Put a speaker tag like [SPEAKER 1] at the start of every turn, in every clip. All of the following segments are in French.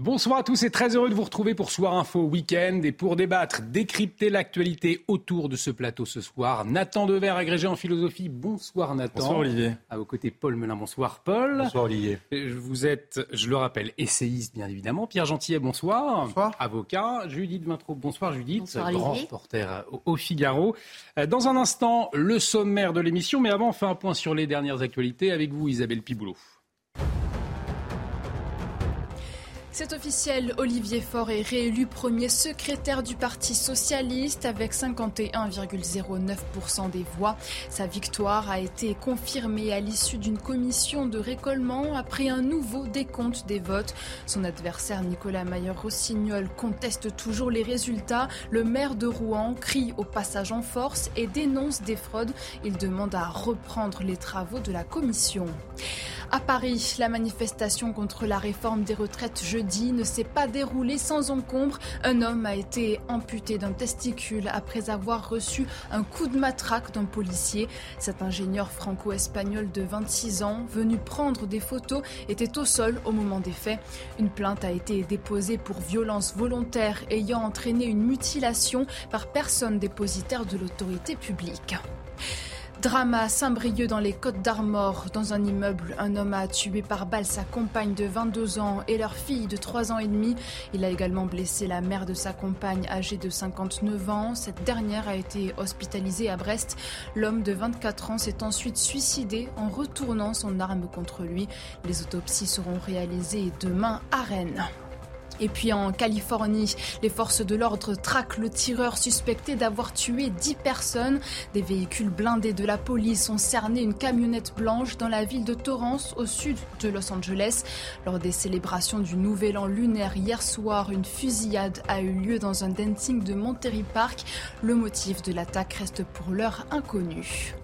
[SPEAKER 1] Bonsoir à tous et très heureux de vous retrouver pour Soir Info Week-end et pour débattre, décrypter l'actualité autour de ce plateau ce soir. Nathan Dever, agrégé en philosophie. Bonsoir Nathan.
[SPEAKER 2] Bonsoir Olivier.
[SPEAKER 1] À vos côtés, Paul Melun. Bonsoir Paul.
[SPEAKER 2] Bonsoir Olivier.
[SPEAKER 1] Vous êtes, je le rappelle, essayiste bien évidemment. Pierre Gentillet, bonsoir.
[SPEAKER 2] Bonsoir.
[SPEAKER 1] Avocat. Judith Vintraud, bonsoir Judith.
[SPEAKER 3] Bonsoir,
[SPEAKER 1] grand
[SPEAKER 3] Olivier.
[SPEAKER 1] reporter au, au Figaro. Euh, Dans un instant, le sommaire de l'émission. Mais avant, on fait un point sur les dernières actualités avec vous, Isabelle Piboulot.
[SPEAKER 3] C'est officiel, Olivier Faure est réélu premier secrétaire du Parti socialiste avec 51,09% des voix. Sa victoire a été confirmée à l'issue d'une commission de récollement après un nouveau décompte des votes. Son adversaire Nicolas Mayer-Rossignol conteste toujours les résultats. Le maire de Rouen crie au passage en force et dénonce des fraudes. Il demande à reprendre les travaux de la commission. À Paris, la manifestation contre la réforme des retraites jeudi ne s'est pas déroulée sans encombre. Un homme a été amputé d'un testicule après avoir reçu un coup de matraque d'un policier. Cet ingénieur franco-espagnol de 26 ans, venu prendre des photos, était au sol au moment des faits. Une plainte a été déposée pour violence volontaire ayant entraîné une mutilation par personne dépositaire de l'autorité publique. Drame à Saint-Brieuc dans les Côtes d'Armor. Dans un immeuble, un homme a tué par balle sa compagne de 22 ans et leur fille de 3 ans et demi. Il a également blessé la mère de sa compagne âgée de 59 ans. Cette dernière a été hospitalisée à Brest. L'homme de 24 ans s'est ensuite suicidé en retournant son arme contre lui. Les autopsies seront réalisées demain à Rennes. Et puis en Californie, les forces de l'ordre traquent le tireur suspecté d'avoir tué 10 personnes. Des véhicules blindés de la police ont cerné une camionnette blanche dans la ville de Torrance, au sud de Los Angeles. Lors des célébrations du Nouvel An lunaire hier soir, une fusillade a eu lieu dans un dancing de Monterey Park. Le motif de l'attaque reste pour l'heure inconnu.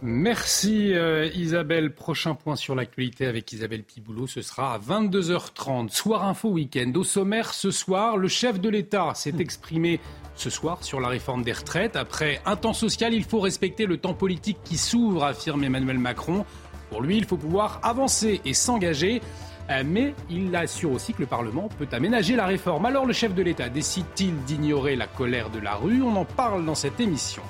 [SPEAKER 1] Merci euh, Isabelle. Prochain point sur l'actualité avec Isabelle Piboulot, ce sera à 22h30. Soir Info Week-end. Au sommaire ce soir, le chef de l'État s'est exprimé ce soir sur la réforme des retraites. Après un temps social, il faut respecter le temps politique qui s'ouvre, affirme Emmanuel Macron. Pour lui, il faut pouvoir avancer et s'engager. Euh, Mais il assure aussi que le Parlement peut aménager la réforme. Alors le chef de l'État décide-t-il d'ignorer la colère de la rue? On en parle dans cette émission.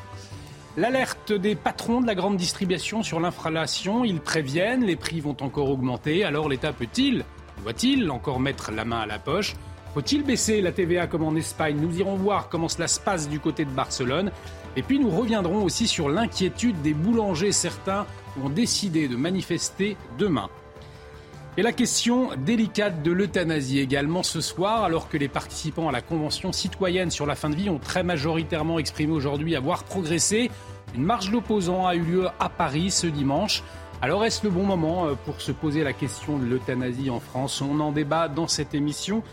[SPEAKER 1] L'alerte des patrons de la grande distribution sur l'inflation, ils préviennent, les prix vont encore augmenter, alors l'État peut-il, doit-il encore mettre la main à la poche? Faut-il baisser la TVA comme en Espagne? Nous irons voir comment cela se passe du côté de Barcelone. Et puis nous reviendrons aussi sur l'inquiétude des boulangers. Certains ont décidé de manifester demain. Et la question délicate de l'euthanasie également ce soir, alors que les participants à la Convention citoyenne sur la fin de vie ont très majoritairement exprimé aujourd'hui avoir progressé. Une marche d'opposants a eu lieu à Paris ce dimanche. Alors est-ce le bon moment euh, pour se poser la question de l'euthanasie en France? On en débat dans cette émission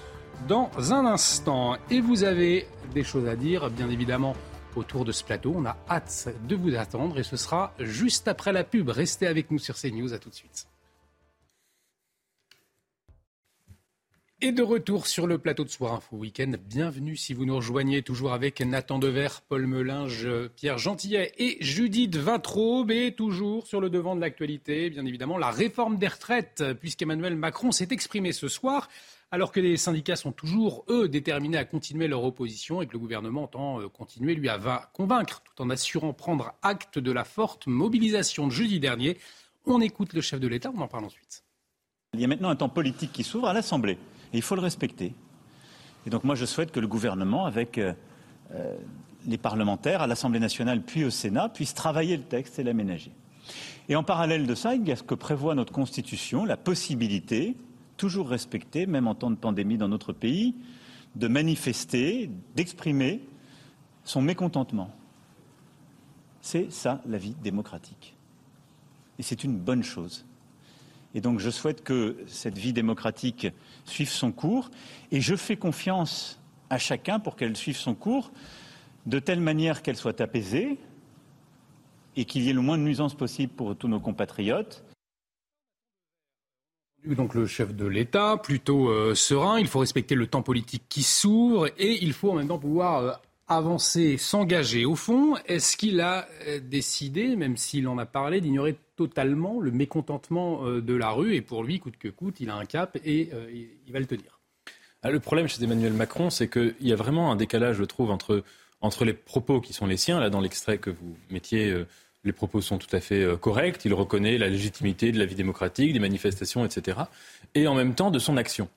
[SPEAKER 1] dans un instant. Et vous avez des choses à dire, bien évidemment, autour de ce plateau. On a hâte de vous attendre et ce sera juste après la pub. Restez avec nous sur CNews. À tout de suite. Et de retour sur le plateau de Soir Info Week-end. Bienvenue si vous nous rejoignez, toujours avec Nathan Dever, Paul Melinge, Pierre Gentillet et Judith Vintraube. Et toujours sur le devant de l'actualité, bien évidemment, la réforme des retraites, puisqu'Emmanuel Macron s'est exprimé ce soir, alors que les syndicats sont toujours, eux, déterminés à continuer leur opposition et que le gouvernement entend euh, continuer, lui, à va- convaincre, tout en assurant prendre acte de la forte mobilisation de jeudi dernier. On écoute le chef de l'État, on en parle ensuite.
[SPEAKER 4] Il y a maintenant un temps politique qui s'ouvre à l'Assemblée. Il faut le respecter. Et donc moi, je souhaite que le gouvernement, avec euh, euh, les parlementaires à l'Assemblée nationale puis au Sénat, puisse travailler le texte et l'aménager. Et en parallèle de ça, il y a ce que prévoit notre Constitution, la possibilité, toujours respectée, même en temps de pandémie dans notre pays, de manifester, d'exprimer son mécontentement. C'est ça la vie démocratique. Et c'est une bonne chose. Et donc je souhaite que cette vie démocratique suive son cours. Et je fais confiance à chacun pour qu'elle suive son cours de telle manière qu'elle soit apaisée et qu'il y ait le moins de nuisances possible pour tous nos compatriotes.
[SPEAKER 1] Donc le chef de l'État, plutôt euh, serein, il faut respecter le temps politique qui s'ouvre et il faut en même temps pouvoir euh, avancer, s'engager. Au fond, est-ce qu'il a euh, décidé, même s'il en a parlé, d'ignorer totalement le mécontentement de la rue Et pour lui, coûte que coûte, il a un cap et il va le tenir.
[SPEAKER 2] Ah, le problème chez Emmanuel Macron, c'est qu'il y a vraiment un décalage, je trouve, entre, entre les propos qui sont les siens, là dans l'extrait que vous mettiez les propos sont tout à fait euh, corrects, il reconnaît la légitimité de la vie démocratique, des manifestations, etc. Et en même temps de son action.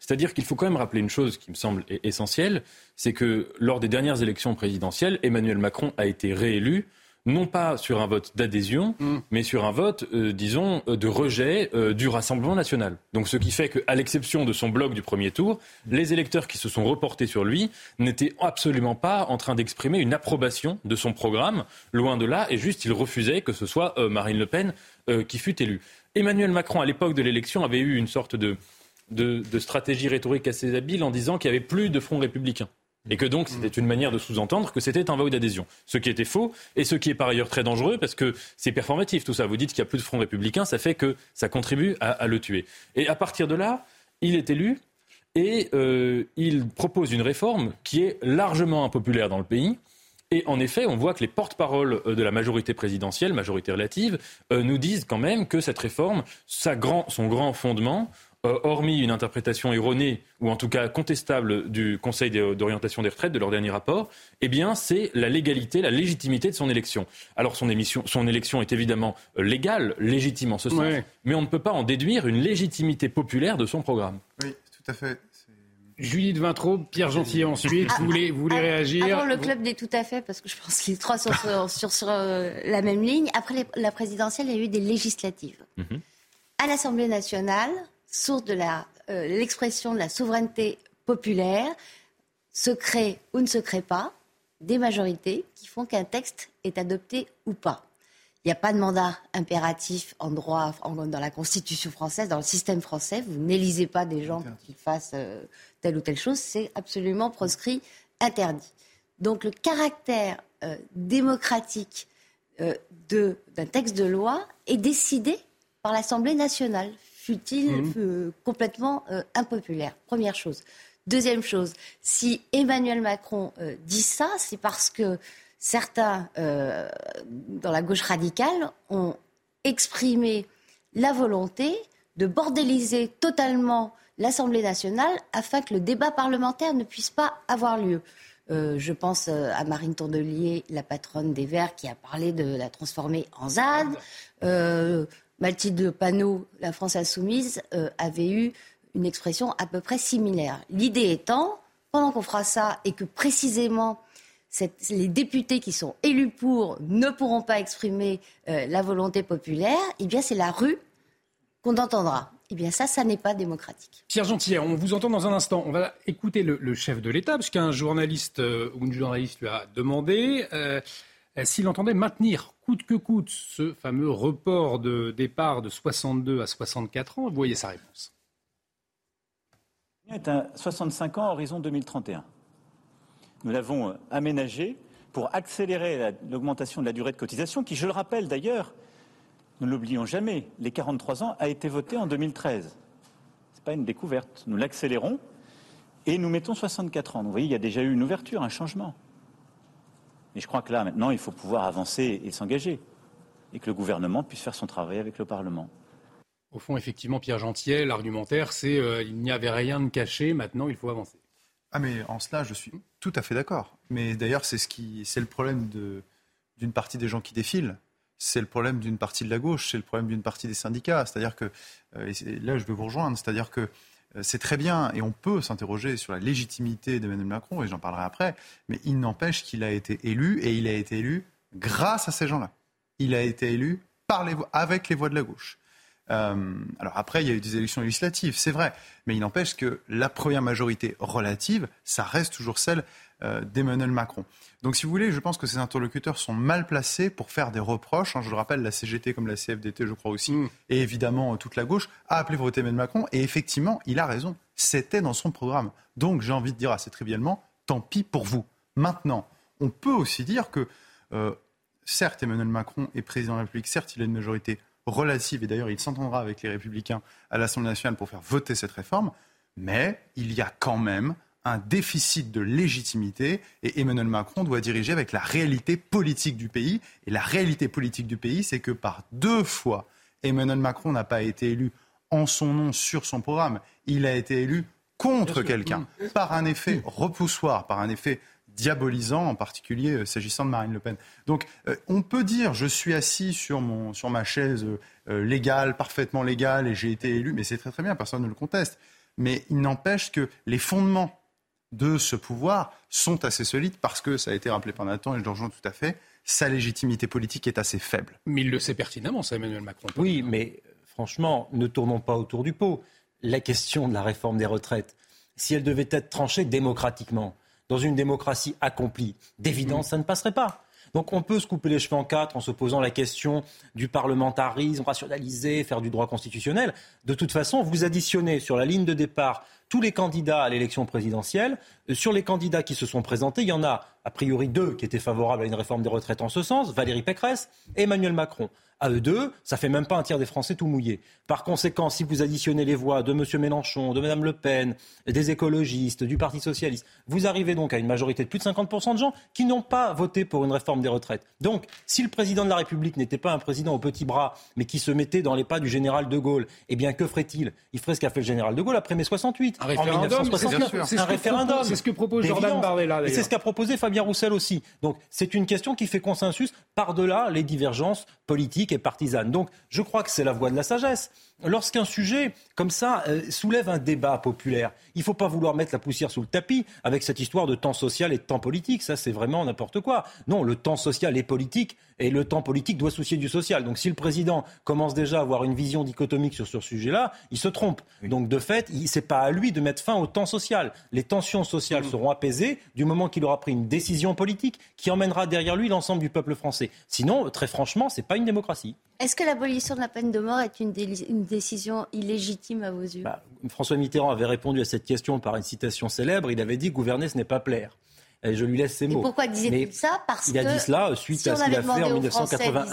[SPEAKER 2] C'est-à-dire qu'il faut quand même rappeler une chose qui me semble essentielle, c'est que lors des dernières élections présidentielles, Emmanuel Macron a été réélu non pas sur un vote d'adhésion, mm. mais sur un vote, euh, disons, euh, de rejet euh, du Rassemblement national. Donc ce qui fait qu'à l'exception de son bloc du premier tour, les électeurs qui se sont reportés sur lui n'étaient absolument pas en train d'exprimer une approbation de son programme, loin de là, et juste ils refusaient que ce soit Marine Le Pen qui fût élue. Emmanuel Macron, à l'époque de l'élection, avait eu une sorte de, de stratégie rhétorique assez habile en disant qu'il n'y avait plus de front républicain et que donc c'était une manière de sous-entendre que c'était un vote d'adhésion. Ce qui était faux et ce qui est par ailleurs très dangereux parce que c'est performatif tout ça. Vous dites qu'il n'y a plus de front républicain, ça fait que ça contribue à, le tuer. Et à partir de là, il est élu et euh, il propose une réforme qui est largement impopulaire dans le pays. Et en effet, on voit que les porte-paroles euh, de la majorité présidentielle, majorité relative, euh, nous disent quand même que cette réforme, son grand fondement, euh, hormis une interprétation erronée ou en tout cas contestable du Conseil d'orientation des retraites de leur dernier rapport, eh bien c'est la légalité, la légitimité de son élection. Alors son, son élection est évidemment euh, légale, légitime en ce sens, mais on ne peut pas en déduire une légitimité populaire de son programme.
[SPEAKER 5] Oui, tout à fait.
[SPEAKER 1] Judith Vintraud, Pierre Gentil ensuite, vous voulez, vous voulez réagir
[SPEAKER 6] Avant le club des tout à fait, parce que je pense que les trois sont sur, sur, euh, la même ligne. Après la présidentielle, il y a eu des législatives. Mhm. À l'Assemblée nationale, source de euh, l'expression de la souveraineté populaire, se crée ou ne se crée pas des majorités qui font qu'un texte est adopté ou pas. Il n'y a pas de mandat impératif en droit, dans la Constitution française, dans le système français. Vous n'élisez pas des gens qui fassent euh, telle ou telle chose. C'est absolument proscrit, interdit. Donc le caractère euh, démocratique d'un texte de loi est décidé par l'Assemblée nationale fut-il mmh. euh, complètement euh, impopulaire Première chose. Deuxième chose, si Emmanuel Macron euh, dit ça, c'est parce que certains dans la gauche radicale ont exprimé la volonté de bordéliser totalement l'Assemblée nationale afin que le débat parlementaire ne puisse pas avoir lieu. je pense à Marine Tondelier, la patronne des Verts, qui a parlé de la transformer en ZAD. Mathilde Panot, la France insoumise, euh, avait eu une expression à peu près similaire. L'idée étant, pendant qu'on fera ça et que précisément les députés qui sont élus pour ne pourront pas exprimer euh, la volonté populaire, eh bien c'est la rue qu'on entendra. Eh bien ça, ça n'est pas démocratique.
[SPEAKER 1] Pierre Gentil, on vous entend dans un instant. On va écouter le, chef de l'État, parce qu'un journaliste euh, ou une journaliste lui a demandé s'il entendait maintenir coûte que coûte ce fameux report de départ de 62 à 64 ans Vous voyez sa réponse.
[SPEAKER 4] Est à 65 ans, horizon 2031. Nous l'avons euh, aménagé pour accélérer l'augmentation de la durée de cotisation, qui, je le rappelle d'ailleurs, ne l'oublions jamais, les 43 ans a été voté en 2013. Ce n'est pas une découverte. Nous l'accélérons et nous mettons 64 ans. vous voyez, il y a déjà eu une ouverture, un changement. Mais je crois que là, maintenant, il faut pouvoir avancer et s'engager. Et que le gouvernement puisse faire son travail avec le Parlement.
[SPEAKER 1] Au fond, effectivement, Pierre Gentiel, l'argumentaire, c'est qu'il euh, il n'y avait rien de caché, maintenant il faut avancer.
[SPEAKER 5] Ah mais en cela, je suis tout à fait d'accord. Mais d'ailleurs, c'est ce c'est le problème d'une partie des gens qui défilent. C'est le problème d'une partie de la gauche, c'est le problème d'une partie des syndicats. C'est-à-dire que, euh, là, je veux vous rejoindre, c'est-à-dire que euh, c'est très bien et on peut s'interroger sur la légitimité d'Emmanuel Macron, et j'en parlerai après, mais il n'empêche qu'il a été élu et il a été élu grâce à ces gens-là. Il a été élu par les, avec les voix de la gauche. Euh, alors après, il y a eu des élections législatives, c'est vrai, mais il n'empêche que la première majorité relative, ça reste toujours celle euh, d'Emmanuel Macron. Donc si vous voulez, je pense que ces interlocuteurs sont mal placés pour faire des reproches. Hein, je le rappelle, la CGT comme la CFDT, je crois aussi, mm. et évidemment toute la gauche, a appelé voter Emmanuel Macron, et effectivement, il a raison, c'était dans son programme. Donc j'ai envie de dire assez trivialement, tant pis pour vous. Maintenant, on peut aussi dire que, euh, certes, Emmanuel Macron est président de la République, certes, il a une majorité relative, et d'ailleurs il s'entendra avec les républicains à l'Assemblée nationale pour faire voter cette réforme, mais il y a quand même un déficit de légitimité et Emmanuel Macron doit diriger avec la réalité politique du pays. Et la réalité politique du pays, c'est que par deux fois, Emmanuel Macron n'a pas été élu en son nom sur son programme. Il a été élu contre quelqu'un, mm. par un effet repoussoir, par un effet diabolisant, en particulier euh, s'agissant de Marine Le Pen. Donc euh, on peut dire je suis assis sur, mon, sur ma chaise euh, légale, parfaitement légale, et j'ai été élu, mais c'est très très bien, personne ne le conteste. Mais il n'empêche que les fondements de ce pouvoir sont assez solides parce que, ça a été rappelé par Nathan et je le rejoins tout à fait, sa légitimité politique est assez faible.
[SPEAKER 1] Mais il le sait pertinemment, ça, Emmanuel Macron.
[SPEAKER 7] Oui, mais franchement, ne tournons pas autour du pot. La question de la réforme des retraites, si elle devait être tranchée démocratiquement, dans une démocratie accomplie. D'évidence, ça ne passerait pas. Donc on peut se couper les cheveux en quatre en se posant la question du parlementarisme, rationaliser, faire du droit constitutionnel. De toute façon, vous additionnez sur la ligne de départ tous les candidats à l'élection présidentielle. Euh, sur les candidats qui se sont présentés, il y en a a priori deux qui étaient favorables à une réforme des retraites en ce sens, Valérie Pécresse et Emmanuel Macron à eux deux, ça fait même pas un tiers des Français tout mouillés. Par conséquent, si vous additionnez les voix de M. Mélenchon, de Mme Le Pen, des écologistes, du Parti socialiste, vous arrivez donc à une majorité de plus de 50% de gens qui n'ont pas voté pour une réforme des retraites. Donc, si le président de la République n'était pas un président au petit bras, mais qui se mettait dans les pas du général de Gaulle, eh bien, que ferait-il? Il ferait ce qu'a fait le général de Gaulle après mai 68.
[SPEAKER 1] Un référendum,
[SPEAKER 7] un référendum.
[SPEAKER 1] C'est ce que propose Jordan Bardella.
[SPEAKER 7] C'est ce qu'a proposé Fabien Roussel aussi. Donc, c'est une question qui fait consensus par-delà les divergences politiques et partisanes. Donc, je crois que c'est la voie de la sagesse lorsqu'un sujet comme ça euh, soulève un débat populaire, il ne faut pas vouloir mettre la poussière sous le tapis avec cette histoire de temps social et de temps politique. Ça, c'est vraiment n'importe quoi. Non, le temps social est politique et le temps politique doit soucier du social. Donc si le président commence déjà à avoir une vision dichotomique sur ce sujet-là, il se trompe. Donc de fait, ce n'est pas à lui de mettre fin au temps social. Les tensions sociales mmh. seront apaisées du moment qu'il aura pris une décision politique qui emmènera derrière lui l'ensemble du peuple français. Sinon, très franchement, ce n'est pas une démocratie.
[SPEAKER 6] Est-ce que l'abolition de la peine de mort est une, décision illégitime à vos yeux? Bah,
[SPEAKER 7] François Mitterrand avait répondu à cette question par une citation célèbre. Il avait dit gouverner, ce n'est pas plaire. Et je lui laisse ces mots.
[SPEAKER 6] Et pourquoi disait-il ça
[SPEAKER 7] Parce il a dit cela suite à ce qu'il a fait en 1981.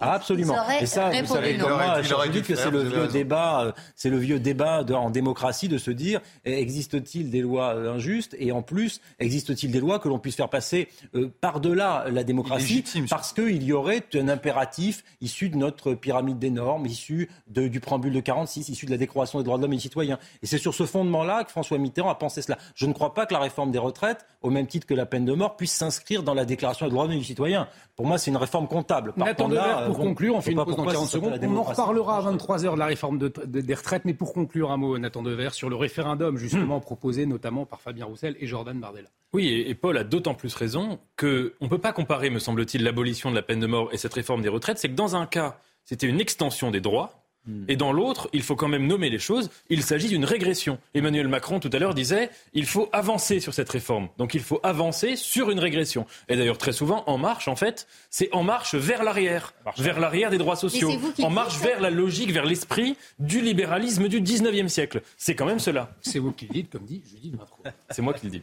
[SPEAKER 6] Ah,
[SPEAKER 7] absolument. Et ça, vous savez comme moi, je dis que c'est le vieux débat, euh, c'est le vieux débat en démocratie de se dire eh, existe-t-il des lois euh, injustes et en plus existe-t-il des lois que l'on puisse faire passer euh, par-delà la démocratie parce qu'il y aurait un impératif issu de notre pyramide des normes, issu du préambule de 46, issu de la déclaration des droits de l'homme et des citoyens. Et c'est sur ce fondement-là que François Mitterrand a pensé cela. Je ne crois pas que la réforme des retraites, au même titre que la peine de mort, puisse s'inscrire dans la déclaration des droits du citoyen. Pour moi, c'est une réforme comptable.
[SPEAKER 1] Nathan Devers, pour conclure, on fait une pause dans 40 secondes. On en reparlera à 23h de la réforme des retraites, mais pour conclure, un mot, Nathan Devers, sur le référendum justement hmm. proposé notamment par Fabien Roussel et Jordan Bardella.
[SPEAKER 2] Oui, et, Paul a d'autant plus raison qu'on ne peut pas comparer, me semble-t-il, l'abolition de la peine de mort et cette réforme des retraites. C'est que dans un cas, c'était une extension des droits, Hmm. Et dans l'autre, il faut quand même nommer les choses, il s'agit d'une régression. Emmanuel Macron tout à l'heure disait, il faut avancer sur cette réforme. Donc il faut avancer sur une régression. Et d'ailleurs très souvent, en marche, en fait, c'est en marche vers l'arrière, vers l'arrière des droits sociaux, en marche vers la logique, vers l'esprit du libéralisme du 19e siècle. C'est quand même cela.
[SPEAKER 1] C'est vous qui le dites, comme dit Judith Macron.
[SPEAKER 2] C'est moi qui le dis.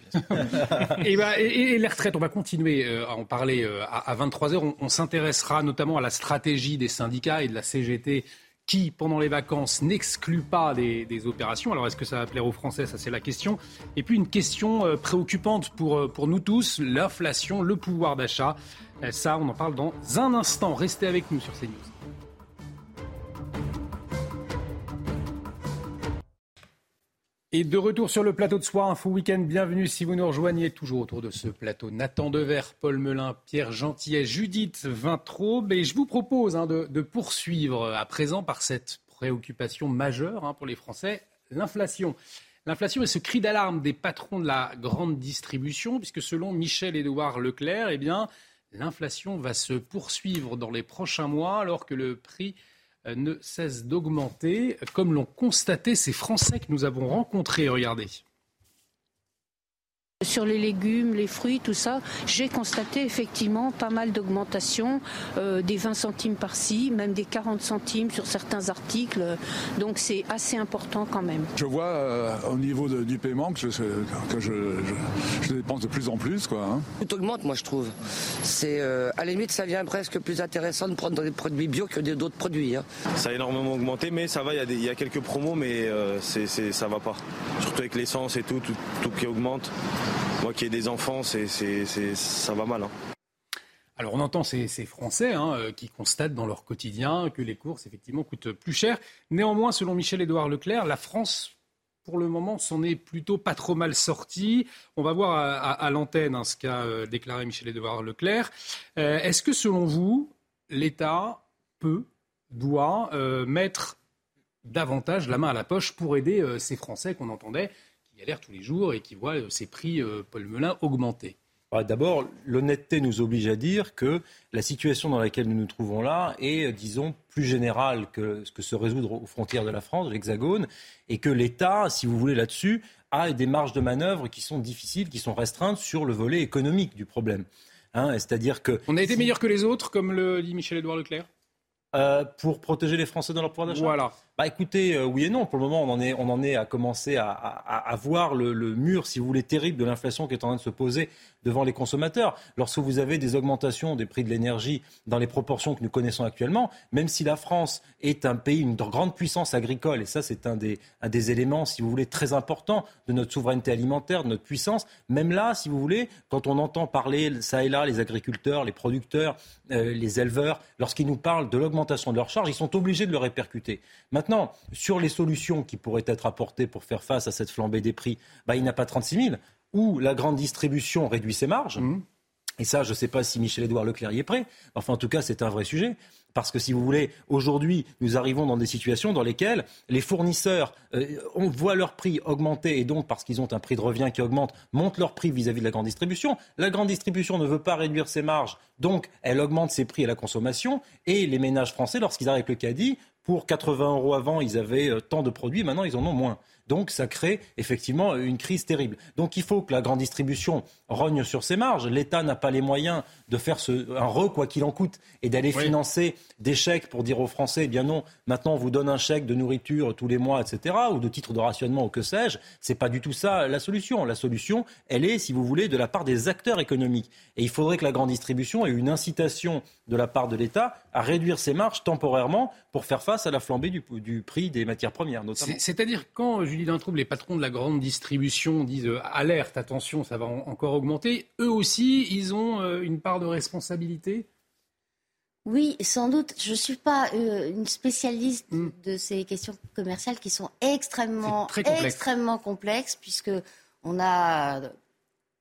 [SPEAKER 1] Bah, et, les retraites, on va continuer euh, à en parler euh, à, 23h. on s'intéressera notamment à la stratégie des syndicats et de la CGT qui, pendant les vacances, n'exclut pas des, opérations. Alors, est-ce que ça va plaire aux Français? Ça, c'est la question. Et puis, une question euh, préoccupante pour, euh, pour nous tous, l'inflation, le pouvoir d'achat. Euh, ça, on en parle dans un instant. Restez avec nous sur CNews. Et de retour sur le plateau de Soir Info Week-end, bienvenue si vous nous rejoignez toujours autour de ce plateau. Nathan Dever, Paul Melun, Pierre Gentillet, Judith Vintraube. Et je vous propose hein, de, poursuivre à présent par cette préoccupation majeure hein, pour les Français, l'inflation. L'inflation est ce cri d'alarme des patrons de la grande distribution, puisque selon Michel-Édouard Leclerc, eh l'inflation va se poursuivre dans les prochains mois alors que le prix ne cesse d'augmenter, comme l'ont constaté ces Français que nous avons rencontrés. Regardez.
[SPEAKER 8] Sur les légumes, les fruits, tout ça, j'ai constaté effectivement pas mal d'augmentation, euh, des 20 centimes par-ci, même des 40 centimes sur certains articles. Donc c'est assez important quand même.
[SPEAKER 9] Je vois euh, au niveau du paiement que, je, dépense de plus en plus. Quoi, hein.
[SPEAKER 10] Tout augmente, moi je trouve. C'est euh, à la limite, ça devient presque plus intéressant de prendre des produits bio que d'autres produits. Hein.
[SPEAKER 11] Ça a énormément augmenté, mais ça va. Il y, a quelques promos, mais c'est, ça va pas. Surtout avec l'essence et tout, tout, tout qui augmente. Moi qui ai des enfants, c'est, ça va mal. Hein.
[SPEAKER 1] Alors on entend ces, Français hein, euh, qui constatent dans leur quotidien que les courses effectivement coûtent plus cher. Néanmoins, selon Michel-Édouard Leclerc, la France pour le moment, s'en est plutôt pas trop mal sortie. On va voir à, l'antenne hein, ce qu'a euh, déclaré Michel-Édouard Leclerc. Euh, est-ce que, selon vous, l'État peut, doit mettre davantage la main à la poche pour aider ces Français qu'on entendait tous les jours et qui voit euh, ses prix, euh, Paul Melun, augmenter
[SPEAKER 7] D'abord, l'honnêteté nous oblige à dire que la situation dans laquelle nous nous trouvons là est, euh, disons, plus générale que ce que se résoudre aux frontières de la France, de l'Hexagone, et que l'État, si vous voulez, là-dessus, a des marges de manœuvre qui sont difficiles, qui sont restreintes sur le volet économique du problème. Hein, c'est-à-dire que
[SPEAKER 1] on a été meilleur que les autres, comme le dit Michel-Édouard Leclerc?
[SPEAKER 7] pour protéger les Français dans leur pouvoir d'achat?
[SPEAKER 1] Voilà.
[SPEAKER 7] Bah écoutez, euh, oui et non. Pour le moment, on en est, on en est à commencer à, voir le, mur, si vous voulez, terrible de l'inflation qui est en train de se poser devant les consommateurs. Lorsque vous avez des augmentations des prix de l'énergie dans les proportions que nous connaissons actuellement, même si la France est un pays, une grande puissance agricole, et ça c'est un des, éléments, si vous voulez, très importants de notre souveraineté alimentaire, de notre puissance, même là, si vous voulez, quand on entend parler ça et là les agriculteurs, les producteurs, euh, les éleveurs, lorsqu'ils nous parlent de l'augmentation de leurs charges, ils sont obligés de le répercuter. Maintenant, sur les solutions qui pourraient être apportées pour faire face à cette flambée des prix, bah, il n'y a pas 36 000. Ou la grande distribution réduit ses marges. Mmh. Et ça, je ne sais pas si Michel-Édouard Leclerc y est prêt. Enfin, en tout cas, c'est un vrai sujet. Parce que si vous voulez, aujourd'hui, nous arrivons dans des situations dans lesquelles les fournisseurs euh, voient leur prix augmenter et donc, parce qu'ils ont un prix de revient qui augmente, montent leur prix vis-à-vis de la grande distribution. La grande distribution ne veut pas réduire ses marges, donc elle augmente ses prix à la consommation. Et les ménages français, lorsqu'ils arrivent avec le caddie, pour 80 euros avant, ils avaient euh, tant de produits, maintenant ils en ont moins. Donc ça crée effectivement une crise terrible. Donc il faut que la grande distribution rogne sur ses marges. L'État n'a pas les moyens de faire ce, un re quoi qu'il en coûte et d'aller financer des chèques pour dire aux Français, eh bien non, maintenant on vous donne un chèque de nourriture tous les mois, etc., ou de titre de rationnement ou que sais-je. C'est pas du tout ça la solution. La solution, elle est, si vous voulez, de la part des acteurs économiques. Et il faudrait que la grande distribution ait une incitation de la part de l'État à réduire ses marges temporairement pour faire face à la flambée du, du prix des matières premières, notamment.
[SPEAKER 1] C'est-à-dire quand Julie Dintrouble, les patrons de la grande distribution disent euh, alerte, attention, ça va encore augmenter, eux aussi, ils ont euh, une part de responsabilité?
[SPEAKER 6] Oui, sans doute. Je ne suis pas euh, une spécialiste hmm. de ces questions commerciales qui sont extrêmement, extrêmement complexes, puisque on a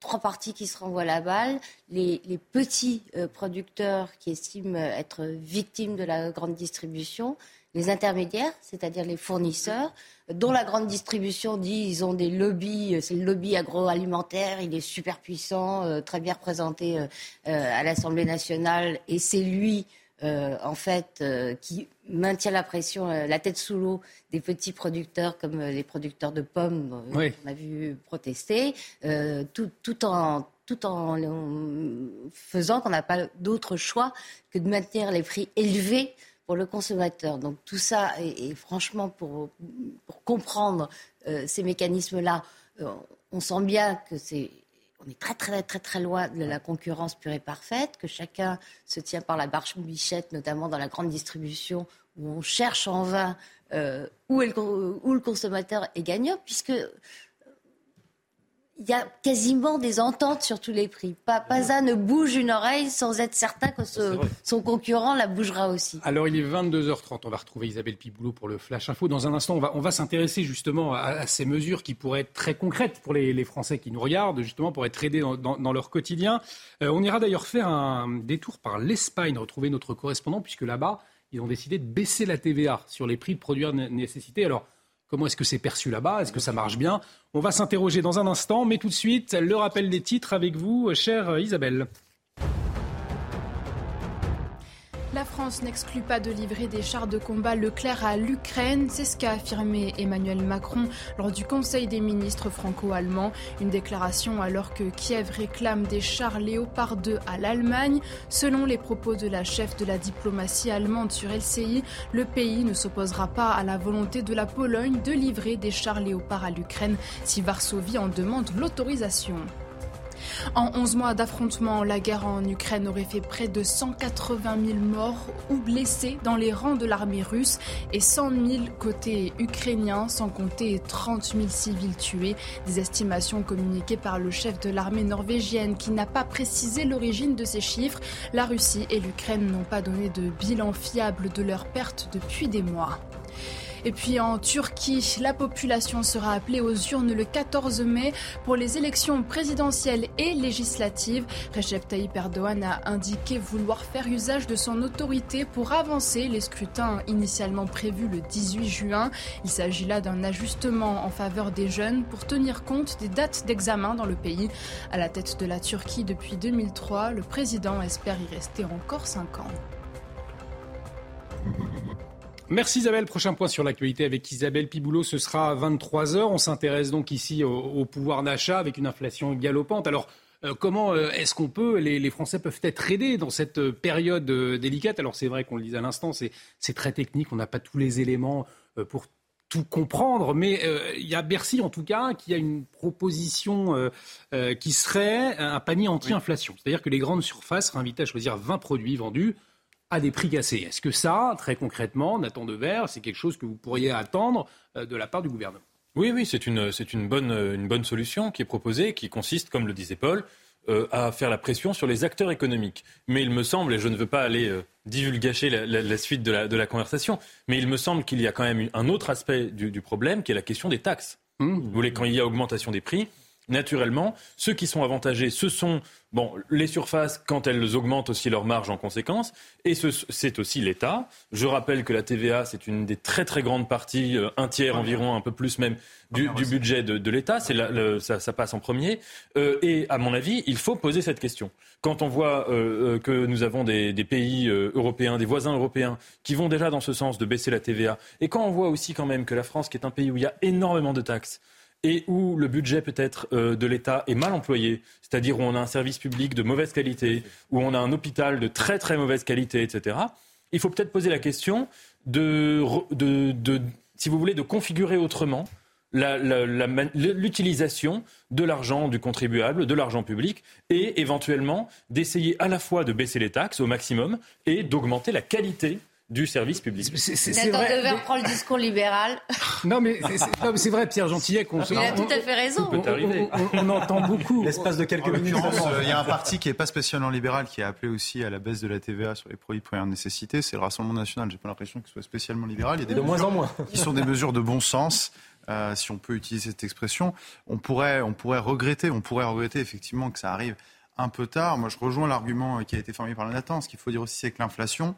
[SPEAKER 6] trois parties qui se renvoient la balle. Les, petits producteurs qui estiment être victimes de la grande distribution, les intermédiaires, c'est-à-dire les fournisseurs, dont la grande distribution dit ils ont des lobbies, euh, c'est le lobby agroalimentaire, il est super puissant, euh, très bien représenté euh, à l'Assemblée nationale, et c'est lui, en fait, qui maintient la pression, la tête sous l'eau des petits producteurs comme les producteurs de pommes qu'on a vu protester, tout, tout en tout en faisant qu'on n'a pas d'autre choix que de maintenir les prix élevés pour le consommateur. Donc tout ça, et, franchement, pour, comprendre euh, ces mécanismes-là, euh, on sent bien que c'est on est très très très très loin de la concurrence pure et parfaite, que chacun se tient par la barche bichette, notamment dans la grande distribution, où on cherche en vain euh, où, est où, le, consommateur est gagnant, puisque il y a quasiment des ententes sur tous les prix. Pas, un ne bouge une oreille sans être certain que son concurrent la bougera aussi.
[SPEAKER 1] Alors il est 22h30, on va retrouver Isabelle Piboulot pour le Flash Info. Dans un instant, on va, on va s'intéresser justement à, ces mesures qui pourraient être très concrètes pour les, Français qui nous regardent, justement pour être aidés dans, leur quotidien. Euh, on ira d'ailleurs faire un détour par l'Espagne, retrouver notre correspondant, puisque là-bas, ils ont décidé de baisser la TVA sur les prix de produits nécessité. Alors, Comment est-ce que c'est perçu là-bas? Est-ce que ça marche bien? On va s'interroger dans un instant, mais tout de suite, le rappel des titres avec vous, chère Isabelle.
[SPEAKER 3] La France n'exclut pas de livrer des chars de combat Leclerc à l'Ukraine. C'est ce qu'a affirmé Emmanuel Macron lors du Conseil des ministres franco-allemands. Une déclaration alors que Kiev réclame des chars Léopard 2 à l'Allemagne. Selon les propos de la chef de la diplomatie allemande sur LCI, le pays ne s'opposera pas à la volonté de la Pologne de livrer des chars Léopard à l'Ukraine si Varsovie en demande l'autorisation. En 11 mois d'affrontement, la guerre en Ukraine aurait fait près de 180 000 morts ou blessés dans les rangs de l'armée russe et 100 000 côté ukrainien, sans compter 30 000 civils tués. Des estimations communiquées par le chef de l'armée norvégienne qui n'a pas précisé l'origine de ces chiffres. La Russie et l'Ukraine n'ont pas donné de bilan fiable de leurs pertes depuis des mois. Et puis en Turquie, la population sera appelée aux urnes le 14 mai pour les élections présidentielles et législatives. Recep Tayyip Erdogan a indiqué vouloir faire usage de son autorité pour avancer les scrutins initialement prévus le 18 juin. Il s'agit là d'un ajustement en faveur des jeunes pour tenir compte des dates d'examen dans le pays. À la tête de la Turquie depuis 2003, le président espère y rester encore 5 ans.
[SPEAKER 1] Merci Isabelle. Prochain point sur l'actualité avec Isabelle Piboulot. Ce sera à 23h. On s'intéresse donc ici au, pouvoir d'achat avec une inflation galopante. Alors, euh, comment euh, est-ce qu'on peut, les, Français peuvent être aidés dans cette période euh, délicate? Alors, c'est vrai qu'on le disait à l'instant, c'est très technique. On n'a pas tous les éléments pour tout comprendre, mais il y a Bercy en tout cas qui a une proposition qui serait un panier anti-inflation. C'est-à-dire que les grandes surfaces seraient invitées à choisir 20 produits vendus à des prix cassés. Est-ce que ça, très concrètement, Nathan Devers, c'est quelque chose que vous pourriez attendre euh, de la part du gouvernement?
[SPEAKER 2] Oui, oui, c'est une, c'est une, bonne, une bonne solution qui est proposée, qui consiste, comme le disait Paul, euh, à faire la pression sur les acteurs économiques. Mais il me semble, et je ne veux pas aller euh, divulgacher la, suite de la, de la, conversation, mais il me semble qu'il y a quand même un autre aspect du, problème qui est la question des taxes. Mmh. Vous voulez, quand il y a augmentation des prix, naturellement, ceux qui sont avantagés, ce sont Bon, les surfaces, quand elles augmentent aussi leur marge en conséquence, et c'est aussi l'État. Je rappelle que la TVA, c'est une des très très grandes parties, euh, un tiers environ, un peu plus même, du, budget de, l'État. Ça, ça, passe en premier. Euh, et à mon avis, il faut poser cette question. Quand on voit euh, que nous avons des, des pays européens, des voisins européens, qui vont déjà dans ce sens de baisser la TVA, et quand on voit aussi quand même que la France, qui est un pays où il y a énormément de taxes, et où le budget peut-être euh, de l'État est mal employé, c'est-à-dire où on a un service public de mauvaise qualité, où on a un hôpital de très très mauvaise qualité, etc., il faut peut-être poser la question de, de, si vous voulez, de configurer autrement l'utilisation de l'argent du contribuable, de l'argent public, et éventuellement d'essayer à la fois de baisser les taxes au maximum et d'augmenter la qualité du service public.
[SPEAKER 6] C'est vrai. de prendre le discours libéral.
[SPEAKER 1] Non, mais c'est vrai, Pierre Gentillet.
[SPEAKER 6] On, il a tout à fait raison.
[SPEAKER 1] On, entend beaucoup.
[SPEAKER 7] L'espace de quelques minutes.
[SPEAKER 5] Euh, il y a un parti qui n'est pas spécialement libéral qui a appelé aussi à la baisse de la TVA sur les produits de première nécessité. C'est le Rassemblement national. J'ai pas l'impression qu'il soit spécialement libéral. Il y a des
[SPEAKER 7] de moins en moins.
[SPEAKER 5] Qui sont des mesures de bon sens. Euh, si on peut utiliser cette expression, on pourrait, on pourrait regretter, on pourrait regretter effectivement que ça arrive un peu tard. Moi, je rejoins l'argument qui a été formé par la Nathan. Ce qu'il faut dire aussi, c'est que l'inflation,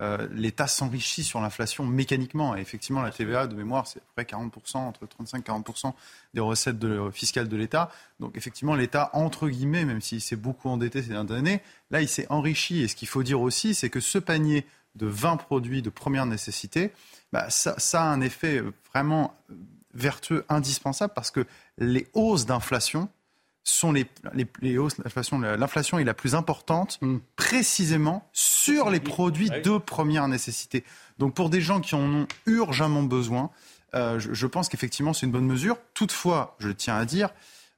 [SPEAKER 5] euh, l'État s'enrichit sur l'inflation mécaniquement. Et effectivement, la TVA, de mémoire, c'est à peu près 40%, entre 35 et 40% des recettes fiscales de l'État. Donc effectivement, l'État, entre guillemets, même s'il s'est beaucoup endetté ces dernières années, là, il s'est enrichi. Et ce qu'il faut dire aussi, c'est que ce panier de 20 produits de première nécessité, bah, ça, ça, a un effet vraiment vertueux, indispensable, parce que les hausses d'inflation sont les, les, hausses, l'inflation est la plus importante mm. précisément sur les produits de première nécessité. Donc pour des gens qui en ont urgemment besoin, euh, je, pense qu'effectivement c'est une bonne mesure. Toutefois, je tiens à dire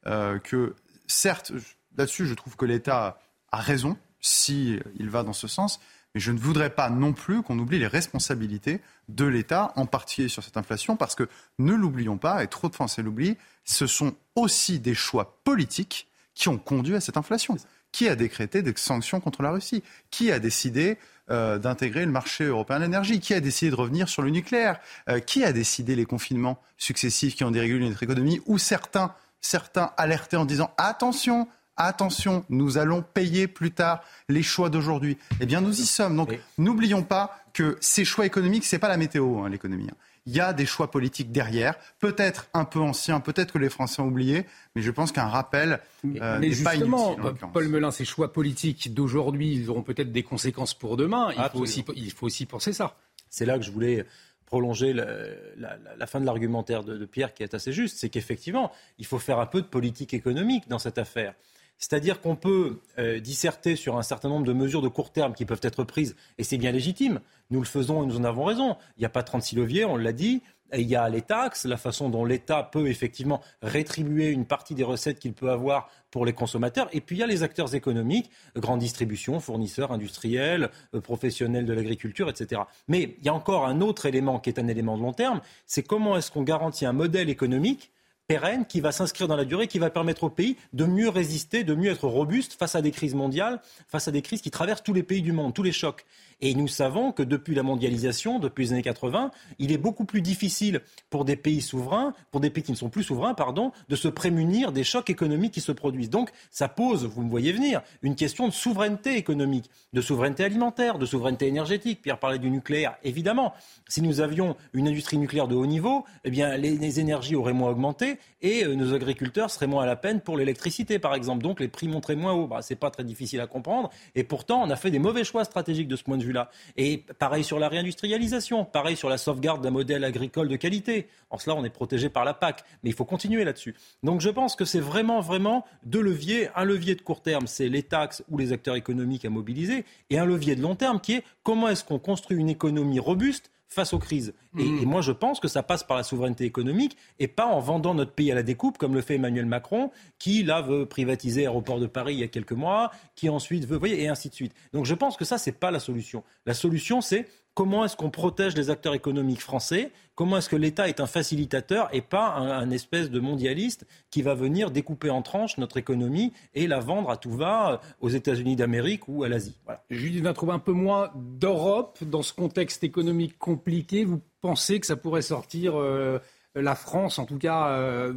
[SPEAKER 5] euh, que certes, là-dessus, je trouve que l'État a raison s'il il va dans ce sens, mais je ne voudrais pas non plus qu'on oublie les responsabilités de l'État, en particulier sur cette inflation, parce que ne l'oublions pas, et trop de Français l'oublient, ce sont aussi des choix politiques qui ont conduit à cette inflation. Qui a décrété des sanctions contre la Russie? Qui a décidé euh, d'intégrer le marché européen de l'énergie? Qui a décidé de revenir sur le nucléaire? Euh, Qui a décidé les confinements successifs qui ont dérégulé notre économie? Ou certains, certains alertés en disant attention, attention, nous allons payer plus tard les choix d'aujourd'hui. Eh bien, nous y sommes. Donc, n'oublions pas que ces choix économiques, c'est pas la météo, hein, l'économie. Hein. Il y a des choix politiques derrière, peut-être un peu anciens, peut-être que les Français ont oublié, mais je pense qu'un rappel euh, n'est pas inutile.
[SPEAKER 1] Paul Melun, ces choix politiques d'aujourd'hui, ils auront peut-être des conséquences pour demain. Il faut, aussi, il faut aussi penser ça.
[SPEAKER 7] C'est là que je voulais prolonger la, fin de l'argumentaire de, de, Pierre qui est assez juste, c'est qu'effectivement, il faut faire un peu de politique économique dans cette affaire. C'est-à-dire qu'on peut euh, disserter sur un certain nombre de mesures de court terme qui peuvent être prises, et c'est bien légitime. Nous le faisons et nous en avons raison. Il n'y a pas 36 leviers, on l'a dit. il y a les taxes, la façon dont l'État peut effectivement rétribuer une partie des recettes qu'il peut avoir pour les consommateurs. Et puis il y a les acteurs économiques, grande distribution, fournisseurs industriels, euh, professionnels de l'agriculture, etc. Mais il y a encore un autre élément qui est un élément de long terme, c'est comment est-ce qu'on garantit un modèle économique pérenne qui va s'inscrire dans la durée, qui va permettre au pays de mieux résister, de mieux être robuste face à des crises mondiales, face à des crises qui traversent tous les pays du monde, tous les chocs. Et nous savons que depuis la mondialisation, depuis les années 80, il est beaucoup plus difficile pour des pays souverains, pour des pays qui ne sont plus souverains, pardon, de se prémunir des chocs économiques qui se produisent. Donc, ça pose, vous me voyez venir, une question de souveraineté économique, de souveraineté alimentaire, de souveraineté énergétique. Pierre parlait du nucléaire, évidemment. Si nous avions une industrie nucléaire de haut niveau, eh bien, les, énergies auraient moins augmenté et euh, nos agriculteurs seraient moins à la peine pour l'électricité, par exemple. Donc, les prix monteraient moins haut. Bah, c'est pas très difficile à comprendre. Et pourtant, on a fait des mauvais choix stratégiques de ce point de vue là Et pareil sur la réindustrialisation, pareil sur la sauvegarde d'un modèle agricole de qualité. En cela, on est protégé par la PAC, mais il faut continuer là-dessus. Donc je pense que c'est vraiment, vraiment deux leviers. Un levier de court terme, c'est les taxes ou les acteurs économiques à mobiliser, et un levier de long terme qui est comment est-ce qu'on construit une économie robuste face aux crises. Et, mm. et, moi, je pense que ça passe par la souveraineté économique et pas en vendant notre pays à la découpe, comme le fait Emmanuel Macron, qui, là, veut privatiser Aéroport de Paris il y a quelques mois, qui ensuite veut, vous voyez, et ainsi de suite. Donc je pense que ça, c'est pas la solution. La solution, c'est comment est-ce qu'on protège les acteurs économiques français? Comment est-ce que l'État est un facilitateur et pas un, espèce de mondialiste qui va venir découper en tranches notre économie et la vendre à tout va aux États-Unis d'Amérique ou à l'Asie? Voilà.
[SPEAKER 1] Judith va trouver un peu moins d'Europe dans ce contexte économique compliqué? Vous pensez que ça pourrait sortir euh, la France, en tout cas, euh,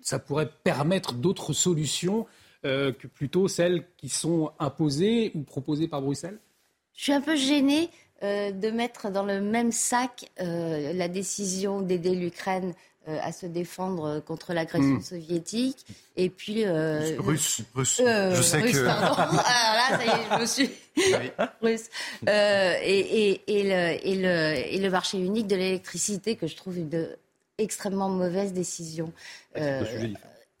[SPEAKER 1] ça pourrait permettre d'autres solutions euh, que plutôt celles qui sont imposées ou proposées par Bruxelles?
[SPEAKER 6] Je suis un peu gênée euh, de mettre dans le même sac euh, la décision d'aider l'Ukraine euh, à se défendre contre l'agression hmm. soviétique et puis
[SPEAKER 5] russe, russe. je sais que
[SPEAKER 6] Alors là, ça y est, je me suis russe et, et, le, et, le, et le marché unique de l'électricité que je trouve une extrêmement mauvaise décision.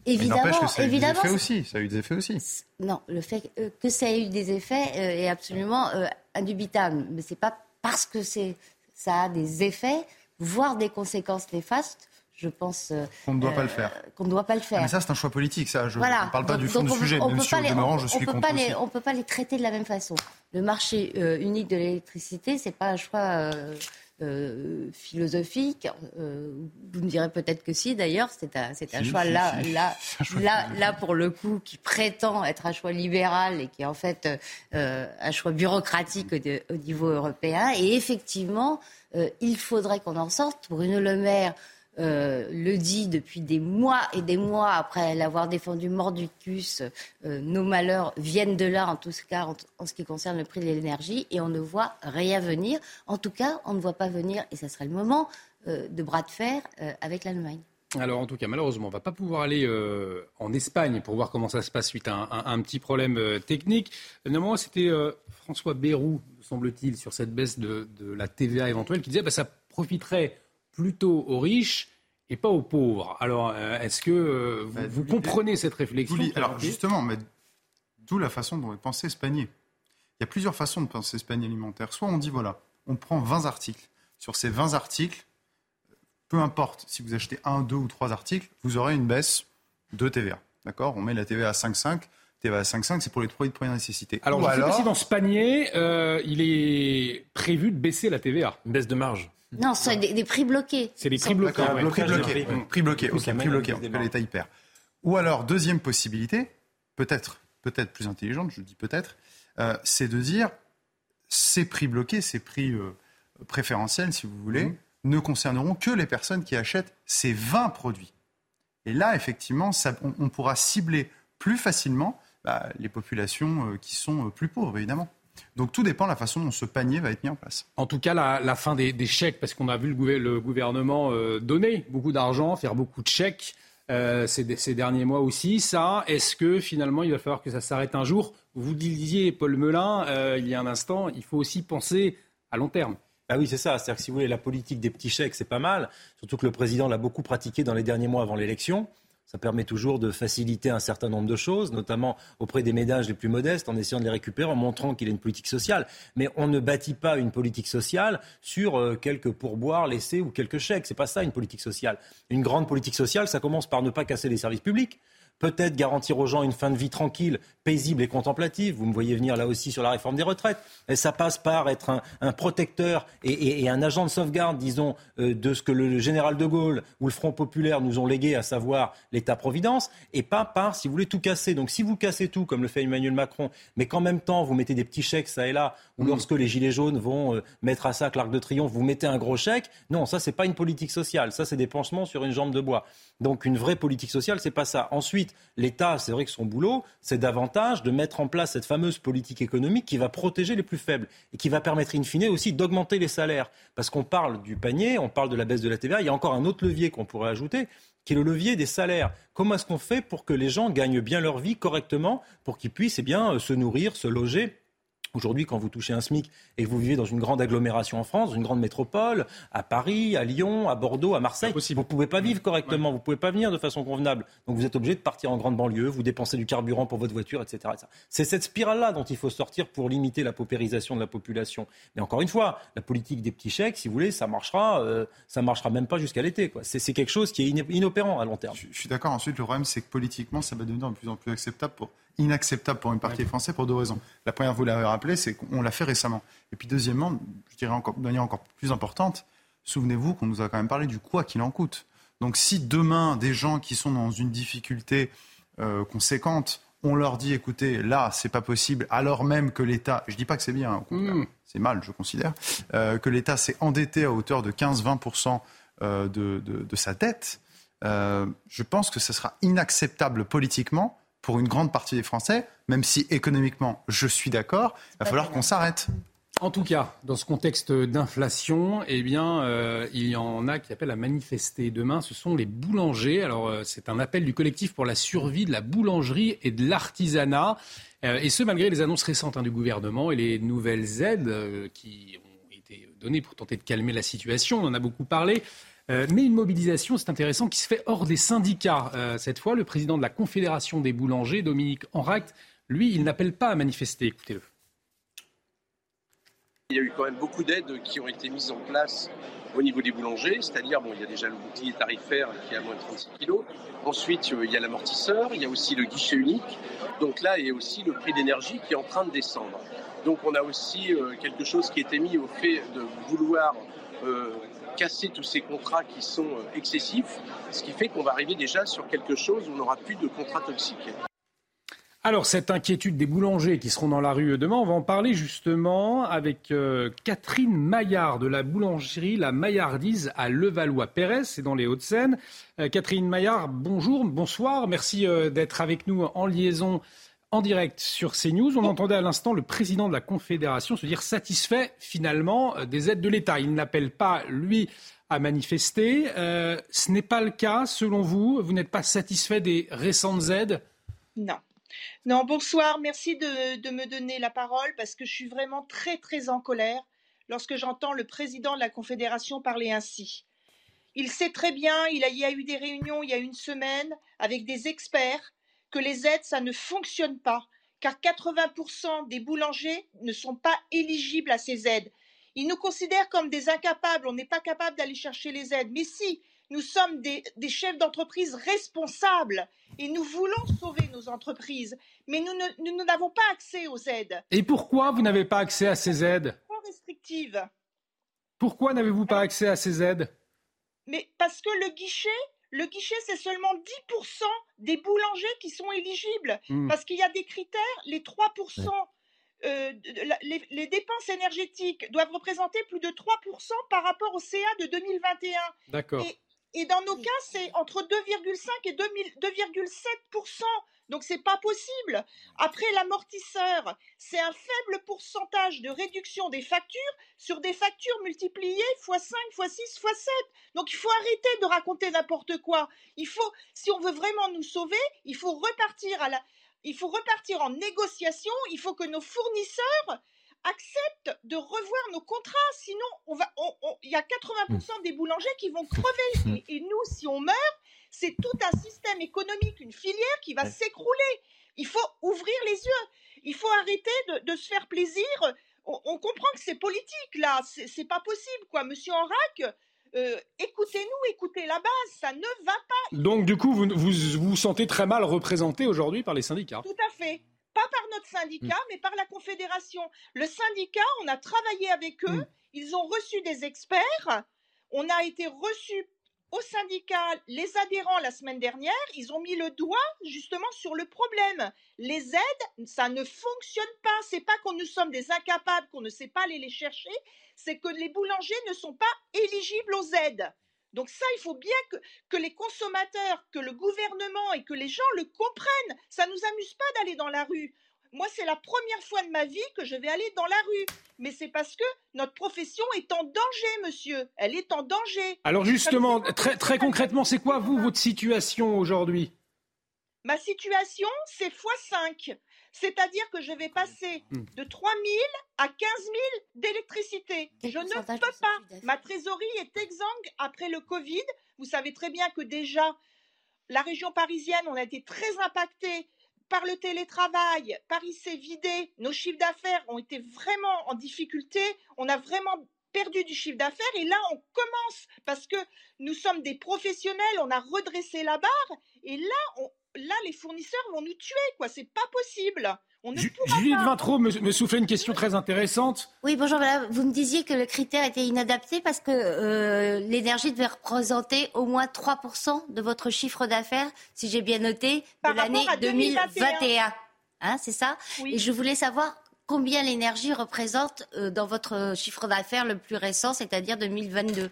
[SPEAKER 5] Évidemment, que ça a eu des effets aussi. Ça a eu des effets aussi.
[SPEAKER 6] Non, le fait que ça ait eu des effets est absolument indubitable, mais c'est pas parce que c'est ça a des effets, voire des conséquences néfastes. Je pense
[SPEAKER 5] euh, qu'on ne doit pas le faire.
[SPEAKER 6] Euh, qu'on ne doit pas le faire.
[SPEAKER 5] Ah, mais ça, c'est un choix politique. Ça, je ne parle pas du fond du sujet. Même si, demeurant, je suis
[SPEAKER 6] on on ne peut pas les traiter de la même façon. Le marché euh, unique de l'électricité, c'est pas un choix euh, philosophique. Euh, vous me direz peut-être que si, d'ailleurs, c'est un, c'est un choix là, là, là, là, pour le coup, qui prétend être un choix libéral et qui est en fait euh, un choix bureaucratique au, niveau européen. Et effectivement, il faudrait qu'on en sorte. Une Le Maire, euh, le dit depuis des mois et des mois après l'avoir défendu mordicus. Euh, nos malheurs viennent de là, en tout cas en, ce qui concerne le prix de l'énergie, et on ne voit rien venir. En tout cas, on ne voit pas venir, et ça serait le moment, euh, de bras de fer avec l'Allemagne.
[SPEAKER 1] Alors en tout cas, malheureusement, on ne va pas pouvoir aller en Espagne pour voir comment ça se passe suite à un, petit problème technique. Néanmoins, c'était François Bayrou, semble-t-il, sur cette baisse de, la TVA éventuelle, qui disait que bah, ça profiterait plutôt aux riches et pas aux pauvres. Alors, euh, est-ce que euh, vous, bah, comprenez cette réflexion
[SPEAKER 5] Alors, justement, mais d'où la façon dont est pensé ce panier. Il y a plusieurs façons de penser ce panier alimentaire. Soit on dit, voilà, on prend 20 articles. Sur ces 20 articles, peu importe si vous achetez un, deux ou trois articles, vous aurez une baisse de TVA. D'accord? On met la TVA à 5,5. TVA à 5,5, c'est pour les produits de première nécessité.
[SPEAKER 1] Alors, je sais pas si dans ce panier, euh, il est prévu de baisser la TVA.
[SPEAKER 2] Une baisse de marge.
[SPEAKER 6] Non, c'est des, prix bloqués.
[SPEAKER 1] C'est des prix bloqués.
[SPEAKER 5] Prix bloqués. Prix bloqués. Ok, prix bloqués. L'État y perd. Ou alors, deuxième possibilité, peut-être, peut-être plus intelligente, je dis peut-être, euh, c'est de dire ces prix bloqués, ces prix euh, préférentiels, si vous voulez, mhm. ne concerneront que les personnes qui achètent ces 20 produits. Et là, effectivement, ça, on, pourra cibler plus facilement bah, les populations qui sont plus pauvres, évidemment. Donc tout dépend de la façon dont ce panier va être mis en place.
[SPEAKER 1] En tout cas, la, fin des, chèques, parce qu'on a vu le, gouvernement donner beaucoup d'argent, faire beaucoup de chèques. ces, ces, derniers mois aussi. Ça, est-ce que finalement il va falloir que ça s'arrête un jour? Vous disiez, Paul Melun, il y a un instant, il faut aussi penser à long terme.
[SPEAKER 7] Ah oui, c'est ça. C'est-à-dire que si vous voulez, la politique des petits chèques, c'est pas mal. Surtout que le président l'a beaucoup pratiqué dans les derniers mois avant l'élection. Ça permet toujours de faciliter un certain nombre de choses, notamment auprès des ménages les plus modestes, en essayant de les récupérer, en montrant qu'il a une politique sociale. Mais on ne bâtit pas une politique sociale sur euh, quelques pourboires laissés ou quelques chèques. C'est pas ça une politique sociale. Une grande politique sociale, ça commence par ne pas casser les services publics peut-être garantir aux gens une fin de vie tranquille, paisible et contemplative. Vous me voyez venir là aussi sur la réforme des retraites. Et ça passe par être un, protecteur et, un agent de sauvegarde, disons, euh, de ce que le général de Gaulle ou le Front populaire nous ont légué, à savoir l'État-providence, et pas par, si vous voulez, tout casser. Donc si vous cassez tout, comme le fait Emmanuel Macron, mais qu'en même temps vous mettez des petits chèques ça et là, ou mmh. lorsque les Gilets jaunes vont euh, mettre à sac l'Arc de Triomphe, vous mettez un gros chèque, non, ça c'est pas une politique sociale, ça c'est des pansements sur une jambe de bois. Donc une vraie politique sociale, c'est pas ça. Ensuite, l'État, c'est vrai que son boulot, c'est davantage de mettre en place cette fameuse politique économique qui va protéger les plus faibles et qui va permettre in fine aussi d'augmenter les salaires. Parce qu'on parle du panier, on parle de la baisse de la TVA, il y a encore un autre levier qu'on pourrait ajouter, qui est le levier des salaires. Comment est-ce qu'on fait pour que les gens gagnent bien leur vie correctement, pour qu'ils puissent eh bien, euh, se nourrir, se loger Aujourd'hui, quand vous touchez un SMIC et que vous vivez dans une grande agglomération en France, une grande métropole, à Paris, à Lyon, à Bordeaux, à Marseille, vous ne pouvez pas vivre correctement, vous ne pouvez pas venir de façon convenable. Donc vous êtes obligé de partir en grande banlieue, vous dépensez du carburant pour votre voiture, etc. C'est cette spirale-là dont il faut sortir pour limiter la paupérisation de la population. Mais encore une fois, la politique des petits chèques, si vous voulez, ça marchera, euh, ça marchera même pas jusqu'à l'été. C'est quelque chose qui est inopérant à long terme.
[SPEAKER 5] Je, je suis d'accord. Ensuite, le problème, c'est que politiquement, ça va devenir de plus en plus acceptable pour inacceptable pour une partie des Français pour deux raisons. La première, vous l'avez rappelé, c'est qu'on l'a fait récemment. Et puis deuxièmement, je dirais encore, de manière encore plus importante, souvenez-vous qu'on nous a quand même parlé du quoi qu'il en coûte. Donc si demain, des gens qui sont dans une difficulté euh, conséquente, on leur dit, écoutez, là, c'est pas possible, alors même que l'État, je dis pas que c'est bien, mmh. c'est mal, je considère, euh, que l'État s'est endetté à hauteur de 15-20% euh, de, de, de, sa dette, je pense que ce sera inacceptable politiquement pour une grande partie des Français, même si économiquement je suis d'accord, il va falloir qu'on s'arrête.
[SPEAKER 1] En tout cas, dans ce contexte d'inflation, eh bien, euh, il y en a qui appellent à manifester. Demain, ce sont les boulangers. Alors, euh, c'est un appel du collectif pour la survie de la boulangerie et de l'artisanat. Euh, et ce, malgré les annonces récentes hein, du gouvernement et les nouvelles aides qui ont été données pour tenter de calmer la situation. On en a beaucoup parlé. Euh, mais une mobilisation, c'est intéressant, qui se fait hors des syndicats. Euh, cette fois, le président de la Confédération des boulangers, Dominique Enract, lui, il n'appelle pas à manifester. Écoutez-le.
[SPEAKER 12] Il y a eu quand même beaucoup d'aides qui ont été mises en place au niveau des boulangers, c'est-à-dire, bon, il y a déjà le bouclier tarifaire qui est à moins de 36 kg. Ensuite, euh, il y a l'amortisseur, il y a aussi le guichet unique. Donc là, il y a aussi le prix d'énergie qui est en train de descendre. Donc on a aussi quelque chose qui était mis au fait de vouloir casser tous ces contrats qui sont euh, excessifs, ce qui fait qu'on va arriver déjà sur quelque chose où on n'aura plus de contrats toxiques.
[SPEAKER 1] Alors, cette inquiétude des boulangers qui seront dans la rue demain, on va en parler justement avec euh, Catherine Maillard de la boulangerie La Maillardise à Levallois-Perret, c'est dans les Hauts-de-Seine. Euh, Catherine Maillard, bonjour, bonsoir, merci d'être avec nous en liaison en direct sur CNews. On entendait à l'instant le président de la Confédération se dire satisfait finalement euh, des aides de l'État. Il n'appelle pas, lui, à manifester. Euh, ce n'est pas le cas, selon vous. Vous n'êtes pas satisfait des récentes aides?
[SPEAKER 13] Non. Bonsoir. Merci de, me donner la parole parce que je suis vraiment très, très en colère lorsque j'entends le président de la Confédération parler ainsi. Il sait très bien, il y a eu des réunions il y a une semaine avec des experts que les aides, ça ne fonctionne pas, car 80% des boulangers ne sont pas éligibles à ces aides. Ils nous considèrent comme des incapables, on n'est pas capable d'aller chercher les aides. Mais si, nous sommes des, chefs d'entreprise responsables et nous voulons sauver nos entreprises, mais nous n'avons pas accès aux aides.
[SPEAKER 1] Et pourquoi vous n'avez pas accès à ces aides?
[SPEAKER 13] Trop restrictives.
[SPEAKER 1] Pourquoi n'avez-vous pas accès à ces aides?
[SPEAKER 13] Mais parce que le guichet, le guichet, c'est seulement 10% des boulangers qui sont éligibles. Hmm. Parce qu'il y a des critères, les 3%. Euh, les, dépenses énergétiques doivent représenter plus de 3% par rapport au CA de 2021.
[SPEAKER 1] D'accord.
[SPEAKER 13] Et, dans nos cas, c'est entre 2,5 et 2,7% Donc c'est pas possible. Après l'amortisseur, c'est un faible pourcentage de réduction des factures sur des factures multipliées x 5, x 6, x 7. Donc il faut arrêter de raconter n'importe quoi. Il faut, si on veut vraiment nous sauver, il faut repartir à la, il faut repartir en négociation. Il faut que nos fournisseurs acceptent de revoir nos contrats. Sinon, on va, il y a 80% des boulangers qui vont crever. Et, et nous, si on meurt, c'est tout un système économique, une filière qui va s'écrouler. Il faut ouvrir les yeux. Il faut arrêter de, se faire plaisir. On, comprend que c'est politique là. C'est pas possible quoi. Monsieur Enrac, euh, écoutez-nous, écoutez la base, ça ne va pas.
[SPEAKER 1] Donc du coup, vous vous, vous sentez très mal représenté aujourd'hui par les syndicats
[SPEAKER 13] Tout à fait. Pas par notre syndicat, mm. mais par la Confédération. Le syndicat, on a travaillé avec eux, mm. ils ont reçu des experts, on a été reçus au syndicat, les adhérents la semaine dernière, ils ont mis le doigt justement sur le problème. Les aides, ça ne fonctionne pas. C'est pas qu'on nous sommes des incapables, qu'on ne sait pas aller les chercher, c'est que les boulangers ne sont pas éligibles aux aides. Donc ça, il faut bien que, que les consommateurs, que le gouvernement et que les gens le comprennent. Ça nous amuse pas d'aller dans la rue. Moi, c'est la première fois de ma vie que je vais aller dans la rue. Mais c'est parce que notre profession est en danger, monsieur. Elle est en danger.
[SPEAKER 1] Alors justement, très, très concrètement, c'est quoi, vous, votre situation aujourd'hui?
[SPEAKER 13] Ma situation, c'est x5. C'est-à-dire que je vais passer hmm. de 3 000 à 15 000 d'électricité. Je ne peux pas. Ma trésorerie est exsangue après le Covid. Vous savez très bien que déjà, la région parisienne, on a été très impacté par le télétravail, Paris s'est vidé, nos chiffres d'affaires ont été vraiment en difficulté, on a vraiment perdu du chiffre d'affaires et là on commence parce que nous sommes des professionnels, on a redressé la barre et là, là les fournisseurs vont nous tuer quoi, c'est pas possible.
[SPEAKER 1] Juliette Vintraud me, me soufflait une question très intéressante.
[SPEAKER 6] Oui, bonjour. Vous me disiez que le critère était inadapté parce que euh, l'énergie devait représenter au moins 3% de votre chiffre d'affaires, si j'ai bien noté, de l'année 2021. Hein, c'est ça? Et je voulais savoir combien l'énergie représente euh, dans votre chiffre d'affaires le plus récent, c'est-à-dire 2022.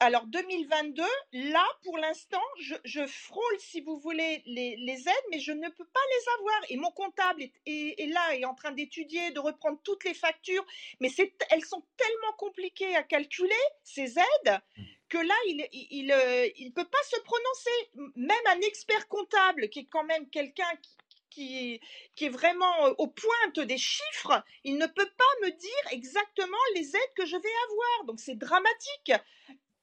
[SPEAKER 13] Alors 2022, là, pour l'instant, je, frôle, si vous voulez, les, aides, mais je ne peux pas les avoir. Et mon comptable est, là, est en train d'étudier, de reprendre toutes les factures, mais elles sont tellement compliquées à calculer, ces aides, que là, il ne il, il, peut pas se prononcer. Même un expert comptable, qui est quand même quelqu'un qui, qui, est vraiment aux pointes des chiffres, il ne peut pas me dire exactement les aides que je vais avoir. Donc c'est dramatique.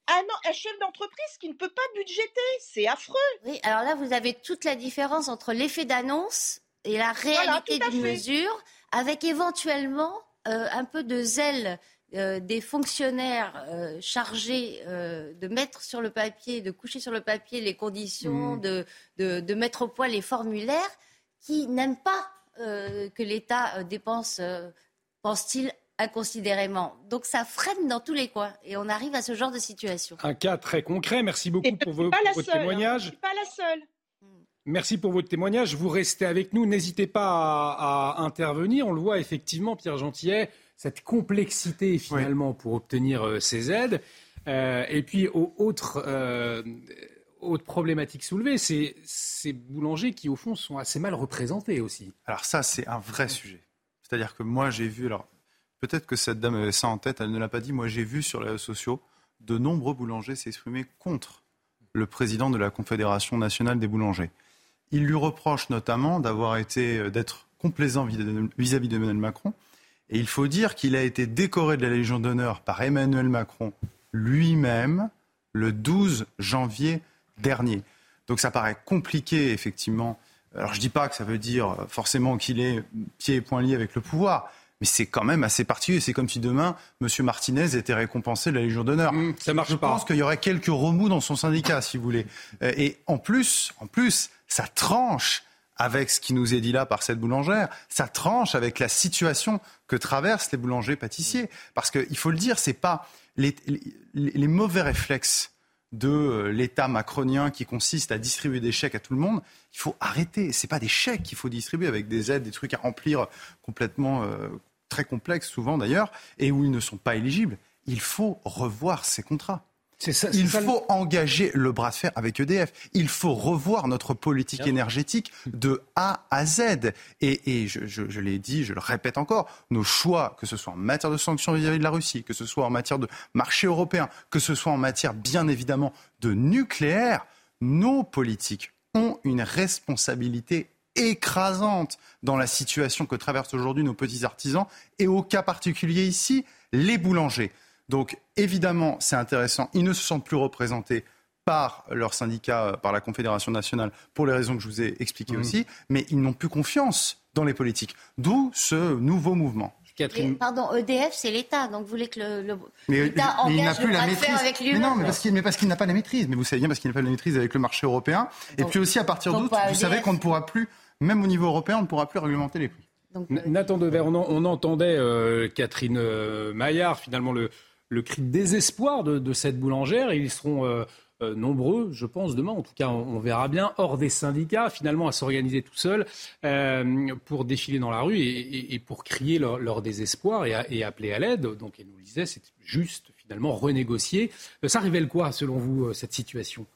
[SPEAKER 13] Ah non, un chef d'entreprise qui ne peut pas budgéter, c'est affreux.
[SPEAKER 6] Oui, alors là, vous avez toute la différence entre l'effet d'annonce et la réalité d'une mesure, avec éventuellement euh, un peu de zèle euh, des fonctionnaires euh, chargés de mettre sur le papier, de coucher sur le papier les conditions, mmh. de, de, de, mettre au point les formulaires, qui n'aiment pas que l'État dépense, pense-t-il, inconsidérément. Donc ça freine dans tous les coins et on arrive à ce genre de situation.
[SPEAKER 1] Un cas très concret. Merci beaucoup pour, vos, votre
[SPEAKER 13] hein.
[SPEAKER 1] témoignage.
[SPEAKER 13] pas la seule.
[SPEAKER 1] Merci pour votre témoignage. Vous restez avec nous. N'hésitez pas à, intervenir. On le voit effectivement, Pierre Gentillet, cette complexité finalement pour obtenir euh, ces aides. Euh, et puis, autre, euh, autre problématique soulevée, c'est ces boulangers qui, au fond, sont assez mal représentés aussi.
[SPEAKER 5] Alors ça, c'est un vrai sujet. C'est-à-dire que moi, j'ai vu, alors Peut-être que cette dame avait ça en tête, elle ne l'a pas dit. Moi, j'ai vu sur les réseaux sociaux de nombreux boulangers s'exprimer contre le président de la Confédération nationale des boulangers. Il lui reproche notamment d'avoir été, euh, d'être complaisant vis-à-vis d'Emmanuel Macron. Et il faut dire qu'il a été décoré de la Légion d'honneur par Emmanuel Macron lui-même le 12 janvier dernier. Donc ça paraît compliqué, effectivement. Alors je ne dis pas que ça veut dire forcément qu'il est pieds et poings liés avec le pouvoir, mais c'est quand même assez particulier. C'est comme si demain, M. Martinez était récompensé de la Légion d'honneur.
[SPEAKER 1] Mmh, ça marche
[SPEAKER 5] Je
[SPEAKER 1] pas.
[SPEAKER 5] pense qu'il y aurait quelques remous dans son syndicat, si vous voulez. Euh, et en plus, en plus, ça tranche avec ce qui nous est dit là par cette boulangère, ça tranche avec la situation que traversent les boulangers pâtissiers. Parce qu'il faut le dire, c'est pas les, les, mauvais réflexes de euh, l'État macronien qui consiste à distribuer des chèques à tout le monde, il faut arrêter. C'est pas des chèques qu'il faut distribuer avec des aides, des trucs à remplir complètement euh, très complexes souvent d'ailleurs, et où ils ne sont pas éligibles, il faut revoir ces contrats. il faut engager le bras de fer avec EDF. Il faut revoir notre politique énergétique de A à Z. Et, je, l'ai dit, je le répète encore, nos choix, que ce soit en matière de sanctions vis-à-vis de la Russie, que ce soit en matière de marché européen, que ce soit en matière, bien évidemment, de nucléaire, nos politiques ont une responsabilité écrasante dans la situation que traversent aujourd'hui nos petits artisans et au cas particulier ici, les boulangers. Donc évidemment, c'est intéressant. Ils ne se sentent plus représentés par leur syndicat, euh, par la Confédération nationale, pour les raisons que je vous ai expliquées mmh. aussi, mais ils n'ont plus confiance dans les politiques. D'où ce nouveau mouvement.
[SPEAKER 6] Catherine... pardon, EDF, c'est l'État, donc vous voulez que le,
[SPEAKER 5] l'État engage le la maîtrise. avec lui Mais non, mais parce qu'il n'a pas la maîtrise. Mais vous savez bien parce qu'il n'a pas la maîtrise avec le marché européen. Et puis aussi, à partir d'août, vous savez qu'on ne pourra plus, même au niveau européen, on ne pourra plus réglementer les prix.
[SPEAKER 1] Donc, Nathan Dever, on, entendait euh, Catherine euh, Maillard, finalement, le, le cri de désespoir de, cette boulangère. ils seront euh, euh, nombreux, je pense, demain. En tout cas, on, verra bien, hors des syndicats, finalement, à s'organiser tout seuls euh, pour défiler dans la rue et, pour crier leur, désespoir et, appeler à l'aide. Donc, elle nous le disait, c'est juste, finalement, renégocier. Ça révèle quoi, selon vous, cette situation?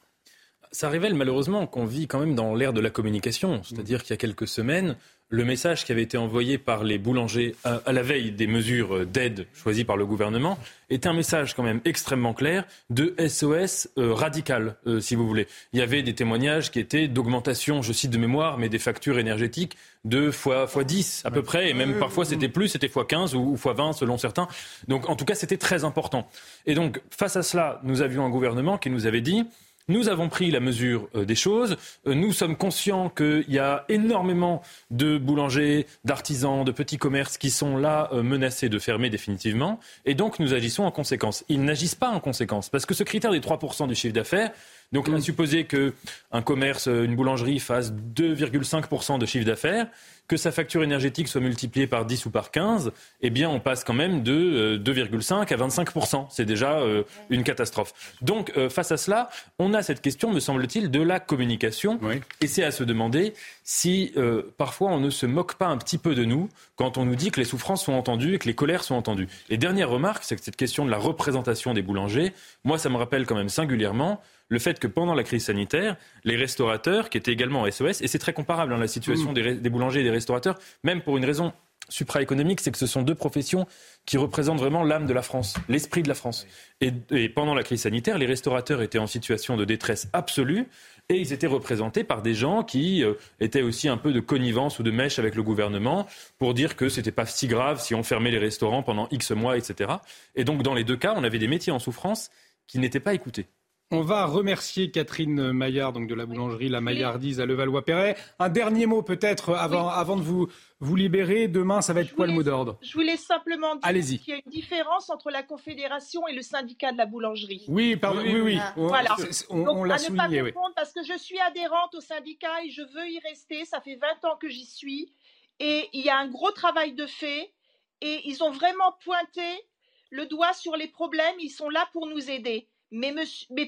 [SPEAKER 2] Ça révèle malheureusement qu'on vit quand même dans l'ère de la communication. C'est-à-dire qu'il y a quelques semaines, le message qui avait été envoyé par les boulangers à, la veille des mesures d'aide choisies par le gouvernement était un message quand même extrêmement clair de SOS euh, radical, euh, si vous voulez. Il y avait des témoignages qui étaient d'augmentation, je cite de mémoire, mais des factures énergétiques de fois, fois 10 à peu près, et même parfois c'était plus, c'était fois 15 ou, ou fois 20 selon certains. Donc en tout cas, c'était très important. Et donc face à cela, nous avions un gouvernement qui nous avait dit nous avons pris la mesure euh, des choses. Euh, nous sommes conscients qu'il y a énormément de boulangers, d'artisans, de petits commerces qui sont là euh, menacés de fermer définitivement. Et donc, nous agissons en conséquence. Ils n'agissent pas en conséquence. Parce que ce critère des 3% du chiffre d'affaires, donc, on a supposé qu'un commerce, une boulangerie fasse 2,5% de chiffre d'affaires que sa facture énergétique soit multipliée par 10 ou par 15, eh bien, on passe quand même de 2,5 euh, à 25 C'est déjà euh, une catastrophe. Donc, euh, face à cela, on a cette question, me semble-t-il, de la communication. Et c'est à se demander si parfois on ne se moque pas un petit peu de nous quand on nous dit que les souffrances sont entendues et que les colères sont entendues. Et dernière remarque, c'est que cette question de la représentation des boulangers, moi, ça me rappelle quand même singulièrement le fait que pendant la crise sanitaire, les restaurateurs, qui étaient également en SOS, et c'est très comparable dans hein, la situation mm. des, boulangers et des restaurateurs, même pour une raison supraéconomique, c'est que ce sont deux professions qui représentent vraiment l'âme de la France, l'esprit de la France. Et, pendant la crise sanitaire, les restaurateurs étaient en situation de détresse absolue et ils étaient représentés par des gens qui euh, étaient aussi un peu de connivence ou de mèche avec le gouvernement pour dire que c'était pas si grave si on fermait les restaurants pendant X mois, etc. Et donc dans les deux cas, on avait des métiers en souffrance qui n'étaient pas écoutés.
[SPEAKER 1] On va remercier Catherine Maillard, donc de la boulangerie La Maillardise à Levallois-Perret. Un dernier mot peut-être avant, avant de vous, vous libérer. Demain, ça va être quoi le mot d'ordre?
[SPEAKER 13] Je voulais simplement dire qu'il y a une différence entre la Confédération et le syndicat de la boulangerie.
[SPEAKER 1] Oui, pardon, oui, oui.
[SPEAKER 13] Voilà. On, l'a souligné. Ne pas confondre, parce que je suis adhérente au syndicat et je veux y rester. Ça fait 20 ans que j'y suis. Et il y a un gros travail de fait. Et ils ont vraiment pointé le doigt sur les problèmes. Ils sont là pour nous aider. Mais,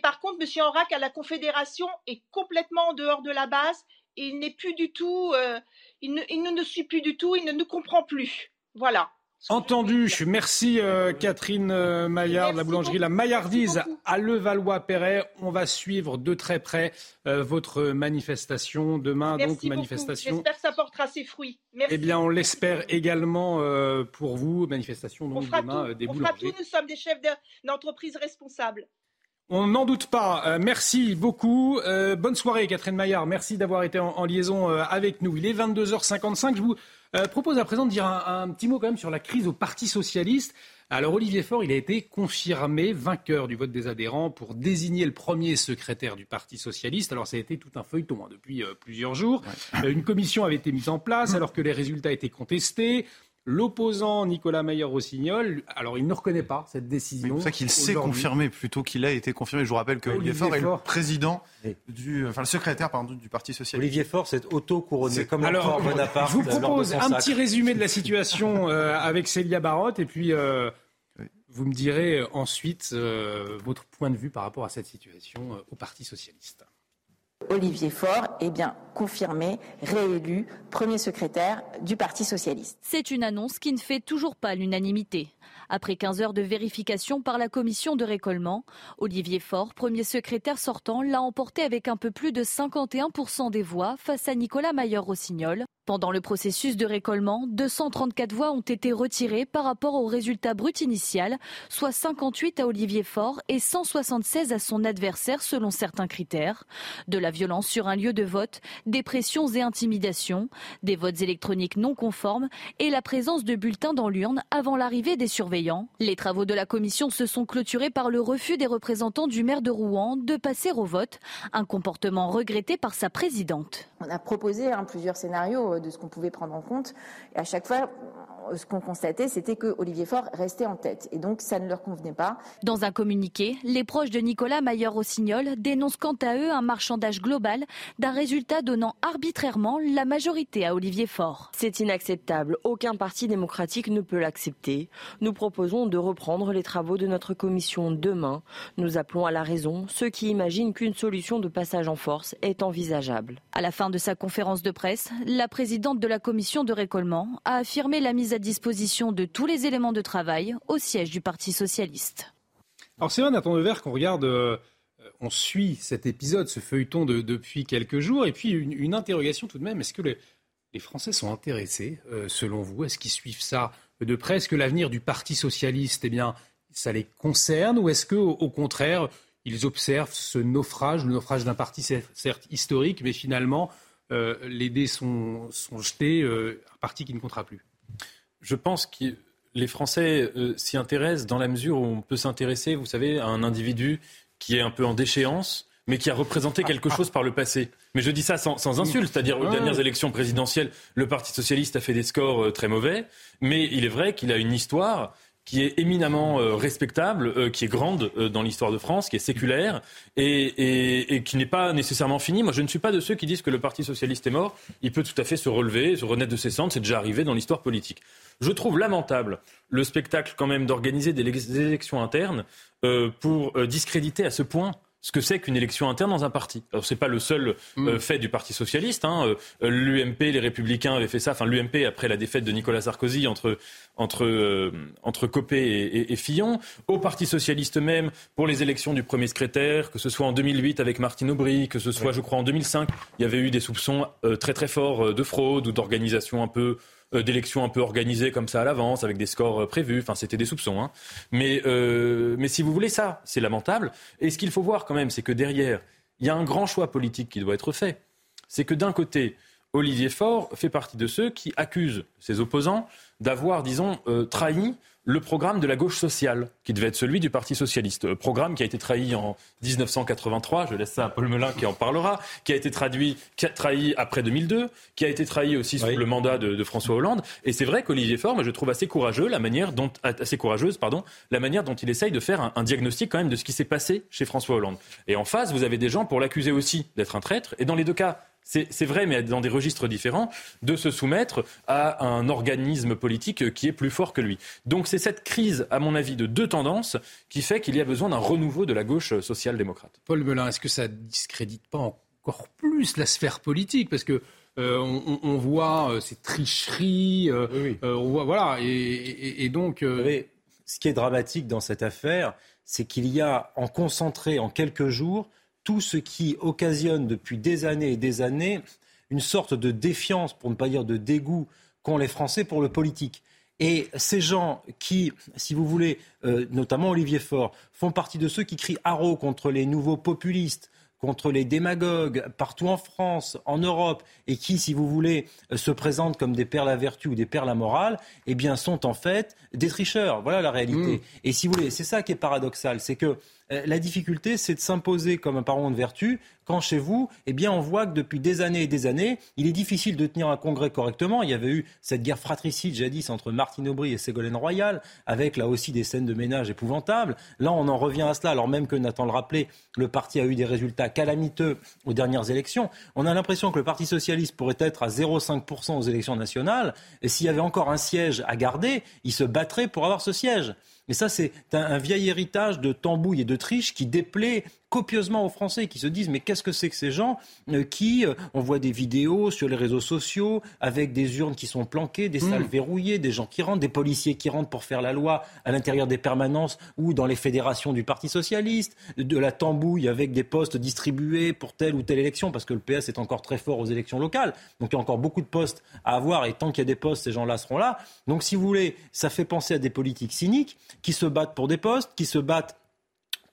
[SPEAKER 13] par contre, M. Enrac à la Confédération est complètement en dehors de la base. Et il n'est plus du tout, euh, il, ne, il, ne, suit plus du tout, il ne nous comprend plus. Voilà.
[SPEAKER 1] Entendu. Merci euh, Catherine euh, Maillard de la boulangerie La Maillardise à Levallois-Perret. On va suivre de très près votre manifestation demain. donc manifestation.
[SPEAKER 13] J'espère que ça portera ses fruits. Merci.
[SPEAKER 1] Eh bien, on l'espère également pour vous. Manifestation donc demain des boulangers.
[SPEAKER 13] On fera tout. Nous sommes des chefs d'entreprise responsables.
[SPEAKER 1] On n'en doute pas. Euh, merci beaucoup. Euh, bonne soirée, Catherine Maillard. Merci d'avoir été en, liaison euh, avec nous. Il est 22h55. Je vous propose à présent de dire un, petit mot quand même sur la crise au Parti socialiste. Alors Olivier Faure, il a été confirmé vainqueur du vote des adhérents pour désigner le premier secrétaire du Parti socialiste. Alors ça a été tout un feuilleton hein, depuis plusieurs jours. une commission avait été mise en place alors que les résultats étaient contestés. L'opposant Nicolas Mayer-Rossignol, alors il ne reconnaît pas cette décision. C'est
[SPEAKER 5] pour ça qu'il s'est confirmé plutôt qu'il a été confirmé. Je vous rappelle que Olivier, Faure est le président du, enfin le secrétaire pardon, du Parti socialiste.
[SPEAKER 7] Olivier Faure s'est auto-couronné comme alors, Bonaparte.
[SPEAKER 1] Je vous propose un petit résumé de la situation euh, avec Célia Barotte et puis euh, vous me direz ensuite euh, votre point de vue par rapport à cette situation au Parti socialiste.
[SPEAKER 14] Olivier Faure est bien confirmé, réélu premier secrétaire du Parti socialiste.
[SPEAKER 15] C'est une annonce qui ne fait toujours pas l'unanimité. Après 15 heures de vérification par la commission de récollement, Olivier Faure, premier secrétaire sortant, l'a emporté avec un peu plus de 51% des voix face à Nicolas Mayer-Rossignol. Pendant le processus de récollement, 234 voix ont été retirées par rapport au résultat brut initial, soit 58 à Olivier Faure et 176 à son adversaire selon certains critères. De la violence sur un lieu de vote, des pressions et intimidations, des votes électroniques non conformes et la présence de bulletins dans l'urne avant l'arrivée des surveillants. Les travaux de la commission se sont clôturés par le refus des représentants du maire de Rouen de passer au vote, un comportement regretté par sa présidente.
[SPEAKER 14] On a proposé hein, plusieurs scénarios de ce qu'on pouvait prendre en compte. Et à chaque fois, ce qu'on constatait, c'était que Olivier Faure restait en tête. Et donc, ça ne leur convenait pas.
[SPEAKER 15] Dans un communiqué, les proches de Nicolas Mayer-Rossignol dénoncent quant à eux un marchandage global d'un résultat donnant arbitrairement la majorité à Olivier Faure.
[SPEAKER 16] C'est inacceptable. Aucun parti démocratique ne peut l'accepter. Nous proposons de reprendre les travaux de notre commission demain. Nous appelons à la raison ceux qui imaginent qu'une solution de passage en force est envisageable.
[SPEAKER 15] À la fin de sa conférence de presse, la présidente de la commission de récollement a affirmé la mise à disposition de tous les éléments de travail au siège du Parti socialiste.
[SPEAKER 1] Alors c'est vrai, Nathan Devers, qu'on regarde, euh, on suit cet épisode, ce feuilleton depuis quelques jours, et puis une, interrogation tout de même, est-ce que les, Français sont intéressés, euh, selon vous? Est-ce qu'ils suivent ça de près? Est-ce que l'avenir du Parti socialiste, eh bien, ça les concerne, ou est-ce qu'au au contraire, ils observent ce naufrage, le naufrage d'un parti certes historique, mais finalement, euh, les dés sont, jetés, un parti qui ne comptera plus?
[SPEAKER 2] Je pense que les Français euh, s'y intéressent dans la mesure où on peut s'intéresser, vous savez, à un individu qui est un peu en déchéance, mais qui a représenté quelque chose par le passé. Mais je dis ça sans, sans insulte, c'est-à-dire aux dernières élections présidentielles, le Parti socialiste a fait des scores euh, très mauvais, mais il est vrai qu'il a une histoire qui est éminemment euh, respectable, qui est grande dans l'histoire de France, qui est séculaire et, et qui n'est pas nécessairement finie. Moi, je ne suis pas de ceux qui disent que le Parti socialiste est mort. Il peut tout à fait se relever, se renaître de ses cendres. C'est déjà arrivé dans l'histoire politique. Je trouve lamentable le spectacle quand même d'organiser des, élections internes euh, pour euh, discréditer à ce point ce que c'est qu'une élection interne dans un parti. Alors c'est pas le seul euh, mm. fait du Parti socialiste. Hein. L'UMP, les Républicains avaient fait ça. Enfin l'UMP après la défaite de Nicolas Sarkozy entre entre entre Copé et, et, Fillon. Au Parti socialiste même pour les élections du premier secrétaire, que ce soit en 2008 avec Martine Aubry, que ce soit je crois en 2005, il y avait eu des soupçons très très forts de fraude ou d'organisation un peu euh, d'élections un peu organisées comme ça à l'avance, avec des scores euh, prévus. Enfin, c'était des soupçons. Hein. Euh, mais si vous voulez ça, c'est lamentable. Et ce qu'il faut voir quand même, c'est que derrière, il y a un grand choix politique qui doit être fait. C'est que d'un côté, Olivier Faure fait partie de ceux qui accusent ses opposants d'avoir, disons, trahi le programme de la gauche sociale, qui devait être celui du Parti socialiste. Euh, programme qui a été trahi en 1983, je laisse ça à Paul Melun qui en parlera, qui a été traduit, qui a trahi après 2002, qui a été trahi aussi sous le mandat de, François Hollande. Et c'est vrai qu'Olivier Faure, je trouve assez courageux la manière dont, assez courageuse, pardon, la manière dont il essaye de faire un, un diagnostic quand même de ce qui s'est passé chez François Hollande. Et en face, vous avez des gens pour l'accuser aussi d'être un traître. Et dans les deux cas, c'est vrai, mais dans des registres différents, de se soumettre à un organisme politique qui est plus fort que lui. Donc c'est cette crise, à mon avis, de deux tendances qui fait qu'il y a besoin d'un renouveau de la gauche social-démocrate.
[SPEAKER 1] Paul Melun, est-ce que ça ne discrédite pas encore plus la sphère politique? Parce que euh, on, voit euh, ces tricheries, euh, on voit, voilà, et, donc.
[SPEAKER 7] ce qui est dramatique dans cette affaire, c'est qu'il y a en concentré en quelques jours tout ce qui occasionne depuis des années et des années une sorte de défiance, pour ne pas dire de dégoût, qu'ont les Français pour le politique. Et ces gens qui, si vous voulez, euh, notamment Olivier Faure, font partie de ceux qui crient haro contre les nouveaux populistes, contre les démagogues partout en France, en Europe, et qui, si vous voulez, euh, se présentent comme des perles à vertu ou des perles à morale, eh bien, sont en fait des tricheurs. Voilà la réalité. Mmh. Et si vous voulez, c'est ça qui est paradoxal, c'est que la difficulté, c'est de s'imposer comme un parent de vertu quand chez vous, eh bien, on voit que depuis des années et des années, il est difficile de tenir un congrès correctement. Il y avait eu cette guerre fratricide jadis entre Martine Aubry et Ségolène Royal, avec là aussi des scènes de ménage épouvantables. Là, on en revient à cela, alors même que Nathan le rappelait, le parti a eu des résultats calamiteux aux dernières élections. On a l'impression que le Parti socialiste pourrait être à 0,5% aux élections nationales. Et s'il y avait encore un siège à garder, il se battrait pour avoir ce siège. Mais ça, c'est un, vieil héritage de tambouille et de triche qui déplaît copieusement aux Français qui se disent mais qu'est-ce que c'est que ces gens euh, qui, euh, on voit des vidéos sur les réseaux sociaux avec des urnes qui sont planquées, des salles mm. verrouillées, des gens qui rentrent, des policiers qui rentrent pour faire la loi à l'intérieur des permanences ou dans les fédérations du Parti socialiste, de la tambouille avec des postes distribués pour telle ou telle élection parce que le PS est encore très fort aux élections locales. Donc il y a encore beaucoup de postes à avoir et tant qu'il y a des postes, ces gens-là seront là. Donc si vous voulez, ça fait penser à des politiques cyniques qui se battent pour des postes, qui se battent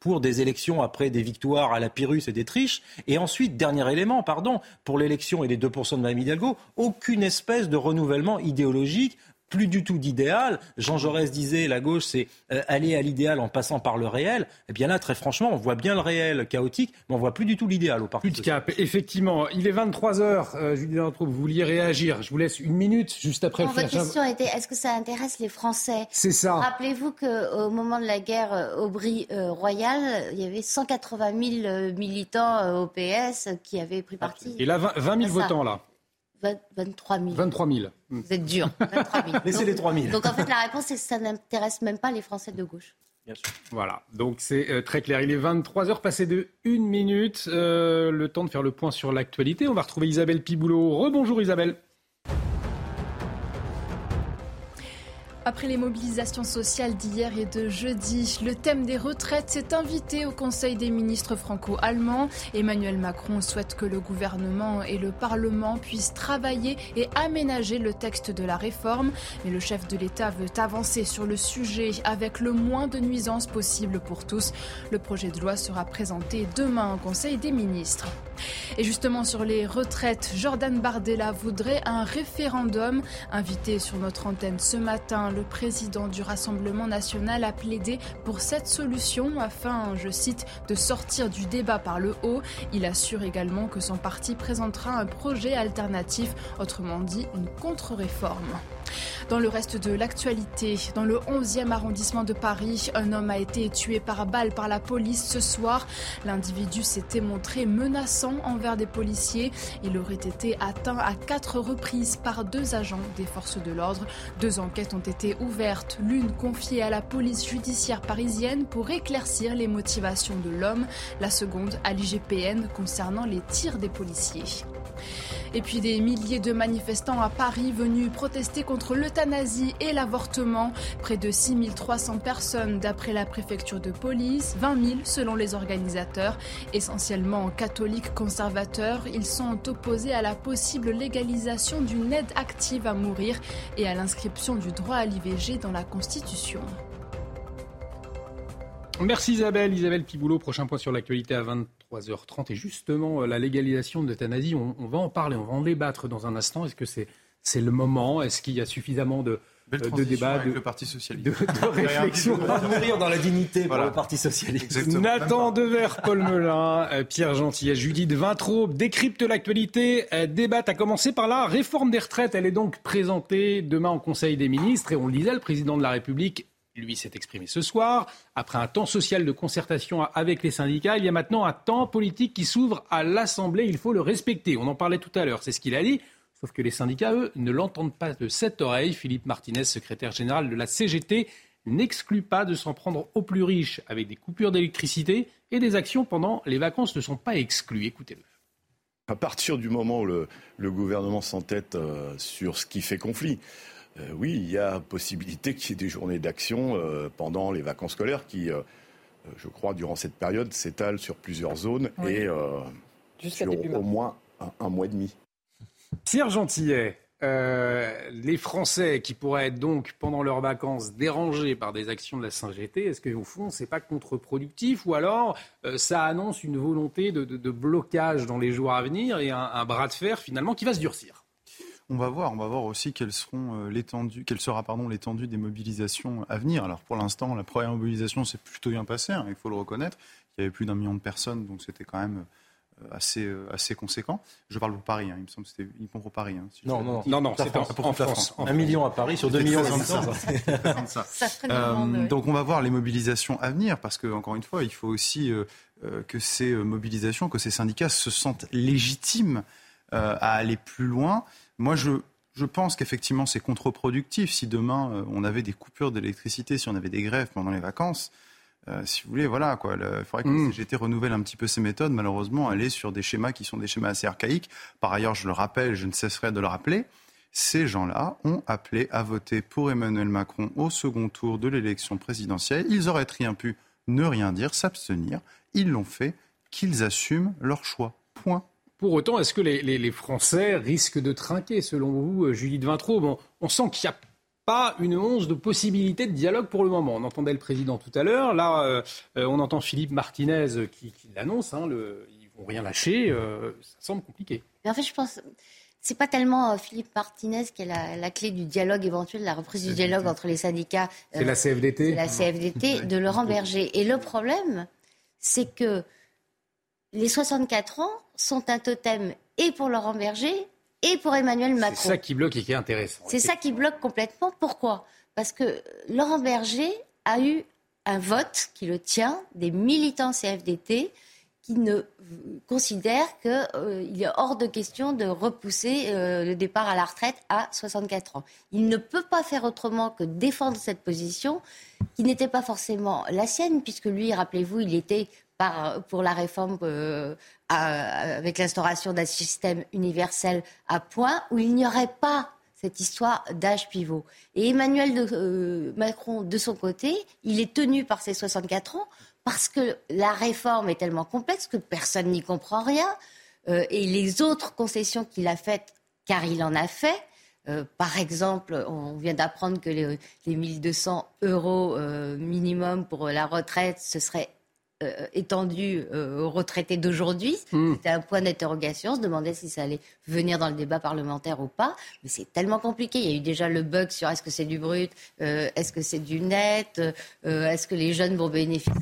[SPEAKER 7] pour des élections après des victoires à la Pyrrhus et des triches. Et ensuite, dernier élément, pardon, pour l'élection et les 2% de Mme Hidalgo, aucune espèce de renouvellement idéologique plus du tout d'idéal. Jean Jaurès disait la gauche, c'est euh, aller à l'idéal en passant par le réel. Eh bien là, très franchement, on voit bien le réel chaotique, mais on voit plus du tout l'idéal au parti.
[SPEAKER 1] Plus de cap, effectivement. Il est 23 h euh, Julie vous vouliez réagir. Je vous laisse une minute juste après
[SPEAKER 6] le Votre question était est-ce que ça intéresse les Français?
[SPEAKER 1] C'est ça.
[SPEAKER 6] Rappelez-vous qu'au moment de la guerre euh, Aubry royale, il y avait 180 000 militants au PS qui avaient pris parti.
[SPEAKER 1] Et là, 20 000 votants là.
[SPEAKER 6] 23 000.
[SPEAKER 1] 23 000.
[SPEAKER 6] Vous êtes dur. 23 000.
[SPEAKER 7] Laissez les 3 000.
[SPEAKER 6] Donc en fait, la réponse, c'est que ça n'intéresse même pas les Français de gauche.
[SPEAKER 1] Bien sûr. Voilà, donc c'est euh, très clair. Il est 23 heures, passé de une minute. Euh, le temps de faire le point sur l'actualité. On va retrouver Isabelle Piboulot. Rebonjour Isabelle.
[SPEAKER 3] Après les mobilisations sociales d'hier et de jeudi, le thème des retraites s'est invité au Conseil des ministres franco-allemands. Emmanuel Macron souhaite que le gouvernement et le Parlement puissent travailler et aménager le texte de la réforme. Mais le chef de l'État veut avancer sur le sujet avec le moins de nuisances possible pour tous. Le projet de loi sera présenté demain au Conseil des ministres. Et justement sur les retraites, Jordan Bardella voudrait un référendum. Invité sur notre antenne ce matin, le président du Rassemblement national a plaidé pour cette solution afin, je cite, de sortir du débat par le haut. Il assure également que son parti présentera un projet alternatif, autrement dit une contre-réforme. Dans le reste de l'actualité, dans le 11e arrondissement de Paris, un homme a été tué par balle par la police ce soir. L'individu s'était montré menaçant envers des policiers. Il aurait été atteint à quatre reprises par deux agents des forces de l'ordre. Deux enquêtes ont été ouvertes, l'une confiée à la police judiciaire parisienne pour éclaircir les motivations de l'homme, la seconde à l'IGPN concernant les tirs des policiers. Et puis des milliers de manifestants à Paris venus protester contre l'euthanasie et l'avortement. Près de 6300 personnes d'après la préfecture de police, 20 000 selon les organisateurs. Essentiellement catholiques conservateurs, ils sont opposés à la possible légalisation d'une aide active à mourir et à l'inscription du droit à l'IVG dans la Constitution.
[SPEAKER 1] Merci Isabelle. Isabelle Piboulot, prochain point sur l'actualité à 23h30. Et justement, euh, la légalisation de l'euthanasie, on, va en parler, on va en débattre dans un instant. Est-ce que c'est c'est le moment Est-ce qu'il y a suffisamment de,
[SPEAKER 5] euh, de débat, de, le Parti socialiste,
[SPEAKER 1] de, réflexion,
[SPEAKER 7] mourir dans la dignité pour le Parti socialiste.
[SPEAKER 1] Nathan Dever, Paul Melun, euh, Pierre Gentil, Judith Vintraube décrypte l'actualité. Débat à commencer par la réforme des retraites. Elle est donc présentée demain au Conseil des ministres et on le disait, le président de la République lui s'est exprimé ce soir. Après un temps social de concertation avec les syndicats, il y a maintenant un temps politique qui s'ouvre à l'Assemblée. Il faut le respecter. On en parlait tout à l'heure. C'est ce qu'il a dit. Sauf que les syndicats, eux, ne l'entendent pas de cette oreille. Philippe Martinez, secrétaire général de la CGT, n'exclut pas de s'en prendre aux plus riches avec des coupures d'électricité et des actions pendant les vacances ne sont pas exclues. Écoutez-le.
[SPEAKER 17] À partir du moment où le, gouvernement s'entête euh, sur ce qui fait conflit, euh, oui, il y a possibilité qu'il y ait des journées d'action euh, pendant les vacances scolaires qui, euh, je crois, durant cette période, s'étalent sur plusieurs zones et sur au moins un, mois et demi.
[SPEAKER 1] Pierre Gentillet, les Français qui pourraient être donc pendant leurs vacances dérangés par des actions de la CGT, est-ce qu'au fond c'est pas contre-productif ou alors ça annonce une volonté de, blocage dans les jours à venir et un bras de fer finalement qui va se durcir?
[SPEAKER 5] On va voir, on va voir aussi seront euh, quelle sera pardon l'étendue des mobilisations à venir. Alors pour l'instant, la première mobilisation s'est plutôt bien passée, hein, il faut le reconnaître. Il y avait plus d'un million de personnes, donc c'était quand même euh, assez, euh, assez conséquent. Je parle pour Paris, hein, il me semble que c'était uniquement pour Paris. Hein,
[SPEAKER 1] non, non, non, non, c'est pour en France.
[SPEAKER 7] Un million à Paris sur deux millions
[SPEAKER 5] euh, donc on va voir les mobilisations à venir, parce que encore une fois, il faut aussi que ces mobilisations, que ces syndicats se sentent légitimes à aller plus loin. Moi, je, je pense qu'effectivement, c'est contre-productif. Si demain, euh, on avait des coupures d'électricité, si on avait des grèves pendant les vacances, euh, si vous voulez, voilà, quoi. il faudrait que mmh. la CGT renouvelle un petit peu ses méthodes. Malheureusement, elle est sur des schémas qui sont des schémas assez archaïques. Par ailleurs, je le rappelle, je ne cesserai de le rappeler, ces gens-là ont appelé à voter pour Emmanuel Macron au second tour de l'élection présidentielle. Ils auraient très bien pu ne rien dire, s'abstenir. Ils l'ont fait. Qu'ils assument leur choix. Point.
[SPEAKER 1] Pour autant, est-ce que les, Français risquent de trinquer, selon vous, euh, Julie de Vintraud? Bon, On sent qu'il n'y a pas une once de possibilité de dialogue pour le moment. On entendait le président tout à l'heure. Là, euh, euh, on entend Philippe Martinez qui, l'annonce. Hein, le, ils vont rien lâcher. ça semble compliqué.
[SPEAKER 6] Mais en fait, je pense. C'est pas tellement Philippe Martinez qui est la, clé du dialogue éventuel, la reprise du dialogue entre les syndicats.
[SPEAKER 1] C'est la CFDT.
[SPEAKER 6] la CFDT de Laurent Berger. Et le problème, c'est que les 64 ans sont un totem et pour Laurent Berger et pour Emmanuel Macron.
[SPEAKER 1] C'est ça qui bloque et qui est intéressant.
[SPEAKER 6] C'est ça qui bloque complètement. Pourquoi? Parce que Laurent Berger a eu un vote qui le tient des militants CFDT qui ne considèrent qu'il euh, est hors de question de repousser euh, le départ à la retraite à 64 ans. Il ne peut pas faire autrement que défendre cette position qui n'était pas forcément la sienne, puisque lui, rappelez-vous, il était pour la réforme euh, avec l'instauration d'un système universel à point où il n'y aurait pas cette histoire d'âge pivot. Et Emmanuel euh, Macron, de son côté, il est tenu par ses 64 ans parce que la réforme est tellement complexe que personne n'y comprend rien. Euh, et les autres concessions qu'il a faites, car il en a fait, par exemple, on vient d'apprendre que les, les 1200 euros minimum pour la retraite, ce serait euh, étendu euh, aux retraités d'aujourd'hui. Hmm. C'était un point d'interrogation. On se demandait si ça allait venir dans le débat parlementaire ou pas. Mais c'est tellement compliqué. Il y a eu déjà le bug sur est-ce que c'est du brut, euh, est-ce que c'est du net, est-ce que les jeunes vont bénéficier.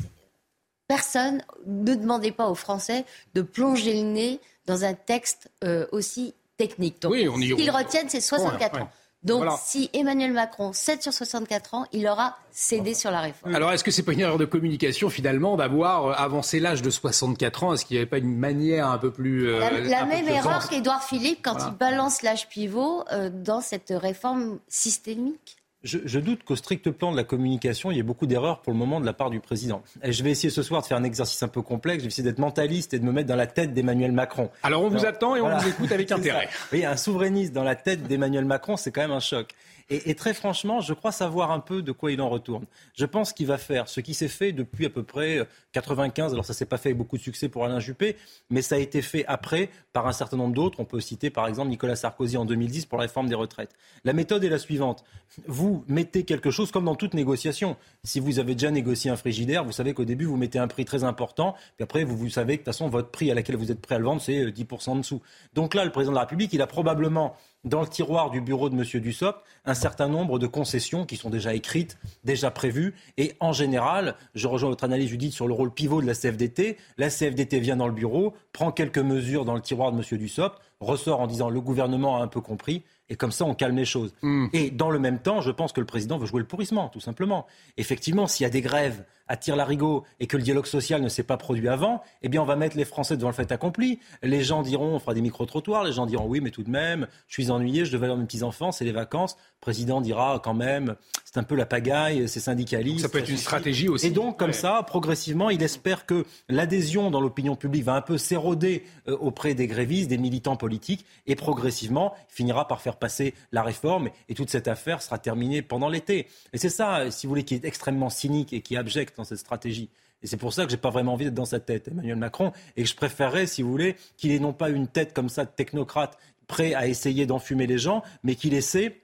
[SPEAKER 6] Personne ne demandait pas aux Français de plonger le nez dans un texte aussi technique. Donc,
[SPEAKER 1] oui, on
[SPEAKER 6] ce qu'ils retiennent, c'est 64 ans. Donc, si Emmanuel Macron cède sur 64 ans, il aura cédé sur la réforme.
[SPEAKER 1] Alors, est-ce que c'est pas une erreur de communication, finalement, d'avoir euh, avancé l'âge de 64 ans? Est-ce qu'il n'y avait pas une manière un peu plus.
[SPEAKER 6] Euh, la, même erreur qu'Édouard Philippe quand il balance l'âge pivot euh, dans cette réforme systémique?
[SPEAKER 7] Je, doute qu'au strict plan de la communication, il y ait beaucoup d'erreurs pour le moment de la part du président. Et je vais essayer ce soir de faire un exercice un peu complexe. Je vais essayer d'être mentaliste et de me mettre dans la tête d'Emmanuel Macron.
[SPEAKER 1] Alors on vous attend et on vous écoute avec intérêt.
[SPEAKER 7] Oui, un souverainiste dans la tête d'Emmanuel Macron, c'est quand même un choc. Et, très franchement, je crois savoir un peu de quoi il en retourne. Je pense qu'il va faire ce qui s'est fait depuis à peu près 95. Euh, Alors ça s'est pas fait avec beaucoup de succès pour Alain Juppé, mais ça a été fait après par un certain nombre d'autres. On peut citer par exemple Nicolas Sarkozy en 2010 pour la réforme des retraites. La méthode est la suivante. Vous mettez quelque chose comme dans toute négociation. Si vous avez déjà négocié un frigidaire, vous savez qu'au début vous mettez un prix très important, puis après vous, vous savez que de toute façon votre prix à laquelle vous êtes prêt à le vendre c'est 10% euh, en dessous. Donc là, le président de la République, il a probablement dans le tiroir du bureau de M. Dussopt un certain nombre de concessions qui sont déjà écrites, déjà prévues. Et en général, je rejoins votre analyse, Judith, sur le rôle pivot de la CFDT. La CFDT vient dans le bureau, prend quelques mesures dans le tiroir de M. Dussopt, ressort en disant le gouvernement a un peu compris. Et comme ça, on calme les choses. Hmm. Et dans le même temps, je pense que le président veut jouer le pourrissement, tout simplement. Effectivement, s'il y a des grèves à tire-larigot et que le dialogue social ne s'est pas produit avant, eh bien, on va mettre les Français devant le fait accompli. Les gens diront, on fera des micro-trottoirs. Les gens diront, oui, mais tout de même, je suis ennuyé, je devais avoir mes petits-enfants, c'est les vacances. Le président dira, quand même, c'est un peu la pagaille, c'est syndicaliste.
[SPEAKER 1] ça peut être une stratégie aussi.
[SPEAKER 7] Et donc, comme ça, progressivement, il espère que l'adhésion dans l'opinion publique va un peu s'éroder euh, auprès des grévistes, des militants politiques, et progressivement, il finira par faire passer la réforme, et toute cette affaire sera terminée pendant l'été. Et c'est ça, si vous voulez, qui est extrêmement cynique et qui est abject dans cette stratégie. Et c'est pour ça que j'ai pas vraiment envie d'être dans sa tête, Emmanuel Macron, et que je préférerais, si vous voulez, qu'il ait non pas une tête comme ça de technocrate prêt à essayer d'enfumer les gens, mais qu'il essaie,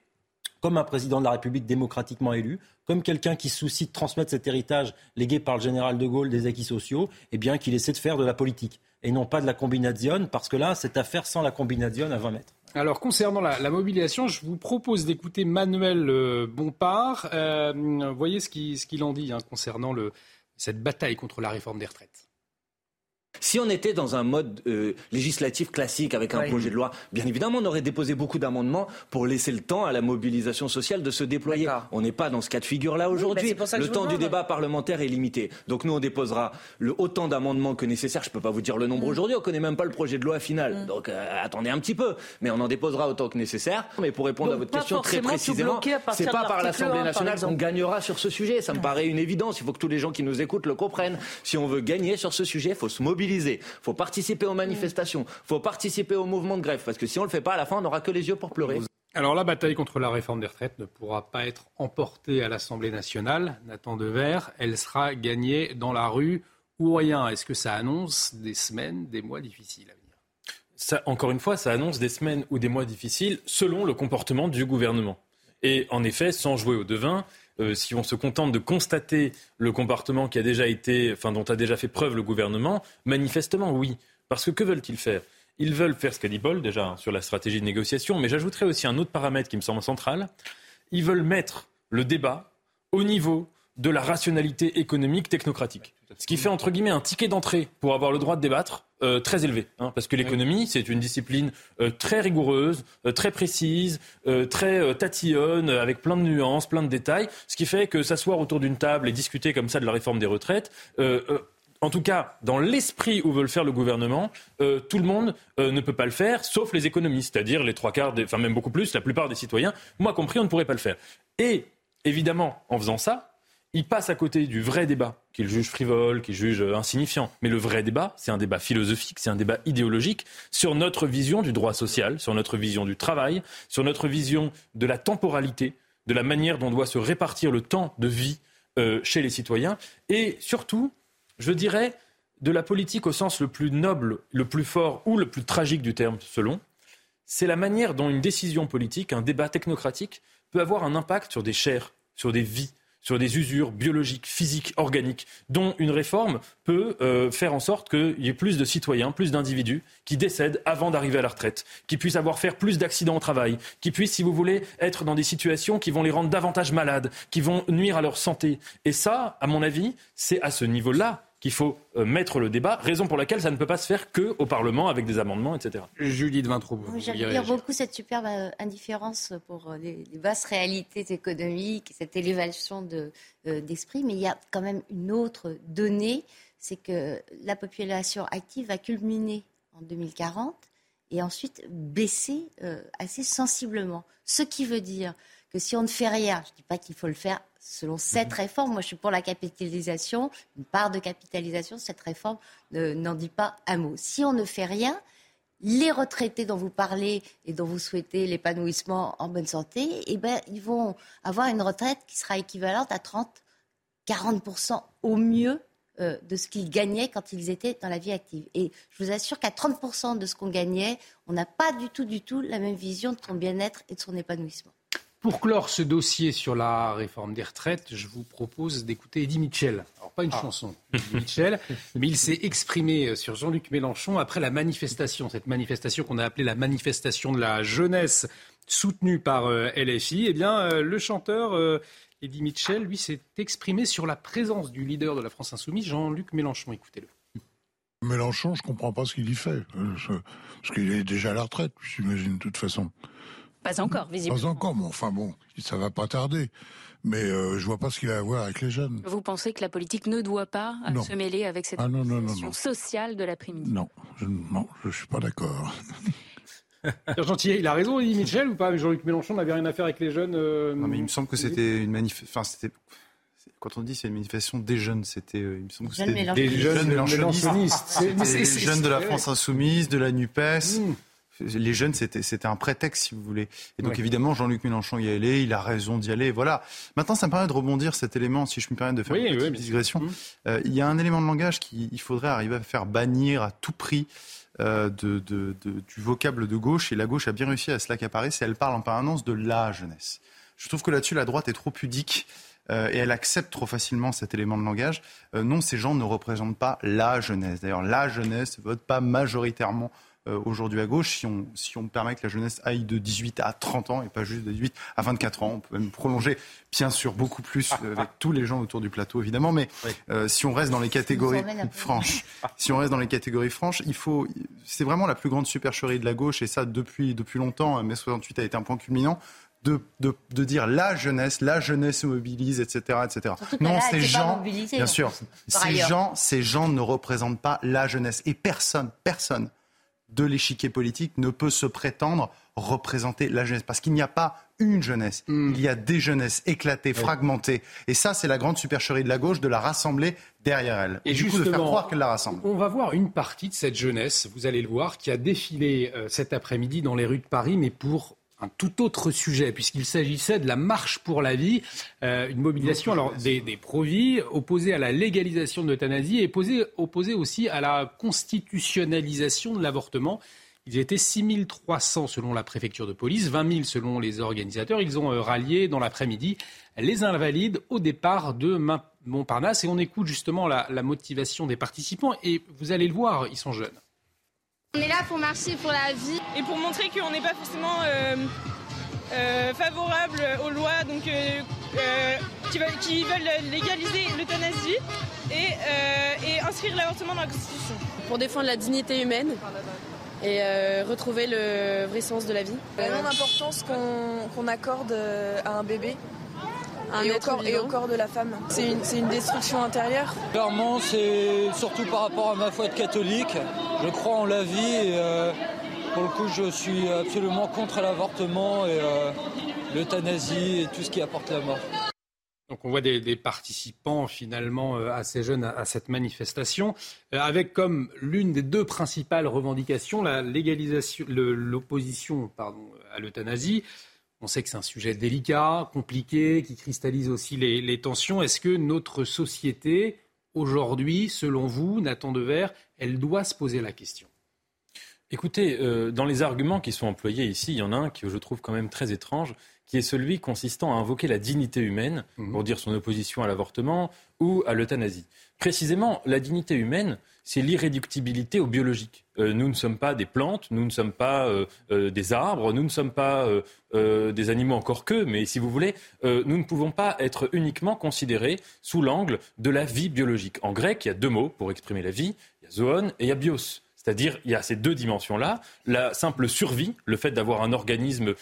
[SPEAKER 7] comme un président de la République démocratiquement élu, comme quelqu'un qui soucie de transmettre cet héritage légué par le général de Gaulle des acquis sociaux, eh bien qu'il essaie de faire de la politique et non pas de la combinazione, parce que là, cette affaire sans la combinazione à 20 mètres.
[SPEAKER 1] Alors, concernant la, mobilisation, je vous propose d'écouter Manuel euh, Bompard. Euh, voyez ce qu'il en dit hein, concernant cette bataille contre la réforme des retraites.
[SPEAKER 18] Si on était dans un mode euh, législatif classique avec un projet de loi, bien évidemment, on aurait déposé beaucoup d'amendements pour laisser le temps à la mobilisation sociale de se déployer. On n'est pas dans ce cas de figure-là aujourd'hui. le temps du débat parlementaire est limité. Donc nous, on déposera le, autant d'amendements que nécessaire. Je ne peux pas vous dire le nombre mm. aujourd'hui. On ne connaît même pas le projet de loi final. Mm. Donc euh, attendez un petit peu. Mais on en déposera autant que nécessaire. Mais pour répondre à votre question très précisément, c'est pas par l'Assemblée nationale qu'on gagnera sur ce sujet. Ça me paraît une évidence. Il faut que tous les gens qui nous écoutent le comprennent. Si on veut gagner sur ce sujet, il faut se mobiliser il faut participer aux manifestations, il faut participer au mouvement de grève, parce que si on ne le fait pas, à la fin, on n'aura que les yeux pour pleurer.
[SPEAKER 1] Alors la bataille contre la réforme des retraites ne pourra pas être emportée à l'Assemblée nationale, Nathan Devers, elle sera gagnée dans la rue ou rien. Est-ce que ça annonce des semaines, des mois difficiles à venir?
[SPEAKER 2] Ça, Encore une fois, ça annonce des semaines ou des mois difficiles selon le comportement du gouvernement. Et en effet, sans jouer au devin, euh, si on se contente de constater le comportement qui a déjà été, enfin, dont a déjà fait preuve le gouvernement, manifestement, oui. Parce que que veulent-ils faire? Ils veulent faire ce qu'a dit Paul déjà sur la stratégie de négociation, mais j'ajouterai aussi un autre paramètre qui me semble central. Ils veulent mettre le débat au niveau de la rationalité économique technocratique. Ce qui fait entre guillemets un ticket d'entrée pour avoir le droit de débattre euh, très élevé. Hein, parce que l'économie, c'est une discipline euh, très rigoureuse, euh, très précise, très tatillonne, avec plein de nuances, plein de détails. Ce qui fait que s'asseoir autour d'une table et discuter comme ça de la réforme des retraites, en tout cas, dans l'esprit où veut le faire le gouvernement, tout le monde ne peut pas le faire, sauf les économistes, c'est-à-dire les trois quarts, des, enfin même beaucoup plus, la plupart des citoyens. Moi compris, on ne pourrait pas le faire. Et évidemment, en faisant ça, il passe à côté du vrai débat, qu'il juge frivole, qu'il juge insignifiant. Mais le vrai débat, c'est un débat philosophique, c'est un débat idéologique sur notre vision du droit social, sur notre vision du travail, sur notre vision de la temporalité, de la manière dont doit se répartir le temps de vie euh, chez les citoyens, et surtout, je dirais, de la politique au sens le plus noble, le plus fort ou le plus tragique du terme, selon. C'est la manière dont une décision politique, un débat technocratique, peut avoir un impact sur des chairs, sur des vies, sur des usures biologiques, physiques, organiques, dont une réforme peut euh, faire en sorte qu'il y ait plus de citoyens, plus d'individus qui décèdent avant d'arriver à la retraite, qui puissent avoir faire plus d'accidents au travail, qui puissent, si vous voulez, être dans des situations qui vont les rendre davantage malades, qui vont nuire à leur santé. Et ça, à mon avis, c'est à ce niveau-là qu'il faut euh, mettre le débat, raison pour laquelle ça ne peut pas se faire qu'au Parlement avec des amendements, etc.
[SPEAKER 1] Julie de Vintraud.
[SPEAKER 6] J'admire beaucoup cette superbe euh, indifférence pour euh, les, basses réalités économiques, cette élévation d'esprit, mais il y a quand même une autre donnée, c'est que la population active va culminer en 2040 et ensuite baisser assez sensiblement. Ce qui veut dire que si on ne fait rien, je ne dis pas qu'il faut le faire selon cette mhm. réforme, moi je suis pour la capitalisation, une part de capitalisation, cette réforme n'en dit pas un mot. Si on ne fait rien, les retraités dont vous parlez et dont vous souhaitez l'épanouissement en bonne santé, eh ben, ils vont avoir une retraite qui sera équivalente à 30, 40% au mieux euh, de ce qu'ils gagnaient quand ils étaient dans la vie active. Et je vous assure qu'à 30% de ce qu'on gagnait, on n'a pas du tout, du tout la même vision de son bien-être et de son épanouissement.
[SPEAKER 1] Pour clore ce dossier sur la réforme des retraites, je vous propose d'écouter Eddie Mitchell. Alors, pas une ah. chanson, Eddie Mitchell, mais il s'est exprimé sur Jean-Luc Mélenchon après la manifestation, cette manifestation qu'on a appelée la manifestation de la jeunesse soutenue par euh, LFI. Eh bien, euh, le chanteur euh, Eddie Mitchell, lui, s'est exprimé sur la présence du leader de la France Insoumise, Jean-Luc Mélenchon. Écoutez-le.
[SPEAKER 19] Mélenchon, je ne comprends pas ce qu'il y fait. Parce qu'il est déjà à la retraite, j'imagine, de toute façon.
[SPEAKER 20] Pas encore, visiblement.
[SPEAKER 19] Pas encore, mais enfin bon, ça va pas tarder. Mais euh, je vois pas ce qu'il a à voir avec les jeunes.
[SPEAKER 20] Vous pensez que la politique ne doit pas euh, se mêler avec cette
[SPEAKER 19] ah,
[SPEAKER 20] sociale de l'après-midi?
[SPEAKER 19] Non, je, non, je suis pas d'accord.
[SPEAKER 1] Gentil, il a raison, dit Michel, ou pas Jean-Luc Mélenchon n'avait rien à faire avec les jeunes. Euh,
[SPEAKER 5] non, mais il me semble que c'était une. Enfin, c'était quand on dit c'est une manifestation des jeunes, c'était, il me semble que c'était
[SPEAKER 1] des jeunes mélanchonistes.
[SPEAKER 5] Des jeunes de la France insoumise, de la Nupes. Mmh les jeunes, c'était un prétexte, si vous voulez. Et donc, évidemment, Jean-Luc Mélenchon y est allé, il a raison d'y aller. Voilà. Maintenant, ça me permet de rebondir cet élément, si je me permets de faire une petite digression. Mmh. Euh, il y a un élément de langage qu'il faudrait arriver à faire bannir à tout prix. Euh, de, du vocable de gauche et la gauche a bien réussi à se l'accaparer, c'est elle parle en permanence de la jeunesse. Je trouve que là-dessus la droite est trop pudique euh, et elle accepte trop facilement cet élément de langage. non, ces gens ne représentent pas la jeunesse. D'ailleurs, la jeunesse ne vote pas majoritairement aujourd'hui à gauche si on, si on permet que la jeunesse aille de 18 à 30 ans et pas juste de 18 à 24 ans. On peut même prolonger, bien sûr, beaucoup plus euh, avec tous les gens autour du plateau, évidemment. Mais euh, si on reste dans les catégories franches, si on reste dans les catégories franches, il faut. C'est vraiment la plus grande supercherie de la gauche et ça depuis depuis longtemps. Mai 68 a été un point culminant. De, de, de, dire la jeunesse, la jeunesse se mobilise, etc., etc.
[SPEAKER 6] Non, ces gens, bien
[SPEAKER 5] sûr, ces gens, ces gens ne représentent pas la jeunesse et personne, personne de l'échiquier politique ne peut se prétendre représenter la jeunesse. Parce qu'il n'y a pas une jeunesse, hmm. il y a des jeunesses éclatées, fragmentées. Et ça, c'est la grande supercherie de la gauche de la rassembler derrière elle.
[SPEAKER 1] Et, du coup, de faire croire qu'elle la rassemble. On va voir une partie de cette jeunesse, vous allez le voir, qui a défilé euh, cet après-midi dans les rues de Paris, mais pour un tout autre sujet, puisqu'il s'agissait de la marche pour la vie, euh, une mobilisation alors, des, des pro-vie opposée à la légalisation de l'euthanasie et opposée, opposée aussi à la constitutionnalisation de l'avortement. Ils étaient 6300 selon la préfecture de police, 20 000 selon les organisateurs. Ils ont euh, rallié dans l'après-midi les invalides au départ de Montparnasse. Et on écoute justement la, la motivation des participants. Et vous allez le voir, ils sont jeunes.
[SPEAKER 21] On est là pour marcher pour la vie
[SPEAKER 22] et pour montrer qu'on n'est pas forcément euh, euh, favorable aux lois donc, euh, qui, veulent légaliser l'euthanasie et, inscrire l'avortement dans la Constitution.
[SPEAKER 21] Pour défendre la dignité humaine et retrouver le vrai sens de la vie.
[SPEAKER 23] La non-importance qu'on accorde à un bébé et, au corps, et, au corps, de la femme. C'est une, une, destruction intérieure.
[SPEAKER 24] Clairement, c'est surtout par rapport à ma foi de catholique. Je crois en la vie et euh, pour le coup, je suis absolument contre l'avortement et euh, l'euthanasie et tout ce qui apporte la mort.
[SPEAKER 1] Donc on voit des, des participants finalement euh, assez jeunes à, à cette manifestation, avec comme l'une des deux principales revendications la légalisation, l'opposition pardon à l'euthanasie. On sait que c'est un sujet délicat, compliqué, qui cristallise aussi les, tensions. Est-ce que notre société, aujourd'hui, selon vous, Nathan Dever, elle doit se poser la question?
[SPEAKER 2] Écoutez, euh, dans les arguments qui sont employés ici, il y en a un que je trouve quand même très étrange, qui est celui consistant à invoquer la dignité humaine mmh. pour dire son opposition à l'avortement ou à l'euthanasie. Précisément, la dignité humaine, c'est l'irréductibilité au biologique. Euh, nous ne sommes pas des plantes, nous ne sommes pas euh, euh, des arbres, nous ne sommes pas des animaux encore que, mais si vous voulez, nous ne pouvons pas être uniquement considérés sous l'angle de la vie biologique. En grec, il y a deux mots pour exprimer la vie, il y a zoon et il y a bios. C'est-à-dire, il y a ces deux dimensions-là. La simple survie, le fait d'avoir un organisme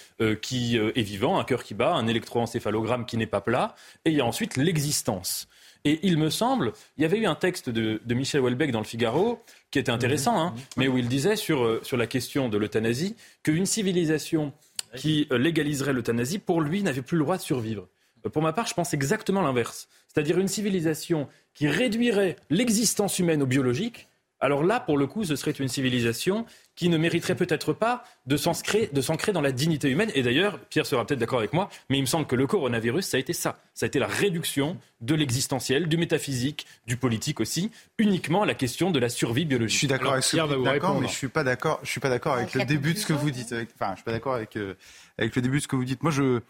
[SPEAKER 2] qui est vivant, un cœur qui bat, un électroencéphalogramme qui n'est pas plat. Et il y a ensuite l'existence. Et il me semble, il y avait eu un texte de, Michel Houellebecq dans le Figaro qui était intéressant, hein, mais où il disait sur, euh, sur la question de l'euthanasie qu'une civilisation qui euh, légaliserait l'euthanasie, pour lui, n'avait plus le droit de survivre. Euh, pour ma part, je pense exactement l'inverse. C'est-à-dire une civilisation qui réduirait l'existence humaine au biologique, alors là, pour le coup, ce serait une civilisation qui ne mériterait peut-être pas de s'ancrer, dans la dignité humaine. Et d'ailleurs, Pierre sera peut-être d'accord avec moi, mais il me semble que le coronavirus, ça a été ça. Ça a été la réduction de l'existentiel, du métaphysique, du politique aussi, uniquement à la question de la survie biologique.
[SPEAKER 5] Je suis d'accord avec ce d'accord, mais je suis pas d'accord. Je suis pas d'accord avec le début de ce que vous dites. enfin, je suis pas d'accord avec euh, avec le début de ce que vous dites. Moi, je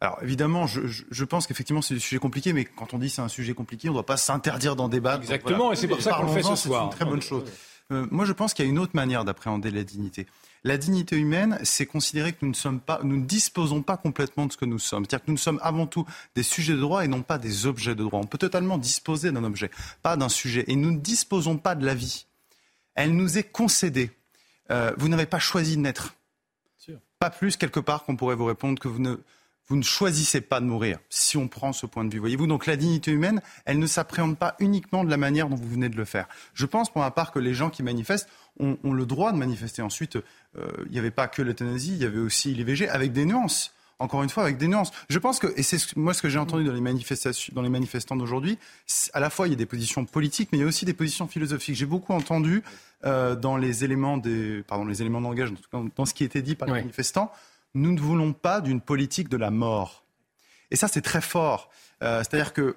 [SPEAKER 5] alors évidemment, je, pense qu'effectivement c'est un sujet compliqué, mais quand on dit c'est un sujet compliqué, on ne doit pas s'interdire d'en débattre.
[SPEAKER 1] Exactement, et c'est pour ça qu'on le fait ce soir.
[SPEAKER 5] C'est une très bonne chose. Euh, moi, je pense qu'il y a une autre manière d'appréhender la dignité. La dignité humaine, c'est considérer que nous ne sommes pas, nous ne disposons pas complètement de ce que nous sommes. C'est-à-dire que nous sommes avant tout des sujets de droit et non pas des objets de droit. On peut totalement disposer d'un objet, pas d'un sujet. Et nous ne disposons pas de la vie. Elle nous est concédée. Euh, vous n'avez pas choisi de naître. Pas plus quelque part qu'on pourrait vous répondre que vous ne vous ne choisissez pas de mourir, si on prend ce point de vue. Voyez-vous, donc la dignité humaine, elle ne s'appréhende pas uniquement de la manière dont vous venez de le faire. Je pense, pour ma part, que les gens qui manifestent ont, le droit de manifester. Ensuite, euh, il n'y avait pas que l'euthanasie, il y avait aussi l'IVG, avec des nuances. Encore une fois, avec des nuances. Je pense que, et c'est moi ce que j'ai entendu dans les, manifestations, dans les manifestants d'aujourd'hui, à la fois il y a des positions politiques, mais il y a aussi des positions philosophiques. J'ai beaucoup entendu euh, dans les éléments des, pardon, les éléments de langage, dans ce qui était dit par les manifestants, nous ne voulons pas d'une politique de la mort. Et ça, c'est très fort. Euh, c'est-à-dire que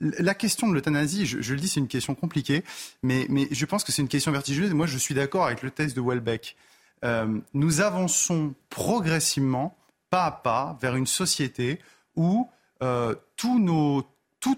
[SPEAKER 5] la question de l'euthanasie, je, le dis, c'est une question compliquée, mais, je pense que c'est une question vertigineuse. Et moi, je suis d'accord avec le texte de Welbeck. Euh, nous avançons progressivement, pas à pas, vers une société où euh, tout,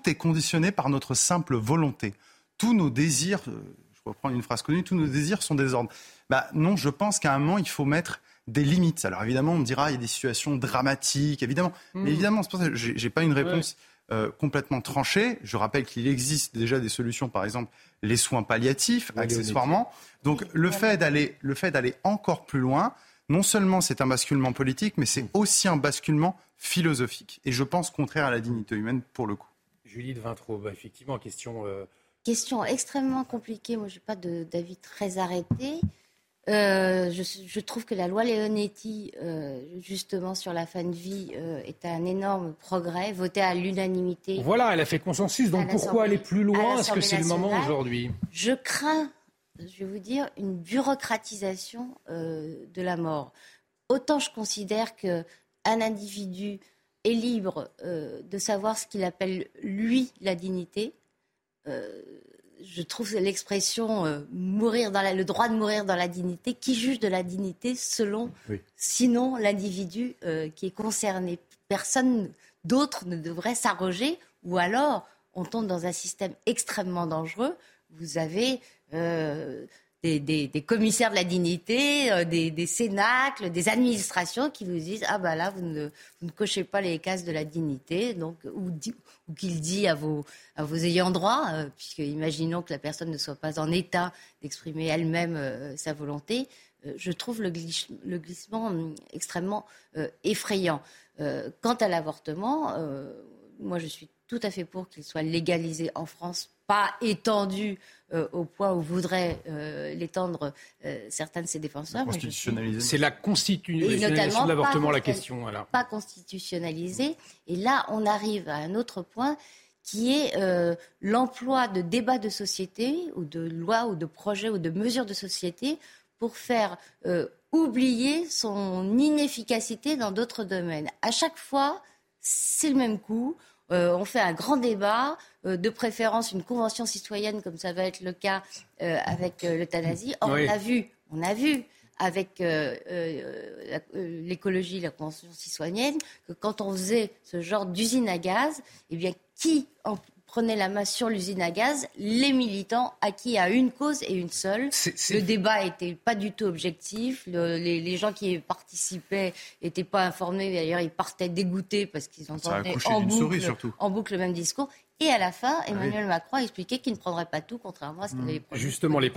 [SPEAKER 5] est conditionné par notre simple volonté. Tous nos désirs, je reprends une phrase connue, tous nos désirs sont des ordres. Bah, non, je pense qu'à un moment, il faut mettre des limites. Alors évidemment, on me dira, il y a des situations dramatiques, évidemment. Mais mmh. évidemment, c'est pour ça que je n'ai pas une réponse euh, complètement tranchée. Je rappelle qu'il existe déjà des solutions, par exemple, les soins palliatifs, accessoirement. Donc le fait d'aller, le fait d'aller encore plus loin, non seulement c'est un basculement politique, mais c'est aussi un basculement philosophique. Et je pense contraire à la dignité humaine pour le coup.
[SPEAKER 1] Julie de Vintraud, bah, effectivement, question. Euh,
[SPEAKER 6] question extrêmement compliquée. Moi, je n'ai pas d'avis très arrêté. Euh, je, trouve que la loi Leonetti, euh, justement sur la fin de vie, est un énorme progrès, voté à l'unanimité.
[SPEAKER 1] Voilà, elle a fait consensus. Donc pourquoi aller plus loin? Est-ce que c'est le moment aujourd'hui?
[SPEAKER 6] Je crains, je vais vous dire, une bureaucratisation de la mort. Autant je considère que un individu est libre euh, de savoir ce qu'il appelle lui la dignité. Euh, je trouve l'expression euh, mourir dans le droit de mourir dans la dignité. Qui juge de la dignité selon, sinon l'individu qui est concerné Personne d'autre ne devrait s'arroger, ou alors on tombe dans un système extrêmement dangereux. Vous avez des, commissaires de la dignité, euh, des, des, cénacles, des administrations qui vous disent ah bah là vous ne, vous ne cochez pas les cases de la dignité, donc ou, qu'il dit à vos à vos ayants droit, euh, puisque imaginons que la personne ne soit pas en état d'exprimer elle-même euh, sa volonté. je trouve le, le glissement hum, extrêmement effrayant. quant à l'avortement, moi je suis tout à fait pour qu'il soit légalisé en France, pas étendu euh, au point où voudraient euh, l'étendre euh, certains de ses défenseurs.
[SPEAKER 1] C'est la constitutionnalisation de l'avortement la question.
[SPEAKER 6] Pas constitutionnalisé. Et là, on arrive à un autre point qui est l'emploi de débats de société ou de lois ou de projets ou de mesures de société pour faire oublier son inefficacité dans d'autres domaines. À chaque fois, c'est le même coup. Euh, on fait un grand débat, euh, de préférence une convention citoyenne comme ça va être le cas euh, avec l'euthanasie. on a vu, on a vu avec l'écologie, la convention citoyenne, que quand on faisait ce genre d'usine à gaz, eh bien, qui en prenait la main sur l'usine à gaz, les militants acquis à une cause et une seule. Le débat n'était pas du tout objectif. les, gens qui participaient n'étaient pas informés. D'ailleurs, ils partaient dégoûtés parce qu'ils entendaient en boucle, en boucle le même discours. Et à la fin, ah Emmanuel Macron a expliqué qu'il ne prendrait pas tout, contrairement à ce qu'il avait
[SPEAKER 1] promis. Justement, les,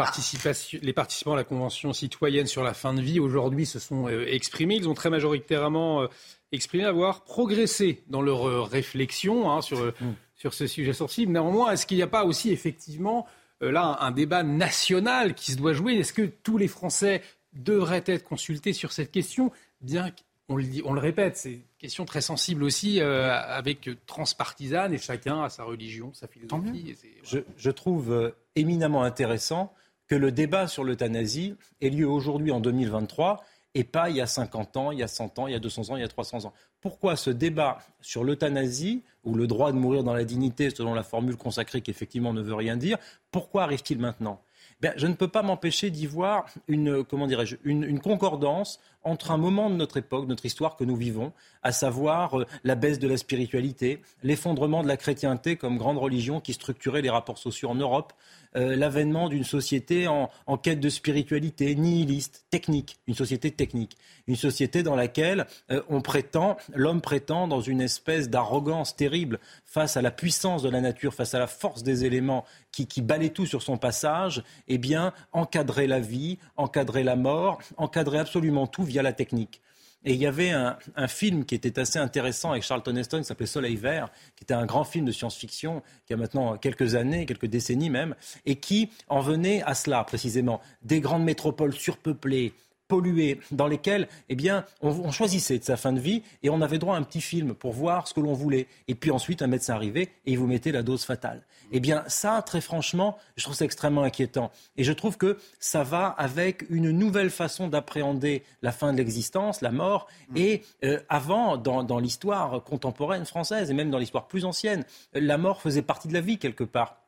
[SPEAKER 1] les, participants à la Convention citoyenne sur la fin de vie, aujourd'hui, se sont euh, exprimés. Ils ont très majoritairement euh, exprimé avoir progressé dans leur euh, réflexion hein, sur, mm sur ce sujet sensible. Néanmoins, est-ce qu'il n'y a pas aussi effectivement euh, là un, débat national qui se doit jouer? Est-ce que tous les Français devraient être consultés sur cette question? Bien qu'on le, dit, on le répète, c'est une question très sensible aussi, euh, avec transpartisane, et chacun a sa religion, sa philosophie.
[SPEAKER 7] je, trouve euh, éminemment intéressant que le débat sur l'euthanasie ait lieu aujourd'hui en 2023 et pas il y a 50 ans, il y a 100 ans, il y a 200 ans, il y a 300 ans. Pourquoi ce débat sur l'euthanasie ou le droit de mourir dans la dignité, selon la formule consacrée qui effectivement ne veut rien dire, pourquoi arrive-t-il maintenant? Ben, je ne peux pas m'empêcher d'y voir une, comment dirais-je, une, concordance entre un moment de notre époque, notre histoire que nous vivons, à savoir euh, la baisse de la spiritualité, l'effondrement de la chrétienté comme grande religion qui structurait les rapports sociaux en Europe, euh, l'avènement d'une société en, quête de spiritualité, nihiliste, technique, une société technique, une société dans laquelle euh, on prétend, l'homme prétend dans une espèce d'arrogance terrible face à la puissance de la nature, face à la force des éléments qui, qui balaient tout sur son passage, eh bien, encadrer la vie, encadrer la mort, encadrer absolument tout la technique. Et il y avait un, film qui était assez intéressant avec Charlton Heston qui s'appelait Soleil Vert, qui était un grand film de science-fiction qui a maintenant quelques années, quelques décennies même, et qui en venait à cela précisément. Des grandes métropoles surpeuplées, polluées, dans lesquelles eh bien, on, choisissait de sa fin de vie et on avait droit à un petit film pour voir ce que l'on voulait. Et puis ensuite, un médecin arrivait et il vous mettait la dose fatale. Eh bien, ça, très franchement, je trouve ça extrêmement inquiétant. Et je trouve que ça va avec une nouvelle façon d'appréhender la fin de l'existence, la mort. Mm. Et euh, avant, dans, dans l'histoire contemporaine française et même dans l'histoire plus ancienne, la mort faisait partie de la vie quelque part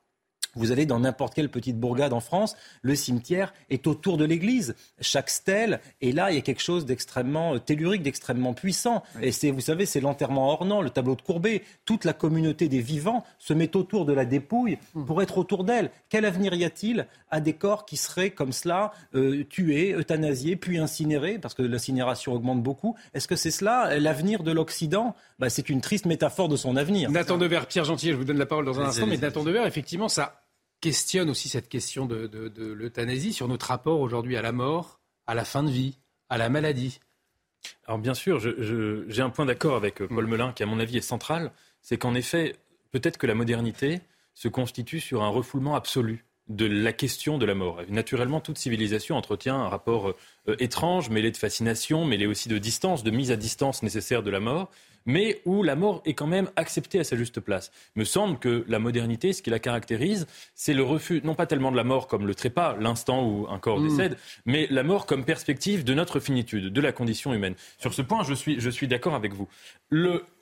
[SPEAKER 7] Vous allez dans n'importe quelle petite bourgade en France, le cimetière est autour de l'église. Chaque stèle, et là, il y a quelque chose d'extrêmement tellurique, d'extrêmement puissant. Et c'est, vous savez, c'est l'enterrement ornant, le tableau de Courbet. Toute la communauté des vivants se met autour de la dépouille pour être autour d'elle. Quel avenir y a-t-il à des corps qui seraient comme cela euh, tués, euthanasiés, puis incinérés, parce que l'incinération augmente beaucoup? Est-ce que c'est cela l'avenir de l'Occident? Bah, C'est une triste métaphore de son avenir.
[SPEAKER 1] Nathan Devers, Pierre Gentil, je vous donne la parole dans un instant, mais Nathan Devers, effectivement, ça questionne aussi cette question de, l'euthanasie sur notre rapport aujourd'hui à la mort, à la fin de vie, à la maladie.
[SPEAKER 2] Alors bien sûr, j'ai un point d'accord avec euh, Paul Melun qui à mon avis est central, c'est qu'en effet, peut-être que la modernité se constitue sur un refoulement absolu de la question de la mort. Naturellement, toute civilisation entretient un rapport euh, étrange, mêlé de fascination, mêlé aussi de distance, de mise à distance nécessaire de la mort mais où la mort est quand même acceptée à sa juste place. Il me semble que la modernité, ce qui la caractérise, c'est le refus, non pas tellement de la mort comme le trépas, l'instant où un corps mm. décède, mais la mort comme perspective de notre finitude, de la condition humaine. Sur ce point, je suis, je suis d'accord avec vous.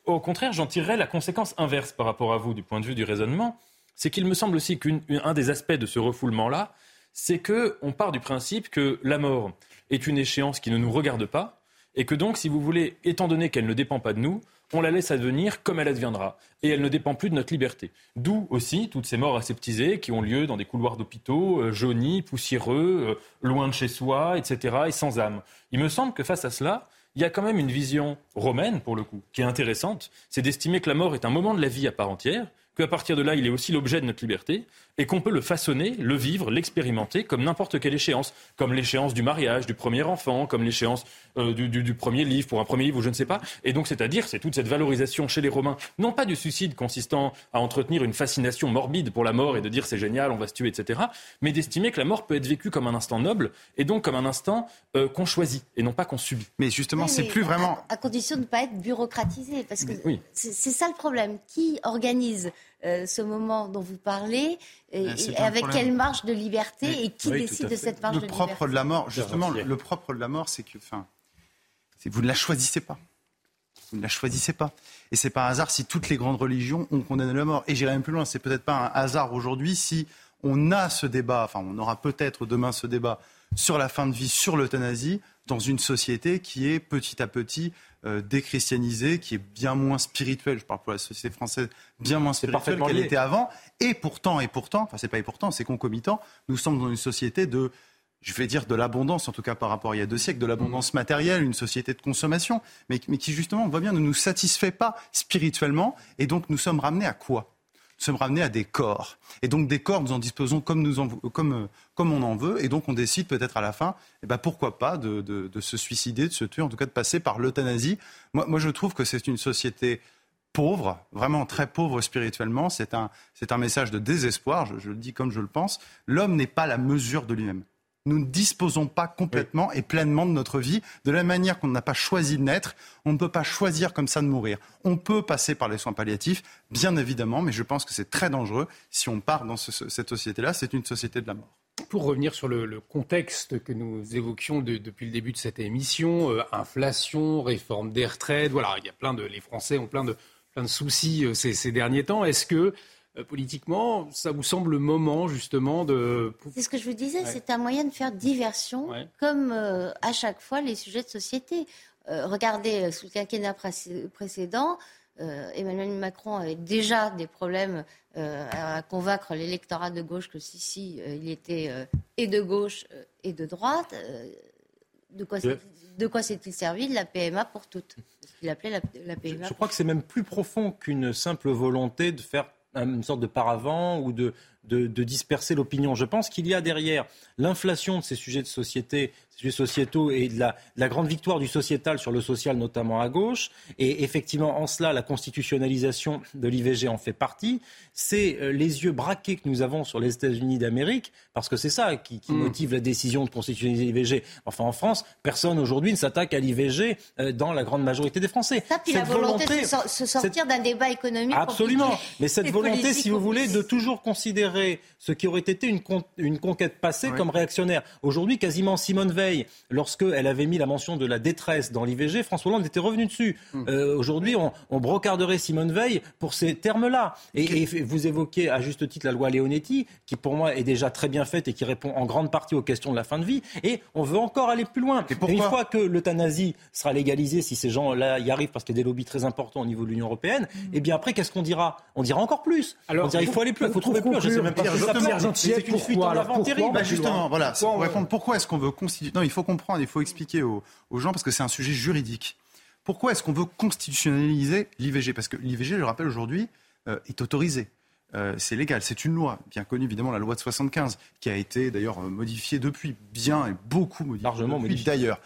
[SPEAKER 2] au contraire, j'en tirerais la conséquence inverse par rapport à vous du point de vue du raisonnement, c'est qu'il me semble aussi qu'un des aspects de ce refoulement-là, c'est qu'on part du principe que la mort est une échéance qui ne nous regarde pas, et que donc, si vous voulez, étant donné qu'elle ne dépend pas de nous, on la laisse advenir comme elle adviendra. Et elle ne dépend plus de notre liberté. D'où aussi toutes ces morts aseptisées qui ont lieu dans des couloirs d'hôpitaux, euh, jaunis, poussiéreux, euh, loin de chez soi, etc., et sans âme. Il me semble que face à cela, il y a quand même une vision romaine, pour le coup, qui est intéressante. C'est d'estimer que la mort est un moment de la vie à part entière, qu'à partir de là, il est aussi l'objet de notre liberté, et qu'on peut le façonner, le vivre, l'expérimenter comme n'importe quelle échéance, comme l'échéance du mariage, du premier enfant, comme l'échéance euh, du, premier livre, pour un premier livre ou je ne sais pas. Et donc, c'est-à-dire, c'est toute cette valorisation chez les Romains, non pas du suicide consistant à entretenir une fascination morbide pour la mort et de dire c'est génial, on va se tuer, etc., mais d'estimer que la mort peut être vécue comme un instant noble et donc comme un instant euh, qu'on choisit et non pas qu'on subit.
[SPEAKER 5] Mais justement, c'est plus vraiment.
[SPEAKER 6] À, condition de ne pas être bureaucratisé, parce que c'est ça le problème. Qui organise euh, ce moment dont vous parlez et, avec quelle marge de liberté et qui décide de cette marge
[SPEAKER 5] de liberté
[SPEAKER 6] Le propre
[SPEAKER 5] de la mort, justement, le, propre de la mort, c'est que, enfin, vous ne la choisissez pas. Vous ne la choisissez pas. Et c'est pas un hasard si toutes les grandes religions ont condamné la mort. Et j'irai même plus loin, c'est peut-être pas un hasard aujourd'hui si on a ce débat, enfin on aura peut-être demain ce débat sur la fin de vie, sur l'euthanasie, dans une société qui est petit à petit euh, déchristianisée, qui est bien moins spirituelle, je parle pour la société française, bien moins spirituelle qu'elle était avant. Et pourtant, et pourtant, enfin c'est pas et pourtant, c'est concomitant, nous sommes dans une société de je vais dire de l'abondance, en tout cas par rapport à il y a deux siècles, de l'abondance matérielle, une société de consommation, mais, mais, qui justement, on voit bien, ne nous satisfait pas spirituellement, et donc nous sommes ramenés à quoi? Sommes ramenés à des corps. Et donc des corps, nous en disposons comme, nous en, comme, comme on en veut, et donc on décide peut-être à la fin, eh ben pourquoi pas de, de, se suicider, de se tuer, en tout cas de passer par l'euthanasie. Moi, moi, je trouve que c'est une société pauvre, vraiment très pauvre spirituellement. C'est un, un message de désespoir, je le dis comme je le pense. L'homme n'est pas la mesure de lui-même nous ne disposons pas complètement et pleinement de notre vie. De la manière qu'on n'a pas choisi de naître, on ne peut pas choisir comme ça de mourir. On peut passer par les soins palliatifs, bien évidemment, mais je pense que c'est très dangereux si on part dans cette société-là. C'est une société de la mort.
[SPEAKER 1] Pour revenir sur le, contexte que nous évoquions depuis le début de cette émission, euh, inflation, réforme des retraites, voilà, il y a plein de, les Français ont plein de, plein de soucis euh, ces, ces derniers temps. Est-ce que politiquement, ça vous semble le moment justement de...
[SPEAKER 6] C'est ce que je vous disais, c'est un moyen de faire diversion, comme euh, à chaque fois les sujets de société. Euh, regardez, sous le quinquennat précédent, Emmanuel Macron avait déjà des problèmes à convaincre l'électorat de gauche que si, si, il était et de gauche et de droite. de quoi s'est-il servi De la PMA pour toutes? Ce qu'il appelait la, PMA.
[SPEAKER 7] je crois que c'est même plus profond qu'une simple volonté de faire une sorte de paravent ou de, disperser l'opinion. Je pense qu'il y a derrière l'inflation de ces sujets de société, sujets sociétaux et de la, la, grande victoire du sociétal sur le social, notamment à gauche. Et effectivement, en cela, la constitutionnalisation de l'IVG en fait partie. C'est euh, les yeux braqués que nous avons sur les États-Unis d'Amérique, parce que c'est ça qui, qui mm. motive la décision de constitutionnaliser l'IVG. Enfin, en France, personne aujourd'hui ne s'attaque à l'IVG euh, dans la grande majorité des Français.
[SPEAKER 6] Ça, puis la volonté, de se sortir d'un débat économique.
[SPEAKER 7] Absolument. Mais cette volonté, si vous voulez, de toujours considérer ce qui aurait été une, une conquête passée comme réactionnaire. Aujourd'hui, quasiment Simone Veil, lorsqu'elle avait mis la mention de la détresse dans l'IVG, François Hollande était revenu dessus. Hmm. Euh, aujourd'hui, on, on, brocarderait Simone Veil pour ces termes-là. Et, vous évoquez à juste titre la loi Leonetti, qui pour moi est déjà très bien faite et qui répond en grande partie aux questions de la fin de vie. Et on veut encore aller plus loin. Et, une fois que l'euthanasie sera légalisée, si ces gens-là y arrivent, parce qu'il y a des lobbies très importants au niveau de l'Union européenne, et eh bien après, qu'est-ce qu'on dira? On dira encore plus. Alors, on dira il faut aller plus, il faut trouver plus. Je sais même pas
[SPEAKER 5] c'est une fuite en terrible. Bah, justement, voilà. Pour répondre, pourquoi est-ce qu'on veut constituer Non, il faut comprendre, il faut expliquer aux, gens parce que c'est un sujet juridique. Pourquoi est-ce qu'on veut constitutionnaliser l'IVG Parce que l'IVG, je le rappelle aujourd'hui, euh, est autorisé. Euh, c'est légal, c'est une loi, bien connue évidemment, la loi de 75, qui a été d'ailleurs euh, modifiée depuis, bien et beaucoup modifiée Largement depuis d'ailleurs.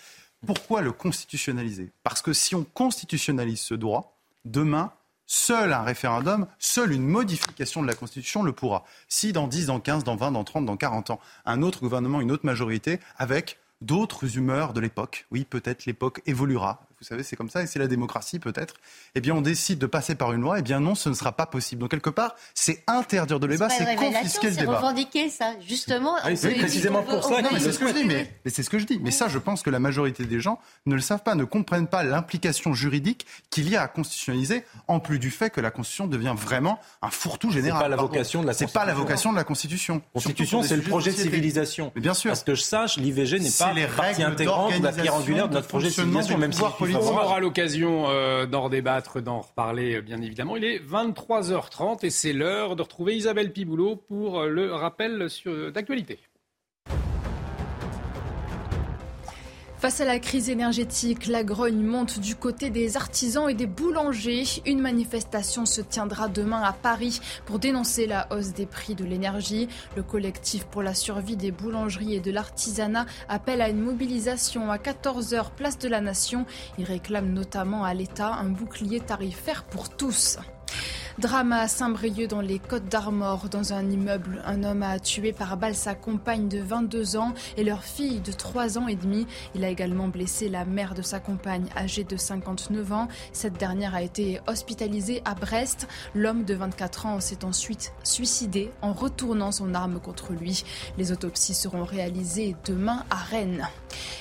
[SPEAKER 5] Pourquoi le constitutionnaliser? Parce que si on constitutionnalise ce droit, demain, Seul un référendum, seule une modification de la Constitution le pourra. Si dans 10, dans 15, dans 20, dans 30, dans 40 ans, un autre gouvernement, une autre majorité, avec d'autres humeurs de l'époque, oui, peut-être l'époque évoluera, vous savez, c'est comme ça, et c'est la démocratie peut-être, eh bien on décide de passer par une loi, eh bien non, ce ne sera pas possible. Donc quelque part, c'est interdire de débat, c'est confisquer le débat.
[SPEAKER 6] C'est revendiquer ça, justement.
[SPEAKER 5] Ah c'est précisément pour ça. mais c'est ce que je dis. Mais, c'est ce que je dis. Mais ça, je pense que la majorité des gens ne le savent pas, ne comprennent pas l'implication juridique qu'il y a à constitutionnaliser, en plus du fait que la Constitution devient vraiment un fourre-tout général.
[SPEAKER 7] C'est pas la vocation de la
[SPEAKER 5] C'est pas la vocation de la Constitution.
[SPEAKER 7] La Constitution, c'est le projet de civilisation.
[SPEAKER 5] Mais bien sûr.
[SPEAKER 7] Parce que je sache, l'IVG n'est pas partie intégrante de la pierre angulaire de notre projet de civilisation, même si
[SPEAKER 1] on aura l'occasion euh, d'en débattre, d'en reparler, euh, bien évidemment. Il est 23h30 et c'est l'heure de retrouver Isabelle Piboulot pour euh, le rappel d'actualité.
[SPEAKER 3] Face à la crise énergétique, la grogne monte du côté des artisans et des boulangers. Une manifestation se tiendra demain à Paris pour dénoncer la hausse des prix de l'énergie. Le collectif pour la survie des boulangeries et de l'artisanat appelle à une mobilisation à 14h place de la Nation. Il réclame notamment à l'État un bouclier tarifaire pour tous. Drame à Saint-Brieuc dans les Côtes d'Armor. Dans un immeuble, un homme a tué par balle sa compagne de 22 ans et leur fille de 3 ans et demi. Il a également blessé la mère de sa compagne âgée de 59 ans. Cette dernière a été hospitalisée à Brest. L'homme de 24 ans s'est ensuite suicidé en retournant son arme contre lui. Les autopsies seront réalisées demain à Rennes.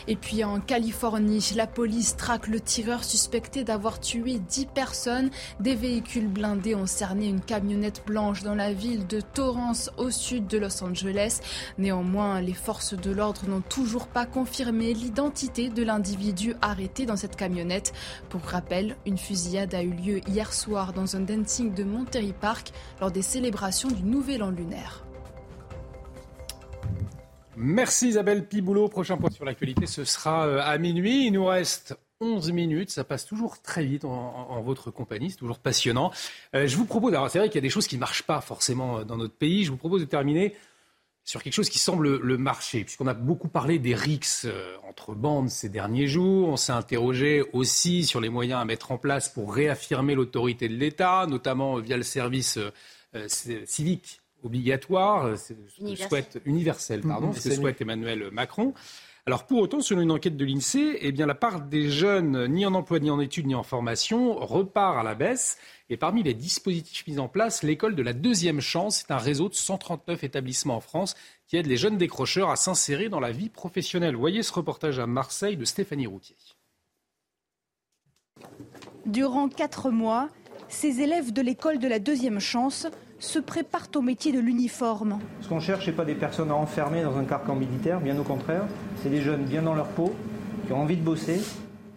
[SPEAKER 3] Et puis en Californie, la police traque le tireur suspecté d'avoir tué 10 personnes. Des véhicules blindés ont cerné une camionnette blanche dans la ville de Torrance au sud de Los Angeles. Néanmoins, les forces de l'ordre n'ont toujours pas confirmé l'identité de l'individu arrêté dans cette camionnette. Pour rappel, une fusillade a eu lieu hier soir dans un dancing de Monterey Park lors des célébrations du Nouvel An lunaire.
[SPEAKER 1] Merci Isabelle Piboulot. Prochain point sur l'actualité, ce sera euh, à minuit. Il nous reste 11 minutes, ça passe toujours très vite en, votre compagnie, c'est toujours passionnant. Euh, je vous propose, alors c'est vrai qu'il y a des choses qui ne marchent pas forcément euh, dans notre pays, je vous propose de terminer sur quelque chose qui semble le marcher, puisqu'on a beaucoup parlé des RICS entre bandes ces derniers jours, on s'est interrogé aussi sur les moyens à mettre en place pour réaffirmer l'autorité de l'État, notamment via le service civique obligatoire, ce universel. souhaite universel, pardon, ce que souhaite Emmanuel Macron. Alors pour autant, selon une enquête de l'INSEE, eh bien la part des jeunes ni en emploi, ni en études, ni en formation repart à la baisse. Et parmi les dispositifs mis en place, l'école de la deuxième chance est un réseau de 139 établissements en France qui aide les jeunes décrocheurs à s'insérer dans la vie professionnelle. Voyez ce reportage à Marseille de Stéphanie Routier.
[SPEAKER 25] Durant quatre mois, ces élèves de l'école de la deuxième chance se préparent au métier de l'uniforme.
[SPEAKER 26] Ce qu'on cherche, ce n'est pas des personnes à enfermer dans un carcan militaire, bien au contraire. C'est des jeunes bien dans leur peau, qui ont envie de bosser.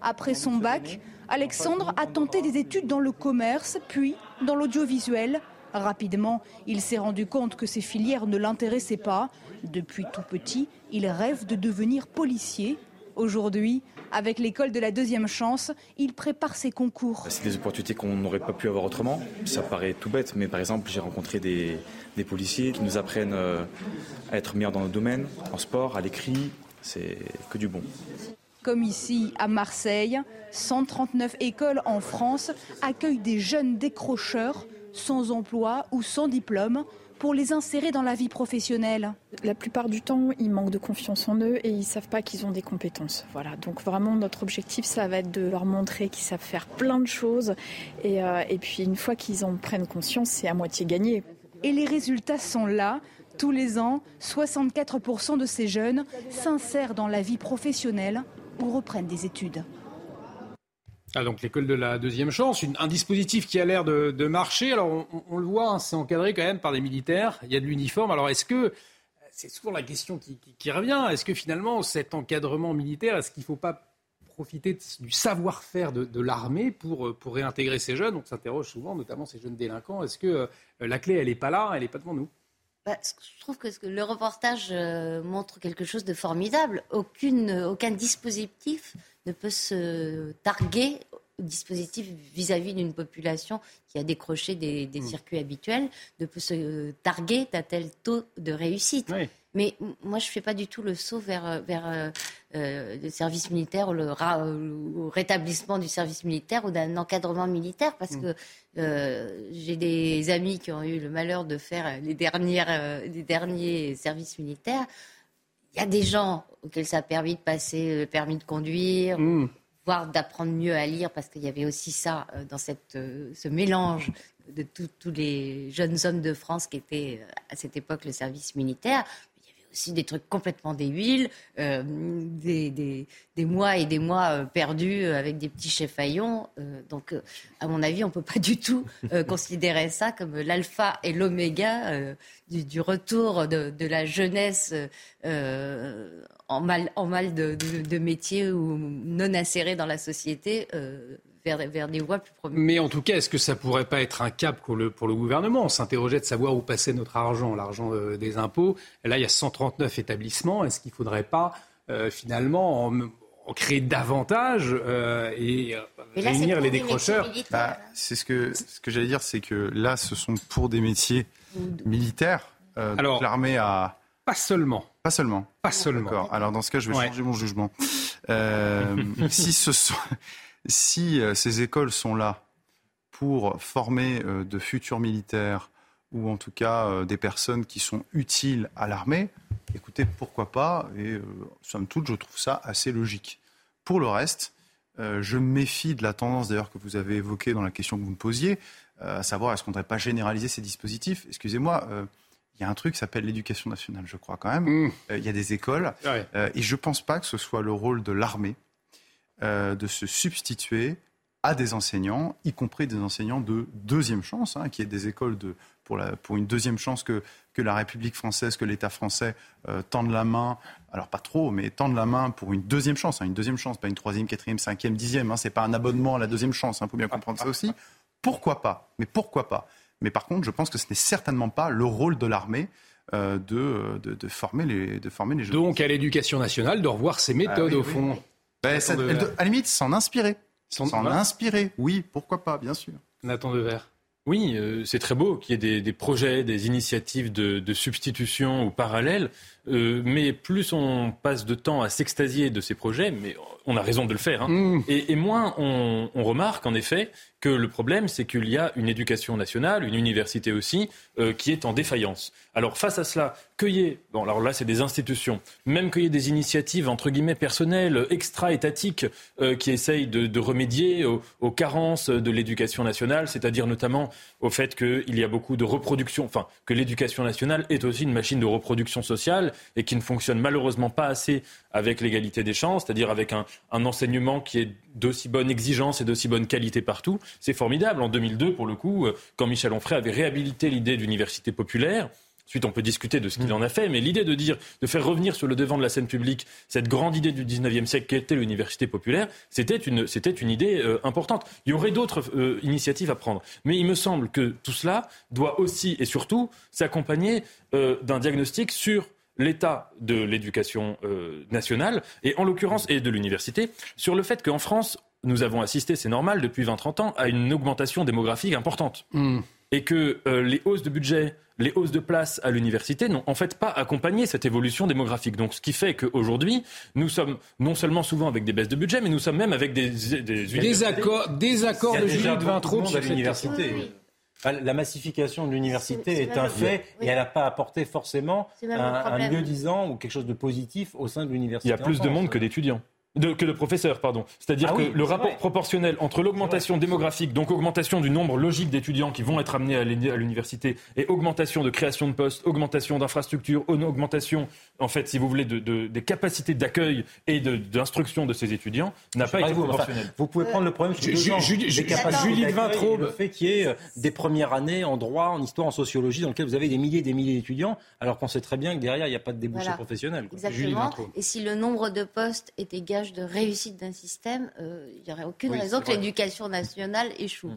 [SPEAKER 25] Après son bac, Alexandre a tenté des études dans le commerce, puis dans l'audiovisuel. Rapidement, il s'est rendu compte que ces filières ne l'intéressaient pas. Depuis tout petit, il rêve de devenir policier. Aujourd'hui, avec l'école de la deuxième chance, il prépare ses concours.
[SPEAKER 27] C'est des opportunités qu'on n'aurait pas pu avoir autrement. Ça paraît tout bête, mais par exemple, j'ai rencontré des, policiers qui nous apprennent euh, à être meilleurs dans nos domaines, en sport, à l'écrit. C'est que du bon.
[SPEAKER 25] Comme ici à Marseille, 139 écoles en France accueillent des jeunes décrocheurs sans emploi ou sans diplôme pour les insérer dans la vie professionnelle
[SPEAKER 28] La plupart du temps, ils manquent de confiance en eux et ils savent pas qu'ils ont des compétences. Voilà, donc vraiment notre objectif, ça va être de leur montrer qu'ils savent faire plein de choses et, euh, et puis une fois qu'ils en prennent conscience, c'est à moitié gagné.
[SPEAKER 25] Et les résultats sont là. Tous les ans, 64% de ces jeunes s'insèrent dans la vie professionnelle ou reprennent des études.
[SPEAKER 1] Ah, donc l'école de la deuxième chance, un dispositif qui a l'air de, marcher. Alors on, le voit, hein, c'est encadré quand même par des militaires, il y a de l'uniforme. Alors est-ce que, c'est souvent la question qui, revient, est-ce que finalement cet encadrement militaire, est-ce qu'il ne faut pas profiter du savoir-faire de, l'armée pour, pour réintégrer ces jeunes? On s'interroge souvent, notamment ces jeunes délinquants, est-ce que euh, la clé, elle n'est pas là, elle n'est pas devant nous?
[SPEAKER 6] Bah, je trouve que le reportage euh, montre quelque chose de formidable. Aucun dispositif ne peut se targuer dispositif vis-à-vis d'une population qui a décroché des, hmm. circuits habituels, ne peut se targuer d'un tel taux de réussite. Mais moi, je ne fais pas du tout le saut vers, vers euh, euh, le service militaire ou le, rétablissement du service militaire ou d'un encadrement militaire parce hmm. que euh, j'ai des amis qui ont eu le malheur de faire les, dernières, les derniers services militaires. Il y a des gens auxquels ça a permis de passer le permis de conduire, hmm. voire d'apprendre mieux à lire, parce qu'il y avait aussi ça dans cette, ce mélange de tous les jeunes hommes de France qui étaient à cette époque le service militaire aussi des trucs complètement débiles, euh, des, des, mois et des mois euh, perdus avec des petits chefs Euh, donc, euh, à mon avis, on ne peut pas du tout considérer ça comme l'alpha et l'oméga du, du, retour de, de la jeunesse en mal, en mal de, de, de métier ou non insérée dans la société vers, des voies plus prometteuses.
[SPEAKER 1] Mais en tout cas, est-ce que ça pourrait pas être un cap pour le, pour le gouvernement? On s'interrogeait de savoir où passait notre argent, l'argent euh, des impôts. là, il y a 139 établissements. Est-ce qu'il ne faudrait pas euh, finalement en, créer davantage euh, et réunir les décrocheurs?
[SPEAKER 5] bah, C'est ce que, ce que j'allais dire, c'est que là, ce sont pour des métiers militaires. Alors, l'armée a...
[SPEAKER 1] Pas seulement.
[SPEAKER 5] Pas seulement.
[SPEAKER 1] Pas seulement.
[SPEAKER 5] D'accord. Alors dans ce cas, je vais changer mon jugement. si ce sont si euh, ces écoles sont là pour former euh, de futurs militaires ou en tout cas euh, des personnes qui sont utiles à l'armée, écoutez, pourquoi pas Et somme toute, je trouve ça assez logique. Pour le reste, je me méfie de la tendance d'ailleurs que vous avez évoquée dans la question que vous me posiez, à savoir est-ce qu'on ne devrait pas généraliser ces dispositifs? Excusez-moi, il y a un truc qui s'appelle l'éducation nationale, je crois quand même. Mmh. Il y a des écoles, et je ne pense pas que ce soit le rôle de l'armée euh, de se substituer à des enseignants, y compris des enseignants de deuxième chance, hein, qui est des écoles de, pour, la, pour, une deuxième chance que, que la République française, que l'État français euh, tendent la main, alors pas trop, mais tendent la main pour une deuxième chance, hein, une deuxième chance, pas une troisième, quatrième, cinquième, dixième, hein, c'est pas un abonnement à la deuxième chance, il hein, faut bien comprendre ça aussi. Pourquoi pas? Mais pourquoi pas? Mais par contre, je pense que ce n'est certainement pas le rôle de l'armée euh, de, de, former les, de former les jeunes.
[SPEAKER 1] Donc à l'éducation nationale de revoir ses méthodes, ah au fond.
[SPEAKER 5] Ben, à la limite, s'en inspirer. S'en inspirer, oui, pourquoi pas, bien sûr.
[SPEAKER 1] Nathan Devers.
[SPEAKER 2] Oui, euh, c'est très beau qu'il y ait des, projets, des initiatives de, substitution ou parallèles, euh, mais plus on passe de temps à s'extasier de ces projets, mais on a raison de le faire, hein, mmh. et, moins on, on, remarque en effet que le problème, c'est qu'il y a une éducation nationale, une université aussi, euh, qui est en défaillance. Alors face à cela, cueillir, bon alors là c'est des institutions, même ait des initiatives entre guillemets personnelles, extra-étatiques, euh, qui essayent de, remédier aux, carences de l'éducation nationale, c'est-à-dire notamment au fait qu'il y a beaucoup de reproduction, enfin que l'éducation nationale est aussi une machine de reproduction sociale et qui ne fonctionne malheureusement pas assez avec l'égalité des chances, c'est-à-dire avec un, un enseignement qui est d'aussi bonne exigence et d'aussi bonne qualité partout. C'est formidable. En 2002, pour le coup, euh, quand Michel Onfray avait réhabilité l'idée d'université populaire, Ensuite, on peut discuter de ce qu'il en a fait, mais l'idée de dire, de faire revenir sur le devant de la scène publique cette grande idée du 19e siècle qui était l'université populaire, c'était une, c'était une idée euh, importante. Il y aurait d'autres euh, initiatives à prendre. Mais il me semble que tout cela doit aussi et surtout s'accompagner d'un diagnostic sur l'état de l'éducation nationale et en l'occurrence et de l'université sur le fait qu'en France nous avons assisté, c'est normal, depuis 20-30 ans, à une augmentation démographique importante. Hmm. Et que euh, les hausses de budget, les hausses de place à l'université n'ont en fait pas accompagné cette évolution démographique. Donc, ce qui fait qu'aujourd'hui, nous sommes non seulement souvent avec des baisses de budget, mais nous sommes même avec des, des,
[SPEAKER 1] des accords, des accords de Julie de Vintraud
[SPEAKER 7] à l'université. La massification de l'université est, un fait et elle n'a pas apporté forcément un, un lieu disant ou quelque chose de positif au sein de l'université.
[SPEAKER 2] Il y a plus de monde que d'étudiants. De, que de professeurs, pardon. C'est-à-dire
[SPEAKER 7] Ah
[SPEAKER 2] que
[SPEAKER 7] oui,
[SPEAKER 2] le rapport
[SPEAKER 7] vrai.
[SPEAKER 2] proportionnel entre l'augmentation démographique, donc augmentation du nombre logique d'étudiants qui vont être amenés à l'uni- à l'université, et augmentation de création de postes, augmentation d'infrastructures, augmentation, en fait, si vous voulez, de, de- des capacités d'accueil et d'instruction de, ces étudiants, n'a pas été
[SPEAKER 7] Vous, enfin,
[SPEAKER 2] proportionnel.
[SPEAKER 7] vous pouvez prendre le problème sur deux
[SPEAKER 2] Ju-
[SPEAKER 7] ans.
[SPEAKER 2] Julie-
[SPEAKER 7] Des
[SPEAKER 2] Julie-
[SPEAKER 7] capacités
[SPEAKER 2] Julie Vintraube.
[SPEAKER 7] Le fait qu'il y ait euh, des premières années en droit, en histoire, en sociologie, dans lesquelles vous avez des milliers et des milliers d'étudiants, alors qu'on sait très bien que derrière, il n'y a pas de débouché
[SPEAKER 6] Voilà.
[SPEAKER 7] professionnel. quoi.
[SPEAKER 6] Exactement. Et si le nombre de postes était gage de réussite d'un système, euh, il n'y aurait aucune
[SPEAKER 7] Oui,
[SPEAKER 6] raison que l'éducation nationale échoue.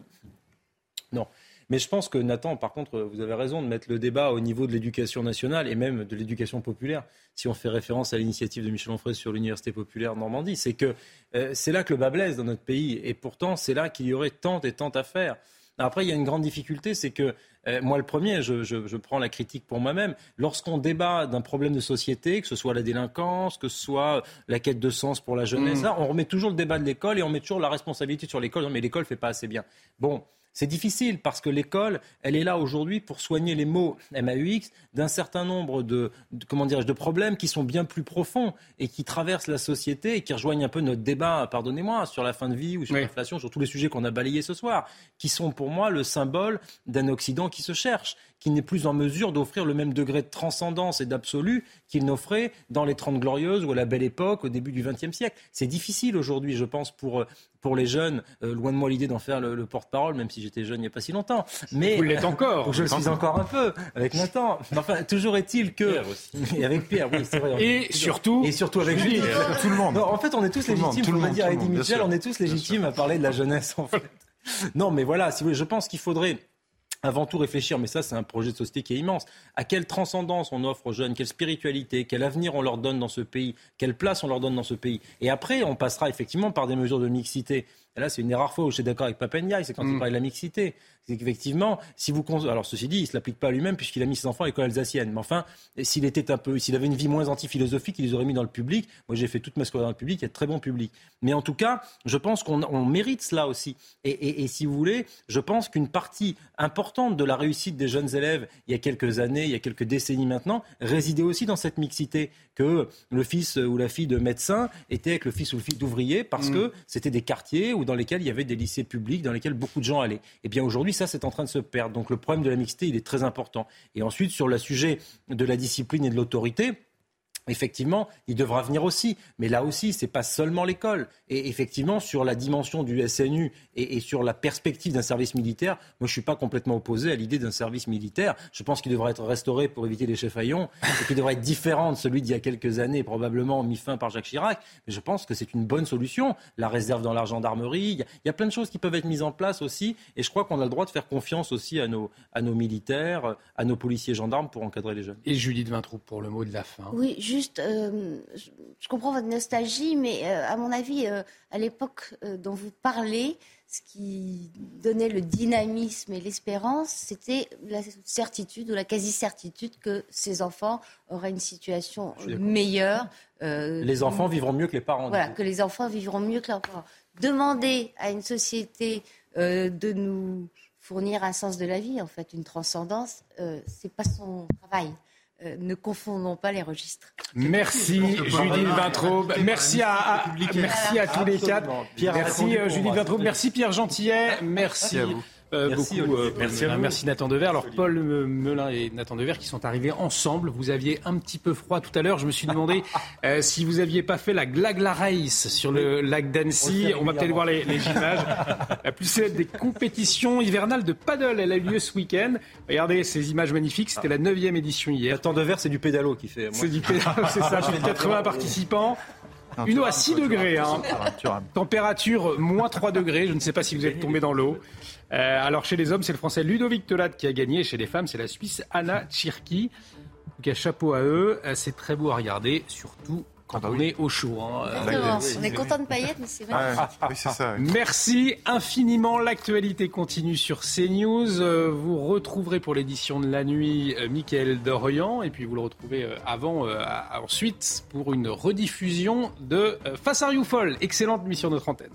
[SPEAKER 7] Non. Mais je pense que Nathan, par contre, vous avez raison de mettre le débat au niveau de l'éducation nationale et même de l'éducation populaire. Si on fait référence à l'initiative de Michel Onfray sur l'université populaire Normandie, c'est que euh, c'est là que le bas blesse dans notre pays. Et pourtant, c'est là qu'il y aurait tant et tant à faire. Après, il y a une grande difficulté, c'est que euh, moi, le premier, je, je- je prends la critique pour moi-même. Lorsqu'on débat d'un problème de société, que ce soit la délinquance, que ce soit la quête de sens pour la jeunesse,
[SPEAKER 1] Mm.
[SPEAKER 7] là, on remet toujours le débat de l'école et on met toujours la responsabilité sur l'école. Non, mais l'école fait pas assez bien. Bon. C'est difficile parce que l'école, elle est là aujourd'hui pour soigner les maux MAUX d'un certain nombre de, de- comment de problèmes qui sont bien plus profonds et qui traversent la société et qui rejoignent un peu notre débat, pardonnez-moi, sur la fin de vie ou sur l'inflation, sur tous les sujets qu'on a balayés ce soir, qui sont pour moi le symbole d'un Occident qui se cherche, qui n'est plus en mesure d'offrir le même degré de transcendance et d'absolu qu'il n'offrait dans les Trente Glorieuses ou à la Belle Époque au début du XXe siècle. C'est difficile aujourd'hui, je pense, pour, euh, pour les jeunes. Euh, loin de moi l'idée d'en faire le, le porte-parole, même si j'étais jeune il n'y a pas si longtemps. Mais
[SPEAKER 1] Vous l'êtes encore.
[SPEAKER 7] Je le suis encore un peu avec Nathan. Mais enfin, toujours est-il que et avec Pierre, oui, c'est vrai.
[SPEAKER 1] Et surtout,
[SPEAKER 7] et surtout avec
[SPEAKER 1] Julie.
[SPEAKER 5] Tout le monde.
[SPEAKER 7] Non, en fait, on est tous
[SPEAKER 5] Tout
[SPEAKER 7] légitimes.
[SPEAKER 5] monde,
[SPEAKER 7] dire à Eddie Mitchell, on est tous légitimes à parler de la jeunesse. En fait. Non, mais voilà, si vous voulez, je pense qu'il faudrait avant tout réfléchir, mais ça c'est un projet de société qui est immense, à quelle transcendance on offre aux jeunes, quelle spiritualité, quel avenir on leur donne dans ce pays, quelle place on leur donne dans ce pays. Et après, on passera effectivement par des mesures de mixité. Et là, c'est une des rares fois où je suis d'accord avec Papendiaï, c'est quand il parle de la mixité. C'est qu'effectivement, si vous... Alors ceci dit, il ne se l'applique pas à lui-même puisqu'il a mis ses enfants à l'école alsacienne. Mais enfin, s'il était un peu... S'il avait une vie moins anti-philosophique, il les aurait mis dans le public. Moi, j'ai fait toute ma scolarité dans le public, il y a de très bons publics. Mais en tout cas, je pense qu'on on mérite cela aussi. Et, et- et si vous voulez, je pense qu'une partie importante de la réussite des jeunes élèves, il y a quelques années, il y a quelques décennies maintenant, résidait aussi dans cette mixité. Que le fils ou la fille de médecin était avec le fils ou le fils d'ouvrier parce
[SPEAKER 1] Mm.
[SPEAKER 7] que c'était des quartiers où dans lesquels il y avait des lycées publics, dans lesquels beaucoup de gens allaient. Et bien aujourd'hui, ça, c'est en train de se perdre. Donc le problème de la mixité, il est très important. Et ensuite, sur le sujet de la discipline et de l'autorité, Effectivement, il devra venir aussi, mais là aussi, c'est pas seulement l'école. Et effectivement, sur la dimension du SNU et, et sur la perspective d'un service militaire, moi, je suis pas complètement opposé à l'idée d'un service militaire. Je pense qu'il devrait être restauré pour éviter les chefs haillons, et qu'il devrait être différent de celui d'il y a quelques années, probablement mis fin par Jacques Chirac. Mais je pense que c'est une bonne solution. La réserve dans la gendarmerie, il y, a, il y a plein de choses qui peuvent être mises en place aussi, et je crois qu'on a le droit de faire confiance aussi à nos, à nos militaires, à nos policiers gendarmes pour encadrer les jeunes.
[SPEAKER 1] Et Julie de Vintraud pour le mot de la fin.
[SPEAKER 6] Oui, juste, euh, je, comprends votre nostalgie, mais euh, à mon avis, euh, à l'époque dont vous parlez, ce qui donnait le dynamisme et l'espérance, c'était la certitude ou la quasi-certitude que ces enfants auraient une situation meilleure.
[SPEAKER 7] Les enfants vivront mieux que les parents.
[SPEAKER 6] Voilà, que les enfants vivront mieux que leurs parents. Demander à une société de nous fournir un sens de la vie, en fait, une transcendance, c'est pas son travail. Euh, ne confondons pas les registres.
[SPEAKER 1] Merci Julie Vintraube. Merci à, à- merci à tous les quatre. Merci euh,
[SPEAKER 7] moi.
[SPEAKER 1] Vintraube. Merci Pierre Gentillet. Merci. Euh,
[SPEAKER 7] Merci,
[SPEAKER 1] beaucoup,
[SPEAKER 7] Olivier.
[SPEAKER 1] euh,
[SPEAKER 7] Merci
[SPEAKER 1] Nathan Dever. Alors Paul Me- Melun et Nathan Dever qui sont arrivés ensemble. Vous aviez un petit peu froid tout à l'heure. Je me suis demandé euh, si vous aviez pas fait la Glagla Race sur le lac d'Annecy. On, va peut-être voir les, les images. La plus célèbre des compétitions hivernales de paddle. Elle a eu lieu ce week-end. Regardez ces images magnifiques. C'était la neuvième édition hier.
[SPEAKER 7] Nathan Dever, c'est du pédalo qui fait.
[SPEAKER 1] C'est du pédalo, c'est ça. De 80 participants. Une eau à 6 degrés. hein. Température moins 3 degrés. Je ne sais pas si vous êtes tombé dans l'eau. Euh, alors chez les hommes, c'est le français Ludovic Tolat qui a gagné. Chez les femmes, c'est la Suisse Anna Tchirki. En tout cas, chapeau à eux. Euh, C'est très beau à regarder, surtout quand on est au chaud. hein. Euh.
[SPEAKER 6] On est content de paillettes, mais c'est vrai.
[SPEAKER 5] oui, c'est ça. oui.
[SPEAKER 1] Merci infiniment. L'actualité continue sur CNews. Euh, Vous retrouverez pour l'édition de la nuit euh, Mickaël Dorian et puis vous le retrouvez avant, euh, ensuite pour une rediffusion de Face à Rioufol. Excellente mission de notre antenne.